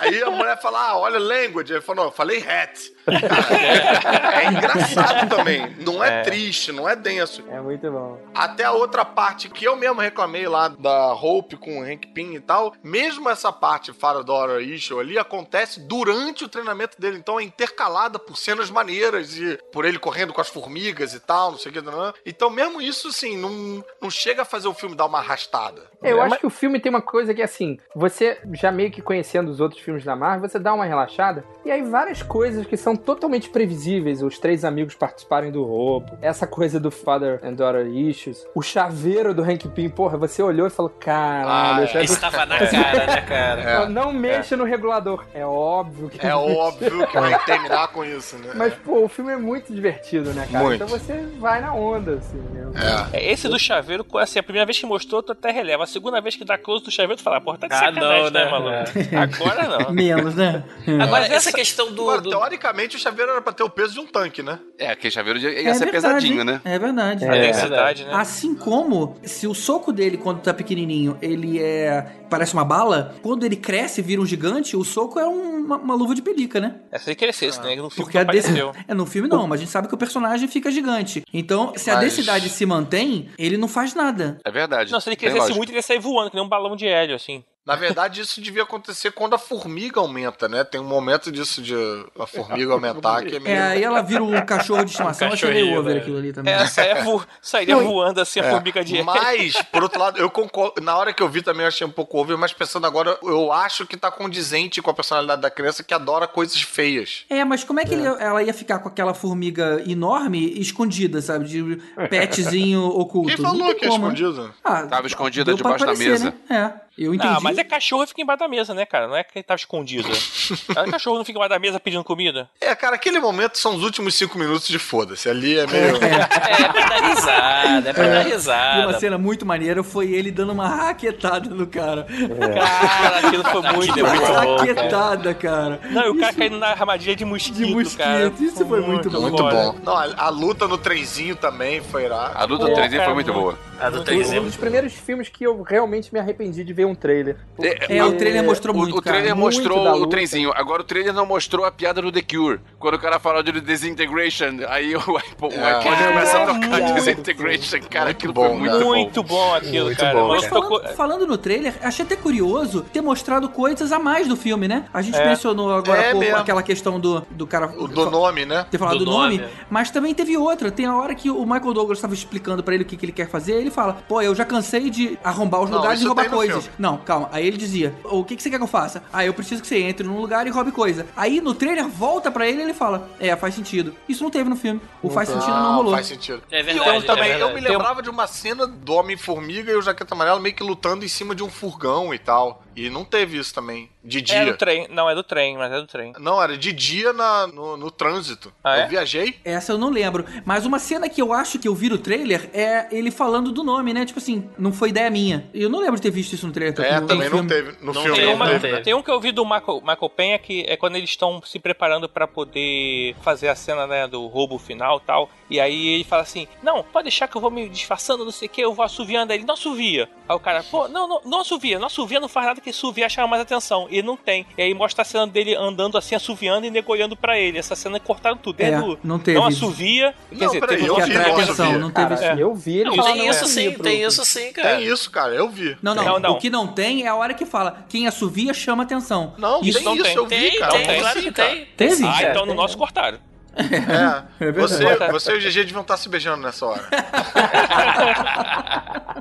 Aí a mulher fala, ah, olha language. Ele falou, não, eu falei hat. É engraçado [LAUGHS] também. Não é, É. triste, não é denso. É muito bom. Até a outra parte que eu mesmo reclamei lá da Hope com o Hank Pym e tal, mesmo essa parte fora do Horror Issue ali acontece durante o treinamento dele, então é intercalada por cenas maneiras e por ele correndo com as formigas e tal, não sei o que. não, não. Então mesmo isso, assim, não, não chega a fazer o filme dar uma arrastada. Eu É, acho mas- que o filme tem uma coisa que, assim, você já meio que conhecendo os outros filmes da Marvel, você dá uma relaxada, e aí várias coisas que são totalmente previsíveis, os três amigos participarem do roubo, essa coisa do Father and Daughter Issues, o chaveiro do Hank Pym, porra, você olhou e falou, caralho, Ah, eu já- Isso tava na cara, né, cara? [LAUGHS] É. não mexe no regulador. É óbvio que É óbvio que vai terminar com isso, né? Mas, pô, o filme é muito divertido, né, cara? Muito. Então você vai na onda, assim. né? É. É, Esse do chaveiro, assim, a primeira vez que mostrou, tu até releva. A segunda vez que dá close do chaveiro, tu fala, porra, tá de Ah, sacanagem, não, né, né? maluco? Agora não. [LAUGHS] Menos, né? Agora, Mas essa questão do. Do- teoricamente, o chaveiro era pra ter o peso de um tanque, né? É, aquele chaveiro ia É ser verdade, pesadinho, né? É verdade. A É. densidade, né? Assim como se o soco dele quando tá pequenininho, ele é parece uma bala, quando ele cresce e vira um gigante, o soco é um- uma, uma luva de pelica, né? É se ele crescesse, né? No filme Porque a não desse... apareceu. [LAUGHS] É, no filme não, mas a gente sabe que o personagem fica gigante. Então, se a Mas- densidade se mantém, ele não faz nada. É verdade. Não, se ele crescesse lógica. muito, ele ia sair voando, que nem um balão de hélio, assim. Na verdade, isso devia acontecer quando a formiga aumenta, né? Tem um momento disso de a formiga [LAUGHS] aumentar que é meio. É, aí ela vira um cachorro de estimação, eu achei meio cachorrinho, over né? aquilo ali também. É, saia vo... sairia Não, voando assim a É, formiga de. [LAUGHS] Mas, por outro lado, eu concordo. Na hora que eu vi também eu achei um pouco over, mas pensando agora, eu acho que tá condizente com a personalidade da criança que adora coisas feias. É, mas como é que ele- ela ia ficar com aquela formiga enorme escondida, sabe? De petzinho [LAUGHS] oculto. Quem Não falou que é como, escondido? Ah, Tava escondida debaixo da aparecer, mesa. Né? É, eu entendi. Ah, mas é cachorro e fica embaixo da mesa, né, cara? Não é que ele tava escondido. Cada [LAUGHS] cachorro não fica embaixo da mesa pedindo comida. É, cara, aquele momento são os últimos cinco minutos de foda-se. Ali é meio. É, pra dar risada, é pra dar E uma risada. cena muito maneira foi ele dando uma raquetada no cara. Cara, aquilo foi muito Aquilo é muito bom. raquetada, cara. Não, e o cara Isso- caindo na armadilha de mosquito, De mosquito, cara. isso foi muito bom. Muito bom. Não, a, a luta no trenzinho também foi irado. A luta do Pô, trenzinho cara, foi muito muito- boa. A do Um 3 é dos primeiros filmes que eu realmente me arrependi de ver um trailer. É, o trailer mostrou O, muito, o trailer cara. muito mostrou o trenzinho. Agora o trailer não mostrou a piada do The Cure. Quando o cara fala de Disintegration, aí o [LAUGHS] iPod, o É. iPod começa a tocar Muito Disintegration. Cara, aquilo bom, foi muito cara. bom. Muito bom aquilo, Muito cara. bom, Mas cara. Falando, falando no trailer, achei até curioso ter mostrado coisas a mais do filme, né? A gente É. mencionou agora É pouco aquela questão do, do cara. O do nome, né? ter falado Do do, nome, nome. mas também teve outra. Tem a hora que o Michael Douglas estava explicando pra ele o que, que ele quer fazer, ele fala: Pô, eu já cansei de arrombar os Não, lugares e roubar coisas. filme. Não, calma. Aí ele dizia: O que, que você quer que eu faça? Ah, eu preciso que você entre num lugar e roube coisa. Aí no trailer volta pra ele e ele fala: É, faz sentido. Isso não teve no filme. O faz sentido não rolou. Faz sentido. É E verdade, eu também, é eu verdade. me lembrava de uma cena do Homem-Formiga e o Jaqueta Amarela meio que lutando em cima de um furgão e tal. E não teve isso também. De É dia. do trem. Não, é do trem, mas é do trem. Não, era de dia na, no, no trânsito. Ah, é? Eu viajei. Essa eu não lembro. Mas uma cena que eu acho que eu vi no trailer é ele falando do nome, né? Tipo assim, não foi ideia minha. Eu não lembro de ter visto isso no trailer. É, no- também no não filme. teve. No Não filme não uma- não teve. né? Tem um que eu vi do Michael, Michael Penha que é quando eles estão se preparando pra poder fazer a cena né, do roubo final e tal. E aí ele fala assim: Não, pode deixar que eu vou me disfarçando, não sei o que, eu vou assoviando. Aí Ele não assovia. Aí o cara, pô, não, não, não assovia, não assovia, não faz nada que assovia chama mais atenção. E não tem. E aí mostra a cena dele andando assim, assoviando e nego olhando pra ele. Essa cena cortaram tudo. É, o- não teve. Não assovia. Não, quer dizer, peraí, teve eu Que vi, atenção, não teve Cara, isso. É. eu vi ele Não, tem isso sim, tem isso sim, cara. Tem isso, cara. Eu vi. Não, não, Não, não. O que não tem é a hora que fala quem assovia chama atenção. Não, Isso tem não isso, tem. eu vi, Tem, cara. tem, claro que cara? tem. Teve? Ah, É, então no nosso cortaram. [LAUGHS] É. verdade. você, você e o GG deviam estar se beijando nessa hora. [LAUGHS]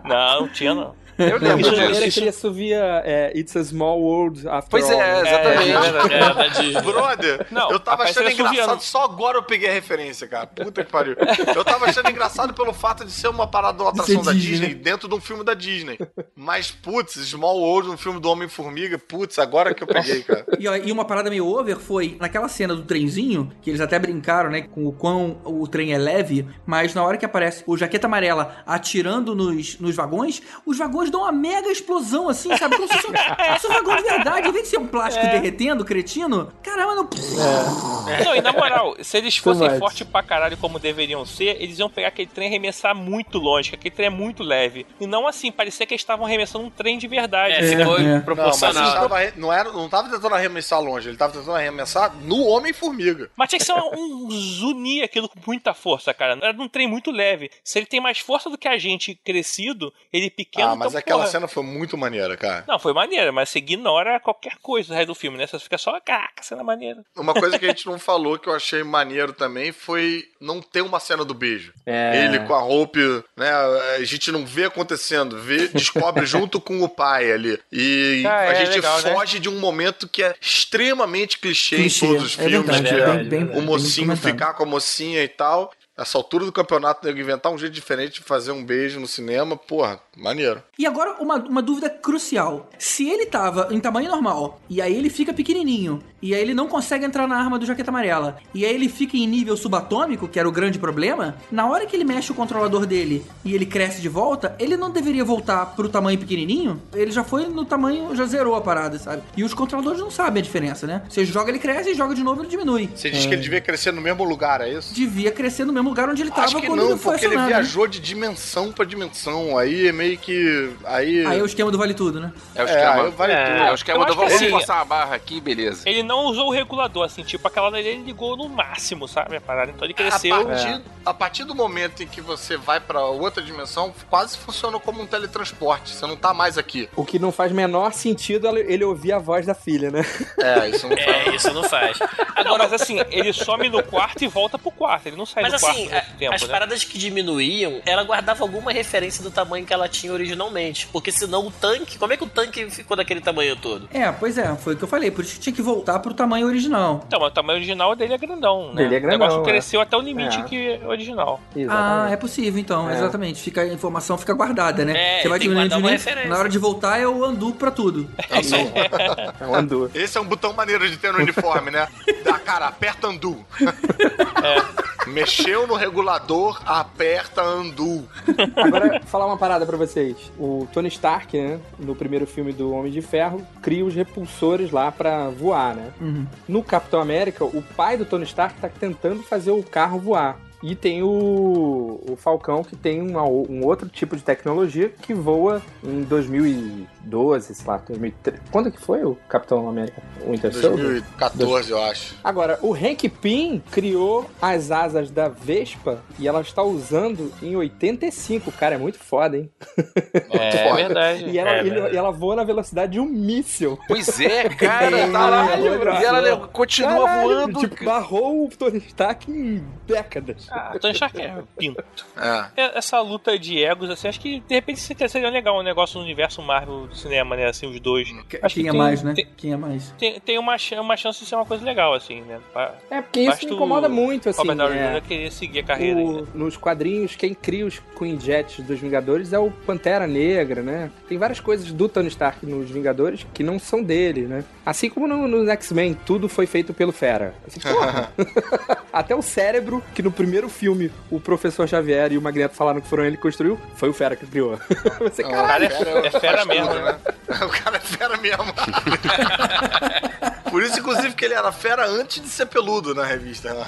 Não, não tinha não. Eu A lembro primeira disso. que ele assovia é It's a Small World After Pois All. é, exatamente. É, da Disney. [LAUGHS] Brother, Não, eu tava achando engraçado, só agora eu peguei a referência, cara. Puta que pariu. Eu tava achando engraçado pelo fato de ser uma parada, uma De atração ser da Disney, Disney né? dentro de um filme da Disney. Mas, putz, Small World, um filme do Homem-Formiga, putz, agora que eu peguei, cara. E, ó, e uma parada meio over foi naquela cena do trenzinho, que eles até brincaram, né, com o quão o trem é leve, mas na hora que aparece o Jaqueta Amarela atirando nos, nos vagões, os vagões dão uma mega explosão, assim, sabe? Como se fosse um, [LAUGHS] um vagão de verdade. Em vez de ser um plástico derretendo, cretino, caramba, não. Não, e na moral, se eles Too fossem fortes pra caralho como deveriam ser, eles iam pegar aquele trem e arremessar muito longe, que aquele trem é muito leve. E não assim, parecia que eles estavam arremessando um trem de verdade. É, ficou é. Não, mas proporcional. ele tava, não, era, não tava tentando arremessar longe, ele tava tentando arremessar no Homem-Formiga. Mas tinha que ser um, um zunir aquilo com muita força, cara. Era um trem muito leve. Se ele tem mais força do que a gente crescido, ele pequeno. Ah, mas então, aquela porra. cena foi muito maneira, cara. Não, foi maneira, mas você ignora qualquer coisa do resto do filme, né? Você fica só, caraca, cena maneira. Uma coisa que a gente não falou que eu achei maneiro também foi não ter uma cena do beijo. É. Ele com a roupa, né? A gente não vê acontecendo, vê, descobre [LAUGHS] junto com o pai ali. E Ah, a é gente legal, né? foge de um momento que é extremamente clichê, Clichê, em todos os é filmes, verdade, que é é bem- bem- o mocinho ficar com a mocinha e tal. Essa altura do campeonato, nego inventar um jeito diferente de fazer um beijo no cinema, porra, maneiro. E agora, uma, uma dúvida crucial. Se ele tava em tamanho normal, e aí ele fica pequenininho, e aí ele não consegue entrar na arma do Jaqueta Amarela, e aí ele fica em nível subatômico, que era o grande problema, na hora que ele mexe o controlador dele e ele cresce de volta, ele não deveria voltar pro tamanho pequenininho? Ele já foi no tamanho, já zerou a parada, sabe? E os controladores não sabem a diferença, né? Você joga, ele cresce, e joga de novo, ele diminui. Você diz que ele devia crescer no mesmo lugar, é isso? Devia crescer no mesmo lugar onde ele tava Acho que quando não, ele foi porque ele né? viajou de dimensão pra dimensão. Aí é meio que. Aí. Aí é o esquema do Vale Tudo, né? É o É, esquema. aí vale É. tudo. É o esquema do acho que vamos assim- forçar a barra aqui, beleza. Ele não usou o regulador, assim, tipo, aquela dele ele ligou no máximo, sabe? A parada. Então ele A cresceu. partir, a partir do momento em que você vai pra outra dimensão, quase funciona como um teletransporte. Você não tá mais aqui. O que não faz menor sentido ele ele ouvir a voz da filha, né? É, isso não É, isso não faz. Não, mas assim, ele some no quarto e volta pro quarto. Ele não sai Mas do quarto assim, a- tempo, as né? paradas que diminuíam, ela guardava alguma referência do tamanho que ela tinha originalmente. Porque senão o tanque. Como é que o tanque ficou daquele tamanho todo? É, pois é, foi o que eu falei, por isso que tinha que voltar pro tamanho original. Então, mas o tamanho original dele é grandão, né? Dele é O negócio grandão, é. cresceu até o limite É. que é original. Ah, é possível então, É. exatamente. Fica, a informação fica guardada, né? É, Você vai diminuindo, diminuindo, referência. na hora de voltar é o undo pra tudo. [LAUGHS] É um andu. Esse é um botão maneiro de ter no uniforme, né? [LAUGHS] Da cara, aperta andu. Mexeu no regulador, aperta andu. Agora, falar uma parada pra vocês. O Tony Stark, né, no primeiro filme do Homem de Ferro, cria os repulsores lá pra voar, né? Uhum. No Capitão América, o pai do Tony Stark tá tentando fazer o carro voar. E tem o, o Falcão, que tem uma um outro tipo de tecnologia que voa em 2012, sei lá, 2013. Quando que foi o Capitão América? O Winter Soldier? 2014, eu acho. Agora, o Hank Pym criou as asas da Vespa e ela está usando em 85. Cara, é muito foda, hein? [LAUGHS] É, foda. verdade. E ela, É, verdade. e ela voa na velocidade de um míssil. Pois é, [LAUGHS] cara, Caralho, caralho. E ela continua Caralho, voando. Tipo, barrou o Tony Stark em décadas. Ah, Tony Stark é pinto. É. É, Essa luta de egos, assim, acho que de repente seria legal um negócio no universo Marvel do cinema, né? Assim, os dois. Acho Quem que é tem- mais, né? Tem, Quem é mais? tem, tem uma, uma chance de ser uma coisa legal, assim, né? Pra- É, porque isso me o incomoda muito, assim. Robert Downey é. Jr. querer seguir a carreira O- ainda. nos quadrinhos, quem cria os Queen Jets dos Vingadores é o Pantera Negra, né? Tem várias coisas do Tony Stark nos Vingadores que não são dele, né? Assim como no, nos X-Men, tudo foi feito pelo Fera. Assim, [LAUGHS] porra. [LAUGHS] Até o cérebro, que no primeiro filme o professor Xavier e o Magneto falaram que foram ele que construiu, foi o Fera que criou. [LAUGHS] Você, Não, O cara é, fera é fera mesmo, tudo, né? [LAUGHS] O cara é fera mesmo. [LAUGHS] Por isso, inclusive, que ele era fera antes de ser peludo na revista. Né?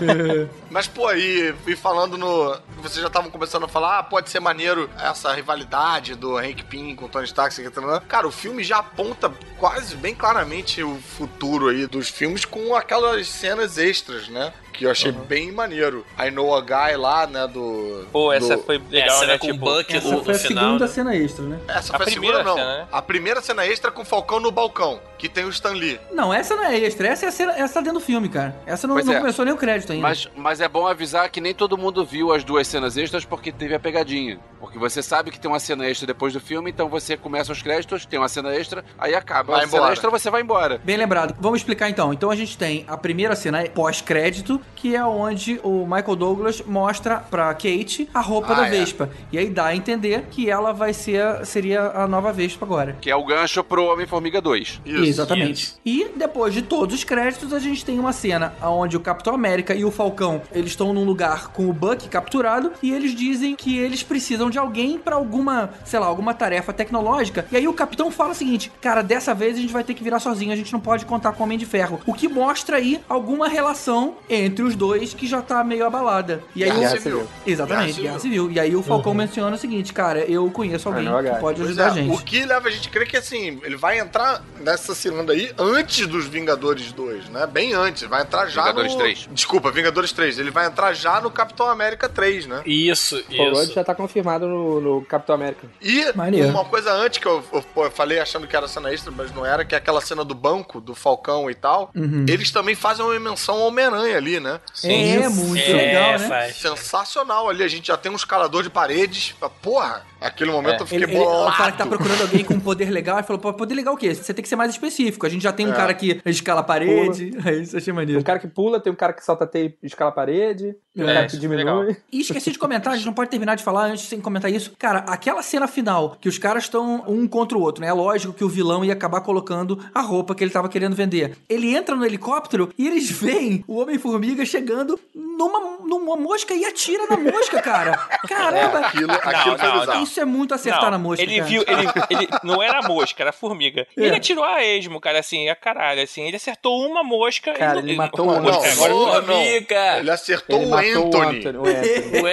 [LAUGHS] Mas, pô, e, e falando no. Vocês já estavam começando a falar, ah, pode ser maneiro essa rivalidade do Hank Pym com o Tony Stark, tá, cara, o filme já aponta quase bem claramente o futuro aí dos filmes com aquelas cenas extras, né? Que eu achei bem maneiro. I know a guy lá, né? Do. Pô, essa do- foi É, a legal, cena né? com Tipo, o Buck Essa no, foi no a final. segunda né? cena extra, né? Essa A foi a primeira segunda, não. cena, né? A primeira cena extra com o Falcão no balcão, que tem o Stan Lee. Não, essa não é extra, essa é a cena, essa tá dentro do filme, cara. Essa não, não é. começou nem o crédito ainda. Mas, mas é bom avisar que nem todo mundo viu as duas cenas extras porque teve a pegadinha. Porque você sabe que tem uma cena extra depois do filme, então você começa os créditos, tem uma cena extra, aí acaba Vai a cena embora. extra, você vai embora. Bem lembrado. Vamos explicar então. Então a gente tem a primeira cena pós-crédito, que é onde o Michael Douglas mostra pra Kate a roupa Ah, da é. Vespa. E aí dá a entender que ela vai ser seria a nova Vespa agora. Que é o gancho pro Homem-Formiga 2. Isso. Exatamente. E depois de todos os créditos, a gente tem uma cena onde o Capitão América e o Falcão, eles estão num lugar com o Buck capturado e eles dizem que eles precisam de alguém pra alguma, sei lá, alguma tarefa tecnológica. E aí o Capitão fala o seguinte: "Cara, dessa vez a gente vai ter que virar sozinho, a gente não pode contar com o Homem de Ferro". O que mostra aí alguma relação entre os dois que já tá meio abalada. E aí Guerra o- Guerra Civil. Exatamente, Guerra Guerra Civil. E aí o Falcão Uhum. menciona o seguinte, cara, eu conheço alguém Ah, que pode ajudar é, a gente. o que leva a gente a crer que assim, ele vai entrar nessa cilindra aí antes dos Vingadores 2, né? Bem antes. Vai entrar já Vingadores no. 3. Desculpa, Vingadores 3. Ele vai entrar já no Capitão América 3, né? Isso, isso. já tá confirmado no, no Capitão América. E Maneiro. uma coisa antes que eu, eu, eu falei achando que era cena extra, mas não era, que é aquela cena do banco, do Falcão e tal. Uhum. Eles também fazem uma menção ao Homem-Aranha ali, né? É, muito É, legal, né? faz. Sensacional ali. A gente já tem um escalador de paredes. Porra, aquele momento eu fiquei Ele, ele, o bolado. cara que tá procurando alguém com poder legal, ele falou, pô, poder legal o quê? Você tem que ser mais específico. A gente já tem um É. cara que escala a parede. [LAUGHS] É isso, achei Tem maneiro. um cara que pula, tem um cara que salta e escala a parede, tem um É, cara que isso foi legal. diminui. E esqueci de comentar, a gente não pode terminar de falar antes sem comentar isso. Cara, aquela cena final, que os caras estão um contra o outro, né? É lógico que o vilão ia acabar colocando a roupa que ele tava querendo vender. Ele entra no helicóptero e eles veem o Homem-Formiga chegando numa, numa mosca e atira na mosca, cara. Caramba! Aquilo, aquilo foi não, bizarro. Isso é muito acertar Não, na mosca, ele cara. viu, ele, [LAUGHS] ele não era mosca, era formiga. E É. Ele atirou a esmo, cara, assim, a caralho, assim. Ele acertou uma mosca. Cara, e não- ele matou uma um mosca, não, agora. não. Formiga! Ele acertou Ele o matou Anthony. o Anthony. O [LAUGHS] Anthony. O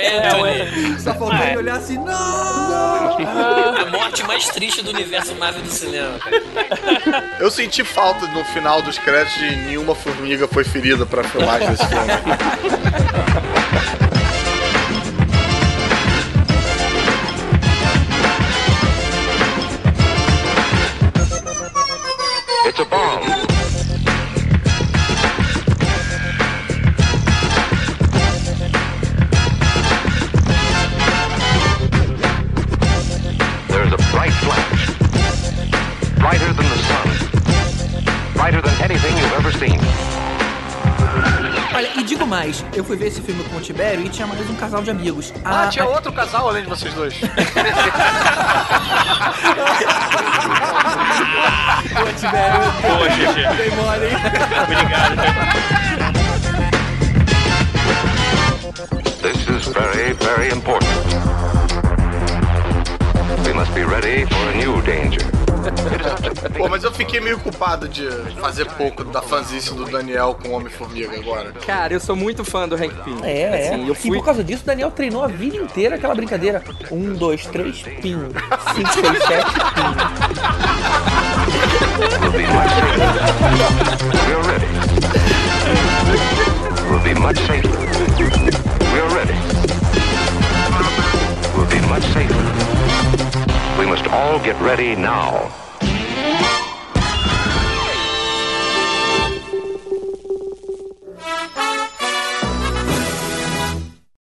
Anthony! Só faltou É. ele olhar assim, não! A morte mais triste do universo Marvel do cinema, cara. Eu senti falta no final dos créditos de nenhuma formiga foi ferida pra filmagem desse filme. [LAUGHS] seen. Olha, e digo mais, eu fui ver esse filme com o Tibério e tinha mais um casal de amigos. Ah, A- tinha a- outro casal além de vocês dois. [LAUGHS] Pô, Tibério, Pô, GG. dei mole, hein? Obrigado. This is very, very important. We must be ready for a new danger. Pô, mas eu fiquei meio culpado de fazer pouco da fanzice do Daniel com o Homem-Formiga agora. Cara, eu sou muito fã do Hank Pym. É, Assim, é. eu E fui... por causa disso, o Daniel treinou a vida inteira aquela brincadeira. Um, dois, três, pin. Cinco, seis, sete, pin. We'll be much safer. We're ready. We'll be much safer. We're ready. We'll be much safer. We must all get ready now.